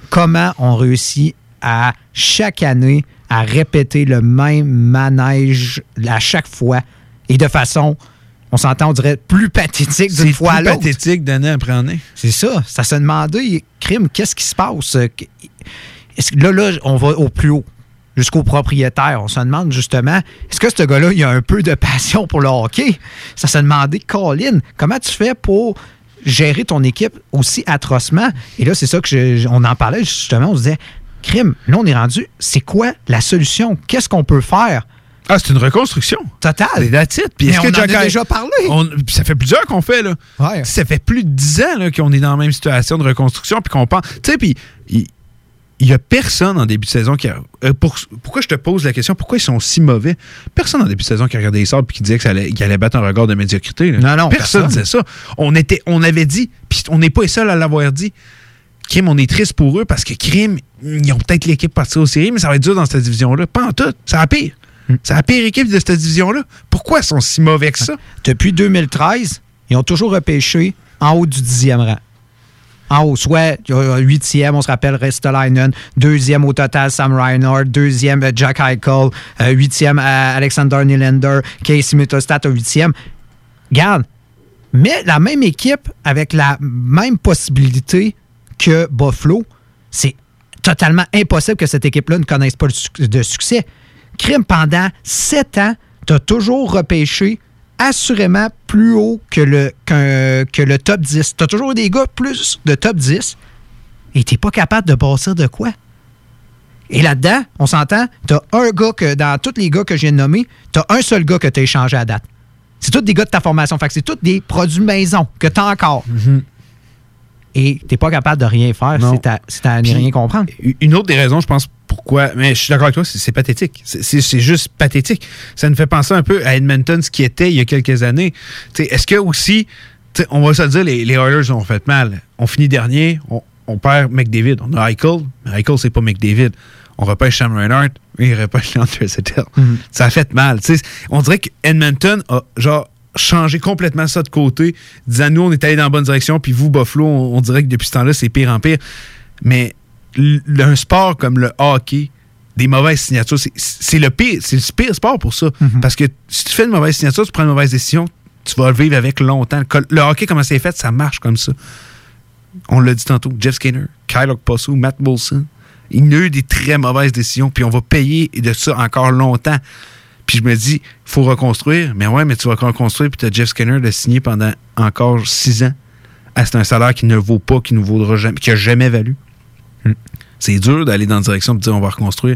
Comment on réussit à chaque année à répéter le même manège à chaque fois et de façon, on s'entend, on dirait plus pathétique d'une fois à l'autre. pathétique d'année après année. C'est ça. Ça se demandait, crime, qu'est-ce qui se passe? Que là, là, on va au plus haut, jusqu'au propriétaire. On se demande justement, est-ce que ce gars-là, il a un peu de passion pour le hockey? Ça se demandait, Colin, comment tu fais pour gérer ton équipe aussi atrocement? Et là, c'est ça que je- on en parlait justement. On se disait, crime, là, on est rendu, c'est quoi la solution? Qu'est-ce qu'on peut faire? Ah, c'est une reconstruction. Total. C'est that's it. Puis est-ce on que en a déjà parlé? On- ça fait plusieurs qu'on fait, là. Ça fait plus de 10 ans qu'on est dans la même situation de reconstruction, puis qu'on pense. Tu sais, puis il il y a personne en début de saison qui a. euh, pour- pourquoi je te pose la question, pourquoi ils sont si mauvais? Personne en début de saison qui a regardé les sabres et qui disait ça allait, qu'il allait battre un record de médiocrité. là. Non, non, Personne personne. disait ça. On, était, on avait dit, puis on n'est pas les seuls à l'avoir dit. Crime, on est triste pour eux parce que Crime, ils ont peut-être l'équipe partie aux séries, mais ça va être dur dans cette division-là. Pas en tout. C'est la pire. C'est la pire équipe de cette division-là. Pourquoi sont si mauvais que ça? Depuis 2013, ils ont toujours repêché en haut du dixième rang. En haut, soit huitième, on se rappelle Restalainen, deuxième au total Sam Reinhardt, deuxième euh, Jack Eichel, euh, huitième euh, Alexander Nylander, Casey Mittelstadt au huitième. Garde, mais la même équipe avec la même possibilité que Buffalo, c'est totalement impossible que cette équipe-là ne connaisse pas de succès. Crime, pendant sept ans, tu as toujours repêché assurément plus haut que le, que le top 10. Tu as toujours des gars plus de top 10 et tu pas capable de bâtir de quoi. Et là-dedans, on s'entend, tu as un gars que, dans tous les gars que je viens de nommer, tu as un seul gars que tu as échangé à date. C'est tous des gars de ta formation. Fait c'est tous des produits maison que tu as encore. Et tu pas capable de rien faire Non. si tu si à rien comprendre. Une autre des raisons, je pense, pourquoi. Mais je suis d'accord avec toi, c'est c'est pathétique. C'est- C'est c'est juste pathétique. Ça nous fait penser un peu à Edmonton, ce qui était il y a quelques années. Est-ce que aussi, on va se dire, les, les Oilers ont fait mal. On finit dernier, on, on perd McDavid. On a Eichel, mais Eichel, c'est pas McDavid. On repêche Sam Reinhardt, lui, il repêche Leandre Settle. Ça a fait mal. On dirait que Edmonton a genre changé complètement ça de côté, disant nous, on est allé dans la bonne direction, puis vous, Buffalo, on, on dirait que depuis ce temps-là, c'est pire en pire. Mais un sport comme le hockey, des mauvaises signatures, c'est- le pire, c'est le pire sport pour ça. Parce que si tu fais une mauvaise signature, tu prends une mauvaise décision, tu vas le vivre avec longtemps. Le hockey, comment c'est fait, ça marche comme ça. On l'a dit tantôt, Jeff Skinner, Kyle Okposo, Matt Wilson, il y a eu des très mauvaises décisions, puis on va payer de ça encore longtemps. Puis je me dis, faut reconstruire. Mais ouais, mais tu vas reconstruire, puis tu as Jeff Skinner de signer pendant encore six ans. Ah, c'est un salaire qui ne vaut pas, qui ne vaudra jamais, qui a jamais valu. C'est dur d'aller dans la direction de dire on va reconstruire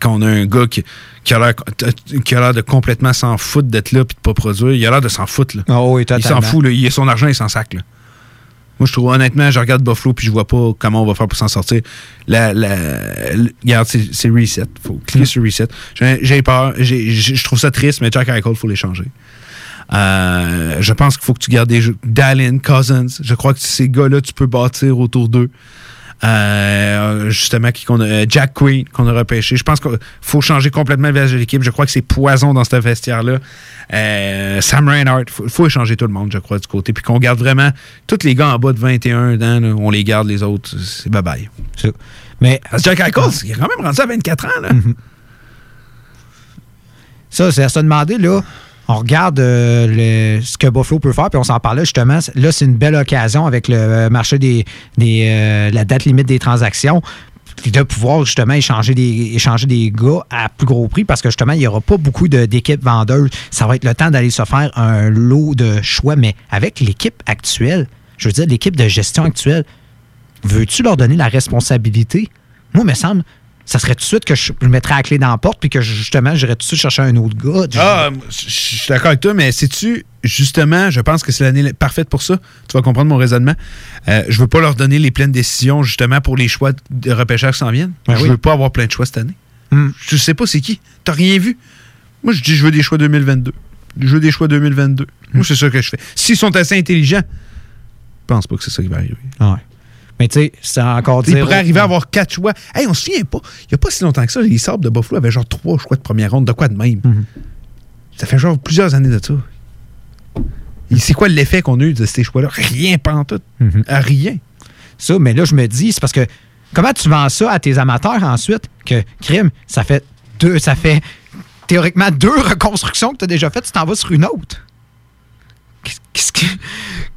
quand on a un gars qui, qui a l'air de complètement s'en foutre d'être là puis de pas produire. Il a l'air de s'en foutre. Là. Ah oui, il s'en fout. Là. Il a son argent, il s'en sac. Là. Moi, je trouve, honnêtement, je regarde Buffalo puis je vois pas comment on va faire pour s'en sortir. La, la, le- regarde, c'est reset. faut cliquer sur reset. J'ai peur. Je trouve ça triste, mais Jack Eichel, faut les changer. Euh, je pense qu'il faut que tu gardes des jeux. Dallin, Cousins. Je crois que ces gars-là, tu peux bâtir autour d'eux. Euh, justement, qui qu'on a, euh, Jack Queen, qu'on a repêché. Je pense qu'il faut changer complètement le visage de l'équipe. Je crois que c'est poison dans ce vestiaire-là. Euh, Sam Reinhardt, il faut, faut échanger tout le monde, je crois, du côté. Puis qu'on garde vraiment tous les gars en bas de 21 ans, là, on les garde, les autres, c'est bye-bye. Mais, Parce que Jack Eichel, il est quand même rendu à 24 ans. Là. Ça, c'est à se demander, là. On regarde euh, ce que Buffalo peut faire, puis on s'en parlait justement. Là, c'est une belle occasion avec le euh, marché des, euh, la date limite des transactions de pouvoir justement échanger des, échanger des gars à plus gros prix parce que justement, il n'y aura pas beaucoup d'équipes vendeuses. Ça va être le temps d'aller se faire un lot de choix, mais avec l'équipe actuelle, je veux dire, l'équipe de gestion actuelle, veux-tu leur donner la responsabilité? Moi, il me semble, ça serait tout de suite que je je mettrais la clé dans la porte puis que justement, j'irais tout de suite chercher un autre gars. Ah, je je suis d'accord avec toi, mais sais-tu, justement, je pense que c'est l'année parfaite pour ça. Tu vas comprendre mon raisonnement. Euh, je veux pas leur donner les pleines décisions, justement, pour les choix de repêchage qui s'en viennent. Ben je oui. veux pas avoir plein de choix cette année. Hmm. Je sais pas c'est qui. T'as rien vu. Moi, je dis, je veux des choix 2022. Je veux des choix 2022. Hmm. Moi, c'est ça que je fais. S'ils sont assez intelligents, je pense pas que c'est ça qui va arriver. Ouais. Mais tu sais, c'est encore dire. pourraient arriver à avoir quatre choix. Hey, on se souvient pas. Il n'y a pas si longtemps que ça, les Sabres de Buffalo avaient genre trois choix de première ronde. De quoi de même? Mhm. Ça fait genre plusieurs années de ça. Et C'est quoi l'effet qu'on a eu de ces choix-là? Rien, pas en tout. Mhm. Rien. Ça, mais là, je me dis, c'est parce que comment tu vends ça à tes amateurs ensuite que crime, ça fait deux, ça fait théoriquement deux reconstructions que tu as déjà faites, tu t'en vas sur une autre? Qu'est- Qu'est-ce que,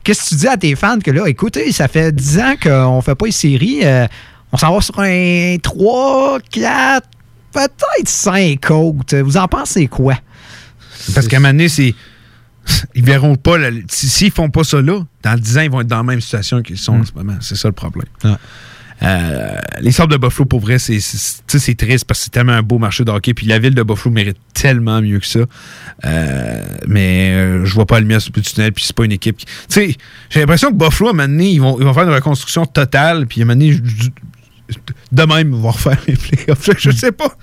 qu'est-ce que tu dis à tes fans que là, écoutez, ça fait 10 ans qu'on fait pas une série, euh, on s'en va sur un 3, 4, peut-être 5 autres. Vous en pensez quoi? Parce qu'à un moment donné, c'est. Ils verront pas. S'ils font pas ça là, dans 10 ans, ils vont être dans la même situation qu'ils sont en ce moment. C'est ça le problème. Euh, les Sabres de Buffalo, pour vrai, c'est triste parce que c'est tellement un beau marché de hockey. Puis la ville de Buffalo mérite tellement mieux que ça. Euh, mais euh, je vois pas le mien sur le tunnel. Puis c'est pas une équipe qui. Tu sais, j'ai l'impression que Buffalo, à un moment donné, ils vont, ils vont faire une reconstruction totale. Puis à un moment donné, de même, ils vont refaire les playoffs. Je, je sais pas.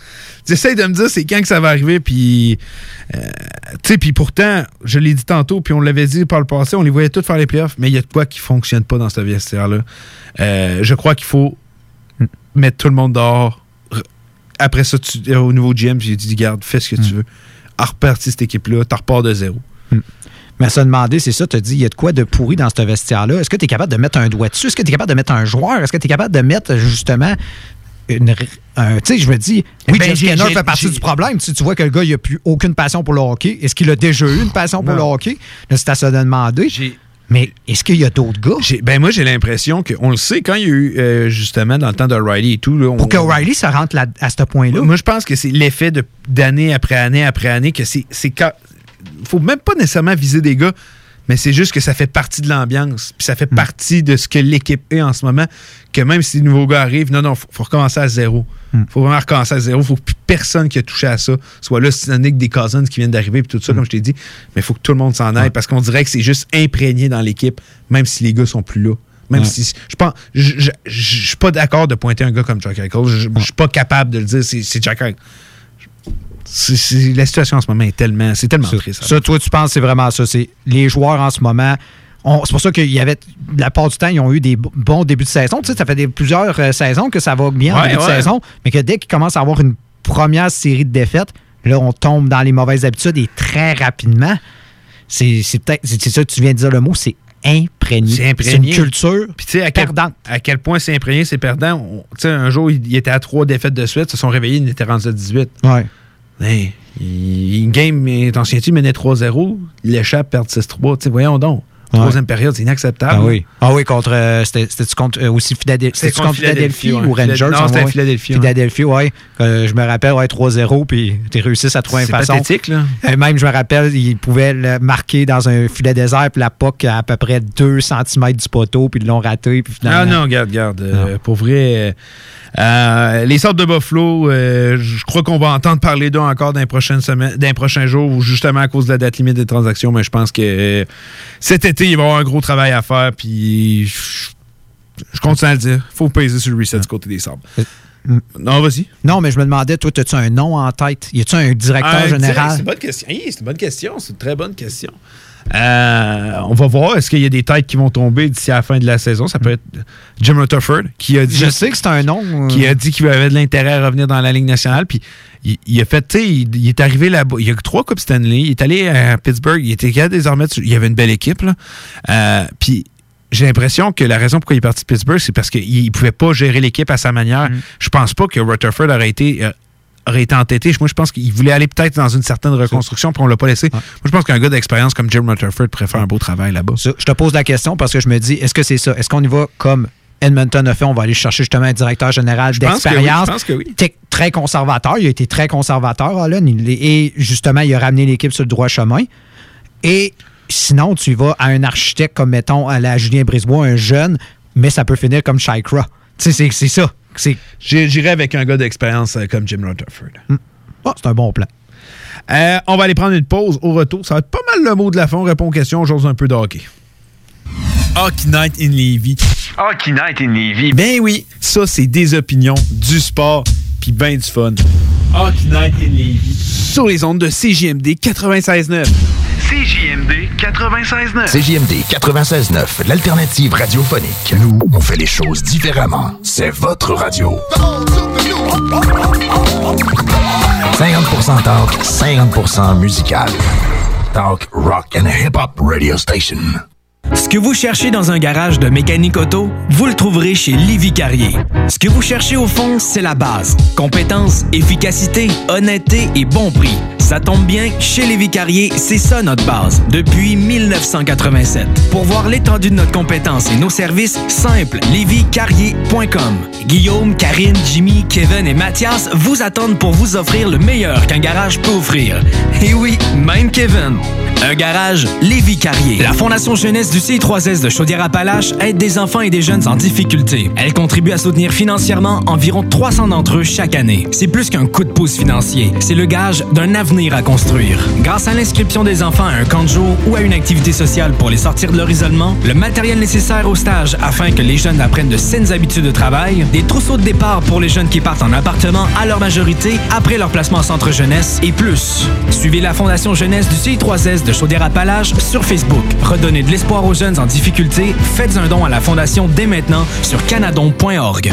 J'essaie de me dire c'est quand que ça va arriver. Puis, euh, tu sais, puis pourtant, je l'ai dit tantôt, puis on l'avait dit par le passé, on les voyait tous faire les playoffs, mais il y a de quoi qui fonctionne pas dans ce vestiaire-là. Euh, je crois qu'il faut mettre tout le monde dehors. Après ça, tu, euh, au nouveau GM, j'ai dit, garde, fais ce que tu veux. À repartir cette équipe-là, tu repars de zéro. Mais à se demander, c'est ça, tu as dit, il y a de quoi de pourri dans ce vestiaire-là? Est-ce que tu es capable de mettre un doigt dessus? Est-ce que tu es capable de mettre un joueur? Est-ce que tu es capable de mettre justement une. Tu sais, je me dis, oui, Ben, Jeff fait partie du problème. Si tu vois que le gars, il n'a plus aucune passion pour le hockey, est-ce qu'il a déjà eu une passion pour Non. le hockey? Là, c'est à se demander. Mais est-ce qu'il y a d'autres gars? Ben moi, j'ai l'impression qu'on le sait, quand il y a eu, euh, justement, dans le temps de Riley et tout. Là, on- Pour que O'Reilly se rentre là- à ce point-là. Moi, je pense que c'est l'effet d'année après année après année que c'est. quand- faut même pas nécessairement viser des gars, mais c'est juste que ça fait partie de l'ambiance. Puis ça Hmm. fait partie de ce que l'équipe est en ce moment. Que même si les nouveaux gars arrivent, non, non, faut, faut recommencer à zéro. Hmm. faut vraiment recommencer à zéro. faut que plus personne qui a touché à ça soit là, c'est Nick des Cousins qui viennent d'arriver, puis tout Hmm. ça, comme je t'ai dit. Mais il faut que tout le monde s'en aille parce qu'on dirait que c'est juste imprégné dans l'équipe, même si les gars sont plus là. Même Ouais. si. Je pense. Je je- je- je suis pas d'accord de pointer un gars comme Jack Eichel. Je suis pas capable de le dire. C'est c'est Jack Eichel. La situation en ce moment est tellement. C'est tellement Ça, triste. ça, toi, tu penses que c'est vraiment ça. C'est les joueurs en ce moment. C'est pour ça qu'il y avait, la part du temps, ils ont eu des bons débuts de saison. Tu sais, ça fait des, plusieurs euh, saisons que ça va bien en Ouais, début de saison, mais que dès qu'ils commencent à avoir une première série de défaites, là, on tombe dans les mauvaises habitudes et très rapidement. C'est peut-être, c'est ça que tu viens de dire le mot, c'est imprégné. C'est imprégné. une culture Puis tu sais, à quel, à quel point c'est imprégné, c'est perdant. Tu sais, un jour, il, il était à trois défaites de suite, se sont réveillés, il était rendu à 18. Ouais. Hey, il- game, t'en souviens-tu, il menait 3-0, il échappe, perd 6-3. Tu sais, voyons donc. Troisième période, c'est inacceptable. Ah oui. Ah oui, contre. euh, C'était c'était-tu contre euh, aussi Philadelphie, C'était c'était contre contre Philadelphie, Philadelphie, ou ouais. Rangers? Non, c'était ouais. Philadelphie, ouais. Philadelphie, oui. je me rappelle, ouais, 3-0, puis tu réussis à trouver une C'est façon. pathétique, là. Euh, même, je me rappelle, il pouvait le marquer dans un filet désert, puis la POC à, à peu près 2 cm du poteau, puis ils l'ont raté, puis Ah finalement. non, regarde, regarde. euh, pour vrai, euh, euh, les sortes de Buffalo, euh, je crois qu'on va entendre parler d'eux encore dans les prochaines semaines, dans les prochains jours, ou justement à cause de la date limite des transactions, mais je pense que euh, cet été, il va y avoir un gros travail à faire, puis je, je continue à le dire. faut peser sur le reset du côté des sabres. Non, vas-y. Non, mais je me demandais, toi, as-tu un nom en tête? Y a-tu un directeur Ah, général? C'est une bonne question. Hey, c'est une bonne question. C'est une très bonne question. Euh, on va voir. Est-ce qu'il y a des têtes qui vont tomber d'ici à la fin de la saison? Ça peut être Jim Rutherford qui a dit. Je sais que c'est un nom. euh, Qui a dit qu'il avait de l'intérêt à revenir dans la Ligue nationale. Puis il, il a fait, tu sais, il, il est arrivé là-bas. Il y a trois Coupes Stanley. Il est allé à Pittsburgh. Il était désormais. Il y avait une belle équipe. Là. Euh, puis j'ai l'impression que la raison pourquoi il est parti de Pittsburgh, c'est parce qu'il ne pouvait pas gérer l'équipe à sa manière. Je pense pas que Rutherford aurait été. Aurait été entêté. Moi, je pense qu'il voulait aller peut-être dans une certaine reconstruction, puis on l'a pas laissé. Moi, je pense qu'un gars d'expérience comme Jim Rutherford pourrait faire un beau travail là-bas. Je te pose la question parce que je me dis, est-ce que c'est ça? Est-ce qu'on y va comme Edmonton a fait? On va aller chercher justement un directeur général oui, d'expérience. je pense que oui. Tec- Très conservateur. Il a été très conservateur, est- Et justement, il a ramené l'équipe sur le droit chemin. Et sinon, tu vas à un architecte comme, mettons, à la Julien Brisebois, un jeune, mais ça peut finir comme Shikra. Tu sais, c'est ça. J'irais avec un gars d'expérience euh, comme Jim Rutherford. Ah, c'est un bon plan. Euh, on va aller prendre une pause. Au retour, ça va être pas mal le mot de la fin. On répond aux questions, j'ose un peu de hockey. Hockey Night in Levy. Hockey Night in Levy. Ben oui, ça, c'est des opinions, du sport, puis ben du fun. Hockey Night in Levy. Sur les ondes de CJMD 96.9. CJMD 96.9. CJMD 96.9, l'alternative radiophonique. Nous, on fait les choses différemment. C'est votre radio. 50% talk, 50% musical. Talk, rock and hip-hop radio station. Ce que vous cherchez dans un garage de mécanique auto, vous le trouverez chez Livy Carrier. Ce que vous cherchez au fond, c'est la base. Compétence, efficacité, honnêteté et bon prix. Ça tombe bien, chez Lévi Carrier, c'est ça notre base, depuis 1987. Pour voir l'étendue de notre compétence et nos services, simple, lévicarrier.com. Guillaume, Karine, Jimmy, Kevin et Mathias vous attendent pour vous offrir le meilleur qu'un garage peut offrir. Et oui, même Kevin. Un garage Lévi Carrier. La Fondation Jeunesse du CI3S de Chaudière-Appalaches aide des enfants et des jeunes en difficulté. Elle contribue à soutenir financièrement environ 300 d'entre eux chaque année. C'est plus qu'un coup de pouce financier, c'est le gage d'un avenir à construire. Grâce à l'inscription des enfants à un camp de jour ou à une activité sociale pour les sortir de leur isolement, le matériel nécessaire au stage afin que les jeunes apprennent de saines habitudes de travail, des trousseaux de départ pour les jeunes qui partent en appartement à leur majorité après leur placement en centre jeunesse et plus. Suivez la Fondation Jeunesse du CI3S de Chaudière-Appalaches sur Facebook. Redonnez de l'espoir aux jeunes en difficulté. Faites un don à la Fondation dès maintenant sur canadon.org.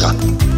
Yeah.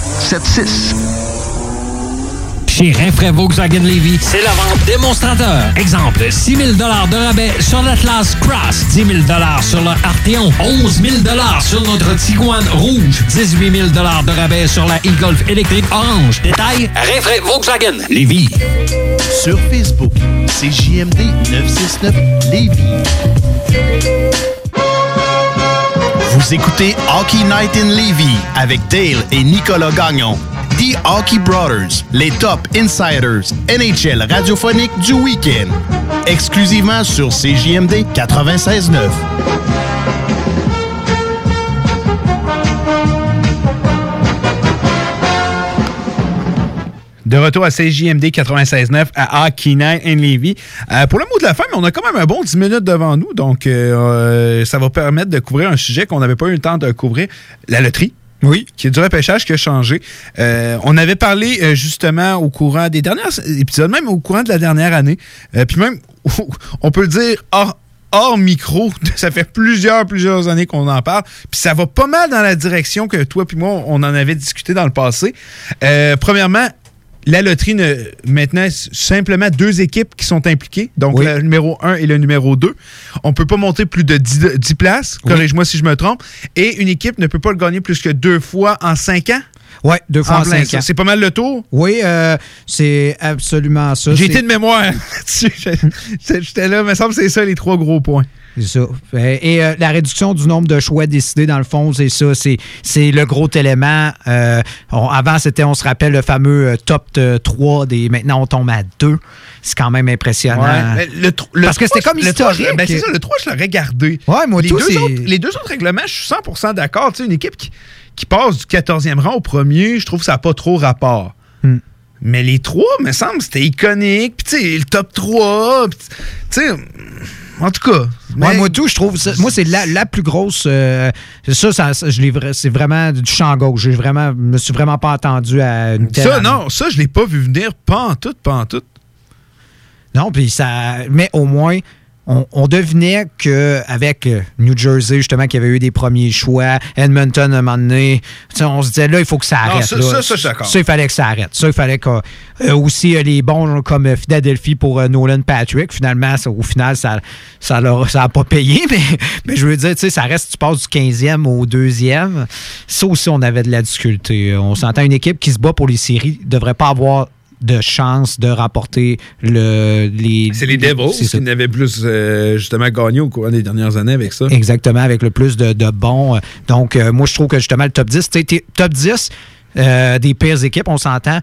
681 4476. Chez Rinfraie Volkswagen Levy, c'est la vente démonstrateur. Exemple, 6 000 de rabais sur l'Atlas Cross, 10 000 sur le Arteon, 11 000 sur notre Tiguan Rouge, 18 000 de rabais sur la e-Golf électrique orange. Détail, Rinfraie Volkswagen Levy. Sur Facebook, c'est JMD 969 Lévis. Vous écoutez Hockey Night in Levy avec Dale et Nicolas Gagnon. The Hockey Brothers, les top insiders NHL radiophonique du week-end. Exclusivement sur CJMD 96.9. De retour à CJMD 96.9 à Hockey Night in Levy. Euh, pour le mot de la fin, mais on a quand même un bon 10 minutes devant nous, donc euh, euh, ça va permettre de couvrir un sujet qu'on n'avait pas eu le temps de couvrir, la loterie. Oui. Qui est du repêchage qui a changé. Euh, on avait parlé euh, justement au courant des derniers épisodes, même au courant de la dernière année. Euh, puis même, on peut le dire hors, hors micro, ça fait plusieurs, plusieurs années qu'on en parle. Puis ça va pas mal dans la direction que toi puis moi, on en avait discuté dans le passé. Premièrement, la loterie, ne, maintenant, simplement deux équipes qui sont impliquées. Donc, le numéro 1 et le numéro 2. On ne peut pas monter plus de 10, 10 places. Oui. Corrige-moi si je me trompe. Et une équipe ne peut pas le gagner plus que deux fois en cinq ans? Oui, deux fois en, cinq ans. C'est pas mal le tour? Oui, euh, c'est absolument ça. J'ai été de mémoire. J'étais là, il me semble que c'est ça les trois gros points. C'est ça. Euh, Et euh, la réduction du nombre de choix décidés, dans le fond, c'est ça. C'est, c'est le gros élément. Euh, on- avant, c'était, on se rappelle, le fameux top euh, 3 des. Maintenant, on tombe à 2. C'est quand même impressionnant. Ouais, mais le tr- le Parce que c'était comme historique. ben, c'est ça, le 3, je l'aurais gardé. Ouais, moi, les, tout, deux c'est- autres, les deux autres règlements, je suis 100% d'accord. Tu sais, une équipe qui, qui passe du 14e rang au premier, je trouve que ça n'a pas trop rapport. Hmm. Mais les trois, me semble, c'était iconique. Puis, tu sais, le top 3. puis, Tu sais, en tout cas. Ouais, mais- moi, tout, je trouve. ça- moi, c'est la, la plus grosse. euh, ça, ça, je c'est vraiment du champ gauche. J'ai vraiment, je me suis vraiment pas attendu à une telle. Ça, non, ça, je l'ai pas vu venir, pas en tout, pas en tout. Non, puis ça. Mais au moins, on, on devinait qu'avec New Jersey, justement, qui avait eu des premiers choix, Edmonton, à un moment donné, on se disait là, il faut que ça Non, arrête. ça- là. ça, ça. Ça, il fallait que ça arrête. Ça, il fallait que. euh, aussi, euh, les bons comme euh, Philadelphie pour euh, Nolan Patrick, finalement, au final, ça ça n'a ça a pas payé, mais, mais je veux dire, tu sais, ça reste, tu passes du 15e au deuxième. Ça aussi, on avait de la difficulté. On s'entend une équipe qui se bat pour les séries ne devrait pas avoir de chance de remporter le, les. C'est les Devils qui n'avaient plus, euh, justement, gagné au cours des dernières années avec ça. Exactement, avec le plus de, de bons. Donc, euh, moi, je trouve que justement, le top 10, tu sais, t'es- top 10 euh, des pires équipes, on s'entend.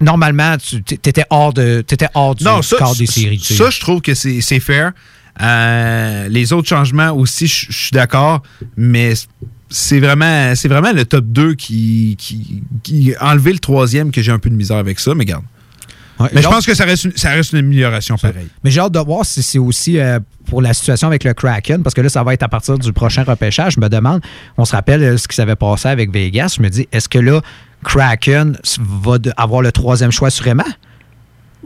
Normalement, tu étais hors, de, t'étais hors du Non, ça, quart des séries. tu sais. Ça, je trouve que c'est c'est fair. Euh, les autres changements aussi, je suis d'accord, mais c'est vraiment, c'est vraiment le top 2 qui, qui, qui a enlevé le troisième que j'ai un peu de misère avec ça, mais garde. Ouais, mais je pense que ça reste une, ça reste une amélioration pareil. Mais j'ai hâte de voir si c'est aussi euh, pour la situation avec le Kraken, parce que là, ça va être à partir du prochain repêchage. Je me demande, on se rappelle euh, ce qui s'avait passé avec Vegas. Je me dis, est-ce que là, Kraken va avoir le troisième choix sûrement?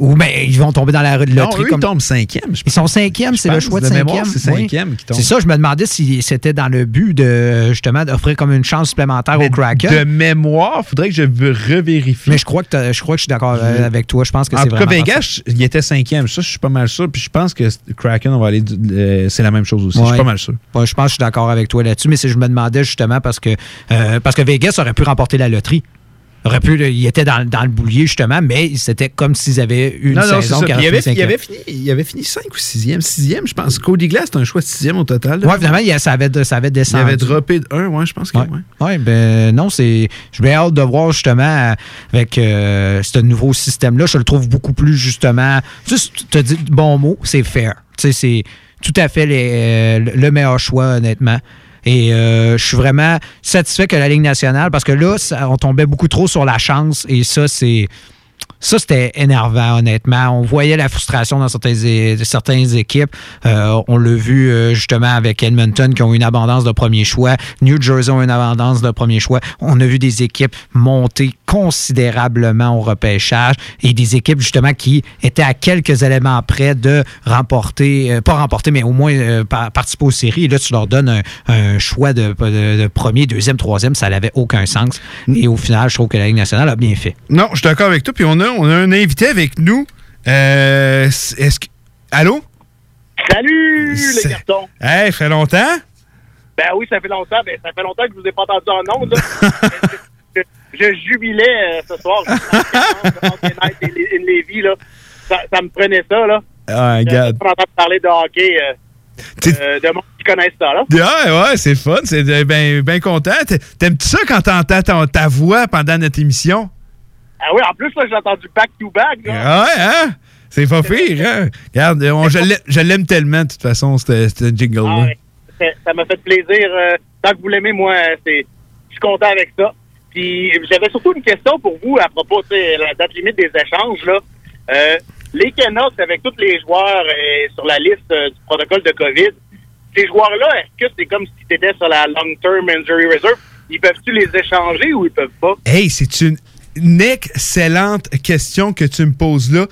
Ou bien ils vont tomber dans la loterie Non, eux, ils comme. tombent cinquième. Ils sont cinquième, c'est le choix de de cinquième. c'est Oui. cinquième qui tombe. C'est ça, je me demandais si c'était dans le but de justement d'offrir comme une chance supplémentaire au Kraken. De mémoire, faudrait que je revérifie. Mais je crois que je crois que je suis d'accord euh, avec toi. Je pense que En c'est tout cas, vraiment. Vegas, il était cinquième. Ça, je suis pas mal sûr. Puis je pense que Kraken, on va aller. euh, c'est la même chose aussi. Je suis pas mal sûr. Ouais, je pense que je suis d'accord avec toi là-dessus, mais c'est- je me demandais justement parce que euh, parce que Vegas aurait pu remporter la loterie. Aurait pu, il était dans, dans le boulier justement, mais c'était comme s'ils avaient eu une non, non, saison aurait il, avait, fini il, avait fini, il avait fini 5 ou 6e. 6e, je pense. Cody Glass, c'est un choix de 6e au total. Ouais, finalement, il, ça, avait, ça avait il descendu. avait droppé de 1, ouais, je pense que. Ouais. ouais. Oui, ben non, c'est. Je vais hâte de voir justement avec euh, ce nouveau système-là. Je le trouve beaucoup plus justement. Juste, tu as dit le bon mot, c'est fair. Tu sais, c'est tout à fait les- euh, le meilleur choix, honnêtement. Et euh, je suis vraiment satisfait que la Ligue nationale, parce que là, on tombait beaucoup trop sur la chance, et ça, c'est. Ça, c'était énervant, honnêtement. On voyait la frustration dans certaines, équipes. Euh, on l'a vu euh, justement avec Edmonton qui ont une abondance de premier choix. New Jersey ont une abondance de premier choix. On a vu des équipes monter considérablement au repêchage et des équipes justement qui étaient à quelques éléments près de remporter, euh, pas remporter, mais au moins pa- participer aux séries. Là, tu leur donnes un, choix de, de- de premier, deuxième, troisième. Ça n'avait aucun sens. Et au final, je trouve que la Ligue nationale a bien fait. Non, je suis d'accord avec toi. Puis on a, on a un invité avec nous. Euh, Est-ce que. Allô? Salut les cartons! Hey, fait longtemps? Ben oui, ça fait longtemps. Ben, ça fait longtemps que je vous ai pas entendu en ondes. là. je, je- je jubilais euh, ce soir. Je Lévis, là. Ça, ça me prenait ça, là. Ah, Je regarde. pas entendu parler de hockey euh, euh, de monde qui connaissent ça, là. Ouais, ouais, c'est fun. C'est bien ben content. T'a- T'aimes-tu ça quand t'entends ta voix pendant notre émission? Ah oui, en plus, là, j'ai entendu back-to-back. là. Ah ouais, hein? C'est pas pire, hein? Regarde, on- je l'ai- je l'aime tellement, de toute façon, ce jingle-là. Ah ouais. Ça- m'a fait plaisir. euh, tant que vous l'aimez, moi, euh, je suis content avec ça. Puis j'avais surtout une question pour vous à propos de la date limite des échanges. Là. Euh, les Canucks, avec tous les joueurs euh, sur la liste du protocole de COVID, ces joueurs-là, est-ce que c'est comme si tu étais sur la Long-Term Injury Reserve? Ils peuvent-tu les échanger ou ils peuvent pas? Hey, c'est une excellente question que tu me poses là.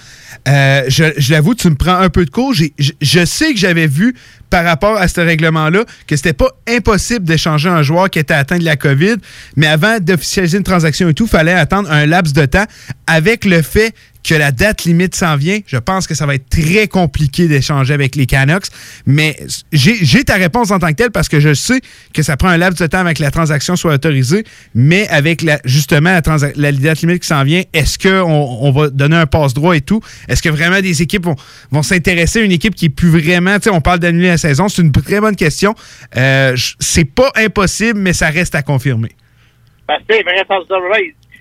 Euh, je l'avoue, tu me prends un peu de cours. Je, sais que j'avais vu par rapport à ce règlement-là que c'était pas impossible d'échanger un joueur qui était atteint de la COVID, mais avant d'officialiser une transaction et tout, il fallait attendre un laps de temps avec le fait que la date limite s'en vient. Je pense que ça va être très compliqué d'échanger avec les Canucks. Mais j'ai ta réponse en tant que telle parce que je sais que ça prend un laps de temps avec que la transaction soit autorisée. Mais avec justement la date limite qui s'en vient, est-ce qu'on on va donner un passe-droit et tout? Est-ce que vraiment des équipes vont, s'intéresser à une équipe qui est plus vraiment, tu sais, on parle d'annuler la saison, c'est une très bonne question. Euh, c'est pas impossible, mais ça reste à confirmer.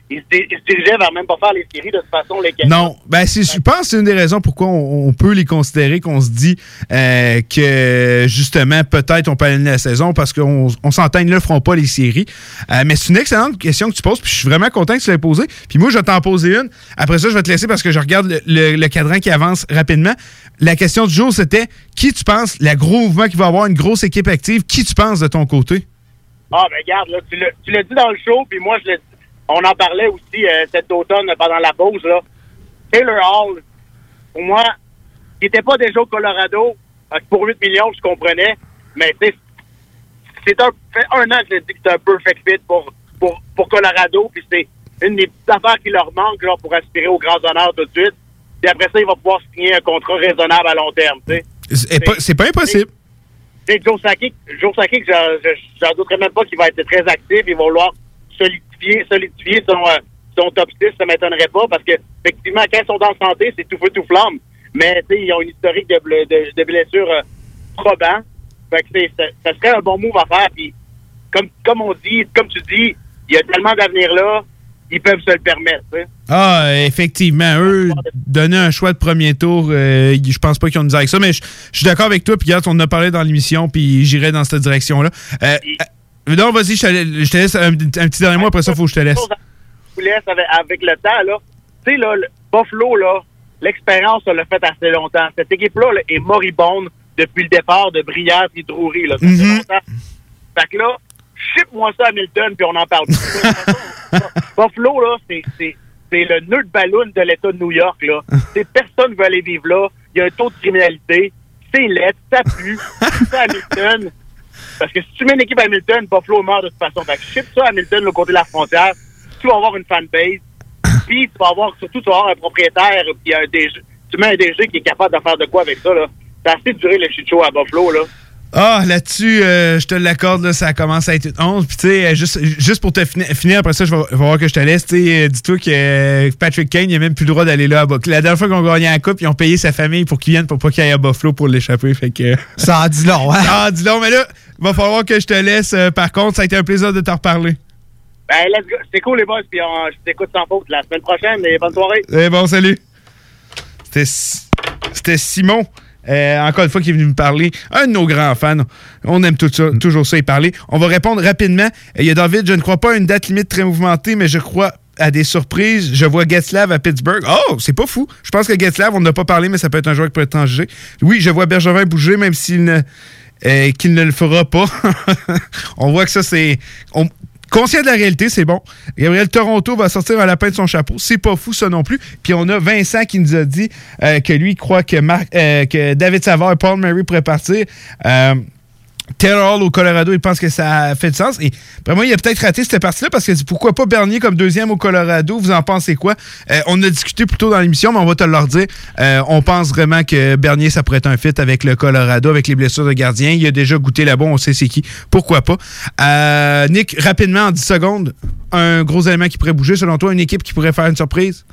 Il, se dé- il se dirigeait vers même pas faire les séries de toute façon, les. Non, ben c'est, je pense que c'est une des raisons pourquoi on, on peut les considérer, qu'on se dit euh, que justement peut-être on peut annuler la saison parce qu'on on s'entend, ils ne le feront pas les séries. Euh, mais c'est une excellente question que tu poses, puis je suis vraiment content que tu l'aies posée. Puis moi, je vais t'en poser une. Après ça, je vais te laisser parce que je regarde le, le- le cadran qui avance rapidement. La question du jour, c'était qui tu penses, le gros mouvement qui va avoir une grosse équipe active, qui tu penses de ton côté? Ah, ben regarde, là, tu l'as tu l'as dit dans le show, puis moi, je l'ai on en parlait aussi euh, cet automne pendant la pause. Là. Taylor Hall, pour moi, qui n'était pas déjà au Colorado, pour 8 millions, je comprenais, mais tu sais, c'est un, fait un an que je dis que c'est un perfect fit pour, pour, pour Colorado, puis c'est une des petites affaires qui leur manque là, pour aspirer aux grands honneurs tout de suite. Puis après ça, il va pouvoir signer un contrat raisonnable à long terme. C'est pas, c'est pas impossible. Sais, Joe Sakic, Joe Sakic, j'en- je- j'en douterais même pas qu'il va être très actif. Il va vouloir solidifier, solidifier son, euh, son top 6, ça m'étonnerait pas, parce que effectivement, quand ils sont en santé, c'est tout feu, tout flamme. Mais tu sais, ils ont une historique de, ble- de, de blessures euh, probants. Fait que c'est- ça, ça serait un bon move à faire. Puis, comme, comme on dit, comme tu dis, il y a tellement d'avenir là, ils peuvent se le permettre. Ah, effectivement, eux, donner un choix de premier tour, euh, je pense pas qu'ils ont une avec ça, mais je je suis d'accord avec toi, puis regarde, on en a parlé dans l'émission, puis j'irai dans cette direction-là. Euh, euh, non, vas-y, je je te laisse un, un petit dernier mot, après ça, il faut que je te laisse. vous laisse avec, avec le temps, là. Tu sais, là, le Buffalo, là, l'expérience, ça l'a fait assez longtemps. Cette équipe-là là, est moribonde depuis le départ de Brière et Drury, là. Ça fait Mhm. longtemps. Fait que là, ship-moi ça à Hamilton, puis on en parle. Buffalo, là, c'est, le nœud de ballon de l'État de New York, là. Personne ne veut aller vivre là. Il y a un taux de criminalité. C'est laid, ça pue. C'est Hamilton. Parce que si tu mets une équipe à Hamilton, Buffalo meurt de toute façon. Fait que ship ça à Hamilton, le côté de la frontière. Tu vas avoir une fanbase. Puis tu vas avoir, surtout, tu vas avoir un propriétaire, puis un DG. Tu mets un DG qui est capable de faire de quoi avec ça, là. Ça a assez duré le shit show à Buffalo, là. Ah, là-dessus, euh, je te l'accorde, là, ça commence à être une honte. Puis, tu sais, euh, juste, juste pour te fini- finir, après ça, je vais, je vais voir que je te laisse. Tu sais, euh, dis-toi que euh, Patrick Kane, il a même plus le droit d'aller là à Buffalo. La dernière fois qu'on gagnait la coupe, ils ont payé sa famille pour qu'il vienne pour pas qu'il aille à Buffalo pour l'échapper. Fait que. Ça en dit long, hein? Ça en dit long, mais là, va falloir que je te laisse. euh, par contre, ça a été un plaisir de te reparler. Ben, let's go. C'est cool, les boys, puis on- je t'écoute sans faute la semaine prochaine, et bonne soirée. Eh bon, salut. C'était Simon. euh, encore une fois, qui est venu me parler. Un de nos grands fans. On aime tout ça, toujours ça y parler. On va répondre rapidement. Il y a David, je ne crois pas à une date limite très mouvementée, mais je crois à des surprises. Je vois Getzlav à Pittsburgh. Oh, c'est pas fou. Je pense que Getzlav, on n'a pas parlé, mais ça peut être un joueur qui peut être jugé. Oui, je vois Bergevin bouger, même s'il ne, euh, qu'il ne le fera pas. on voit que ça, c'est. on- Conscient de la réalité, c'est bon. Gabriel Toronto va sortir un lapin de son chapeau. C'est pas fou, ça non plus. Puis on a Vincent qui nous a dit euh, que lui croit que, Marc- euh, que David Savard et Paul Murray pourraient partir. Hall au Colorado, il pense que ça fait du sens. Et vraiment, il a peut-être raté cette partie-là parce que pourquoi pas Bernier comme deuxième au Colorado? Vous en pensez quoi? Euh, on a discuté plus tôt dans l'émission, mais on va te le leur dire. Euh, on pense vraiment que Bernier, ça pourrait être un fit avec le Colorado, avec les blessures de gardien. Il a déjà goûté là-bas, on sait c'est qui. Pourquoi pas? Euh, Nick, rapidement, en 10 secondes, un gros élément qui pourrait bouger, selon toi, une équipe qui pourrait faire une surprise?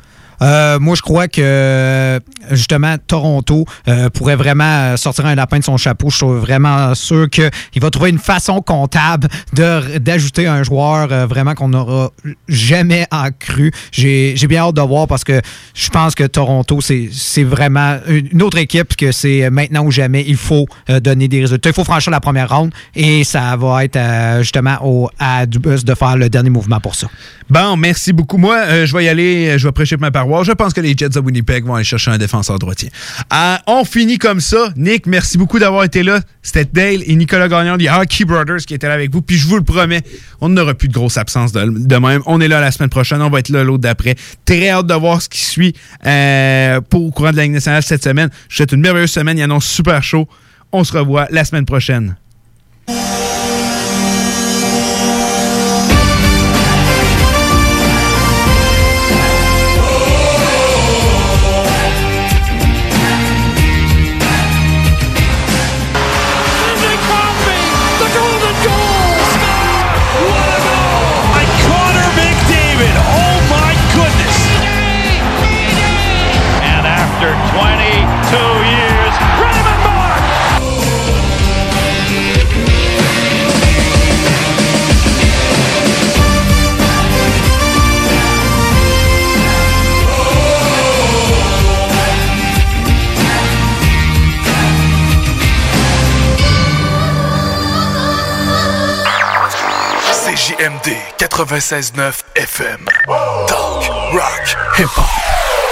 Euh, moi, je crois que justement Toronto euh, pourrait vraiment euh, sortir un lapin de son chapeau. Je suis vraiment sûr qu'il va trouver une façon comptable d'ajouter un joueur vraiment qu'on n'aura jamais en cru. J'ai bien hâte de voir parce que je pense que Toronto, c'est vraiment une autre équipe que c'est maintenant ou jamais. Il faut donner des résultats. Il faut franchir la première ronde et ça va être justement au, à Dubus de faire le dernier mouvement pour ça. Bon, merci beaucoup. Moi, je vais y aller, je vais prêcher ma Je pense que les Jets de Winnipeg vont aller chercher un défenseur droitier. Euh, on finit comme ça. Nick, merci beaucoup d'avoir été là. C'était Dale et Nicolas Gagnon des Hockey Brothers qui étaient là avec vous. Puis je vous le promets, on n'aura plus de grosse absence de, de même. On est là la semaine prochaine. On va être là l'autre d'après. Très hâte de voir ce qui suit euh, pour au courant de la Ligue nationale cette semaine. Je vous souhaite une merveilleuse semaine. Il annonce super chaud. On se revoit la semaine prochaine. 96.9 FM. Talk, rock, hip-hop.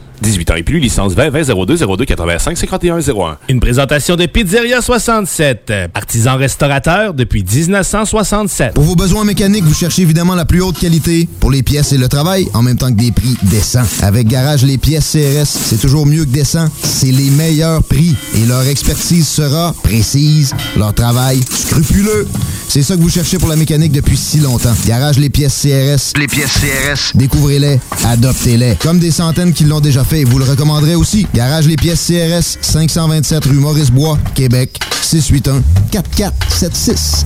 18 ans et plus, licence 20 20 02 02 85 51 01. Une présentation de Pizzeria 67, artisan restaurateur depuis 1967. Pour vos besoins mécaniques, vous cherchez évidemment la plus haute qualité pour les pièces et le travail, en même temps que des prix décents. Avec Garage Les Pièces CRS, c'est toujours mieux que décent. C'est les meilleurs prix et leur expertise sera précise, leur travail scrupuleux. C'est ça que vous cherchez pour la mécanique depuis si longtemps. Garage Les Pièces CRS. Les pièces CRS. Découvrez-les, adoptez-les. Comme des centaines qui l'ont déjà fait, vous le recommanderez aussi. Garage Les Pièces CRS, 527 rue Maurice-Bois, Québec, 681 4476.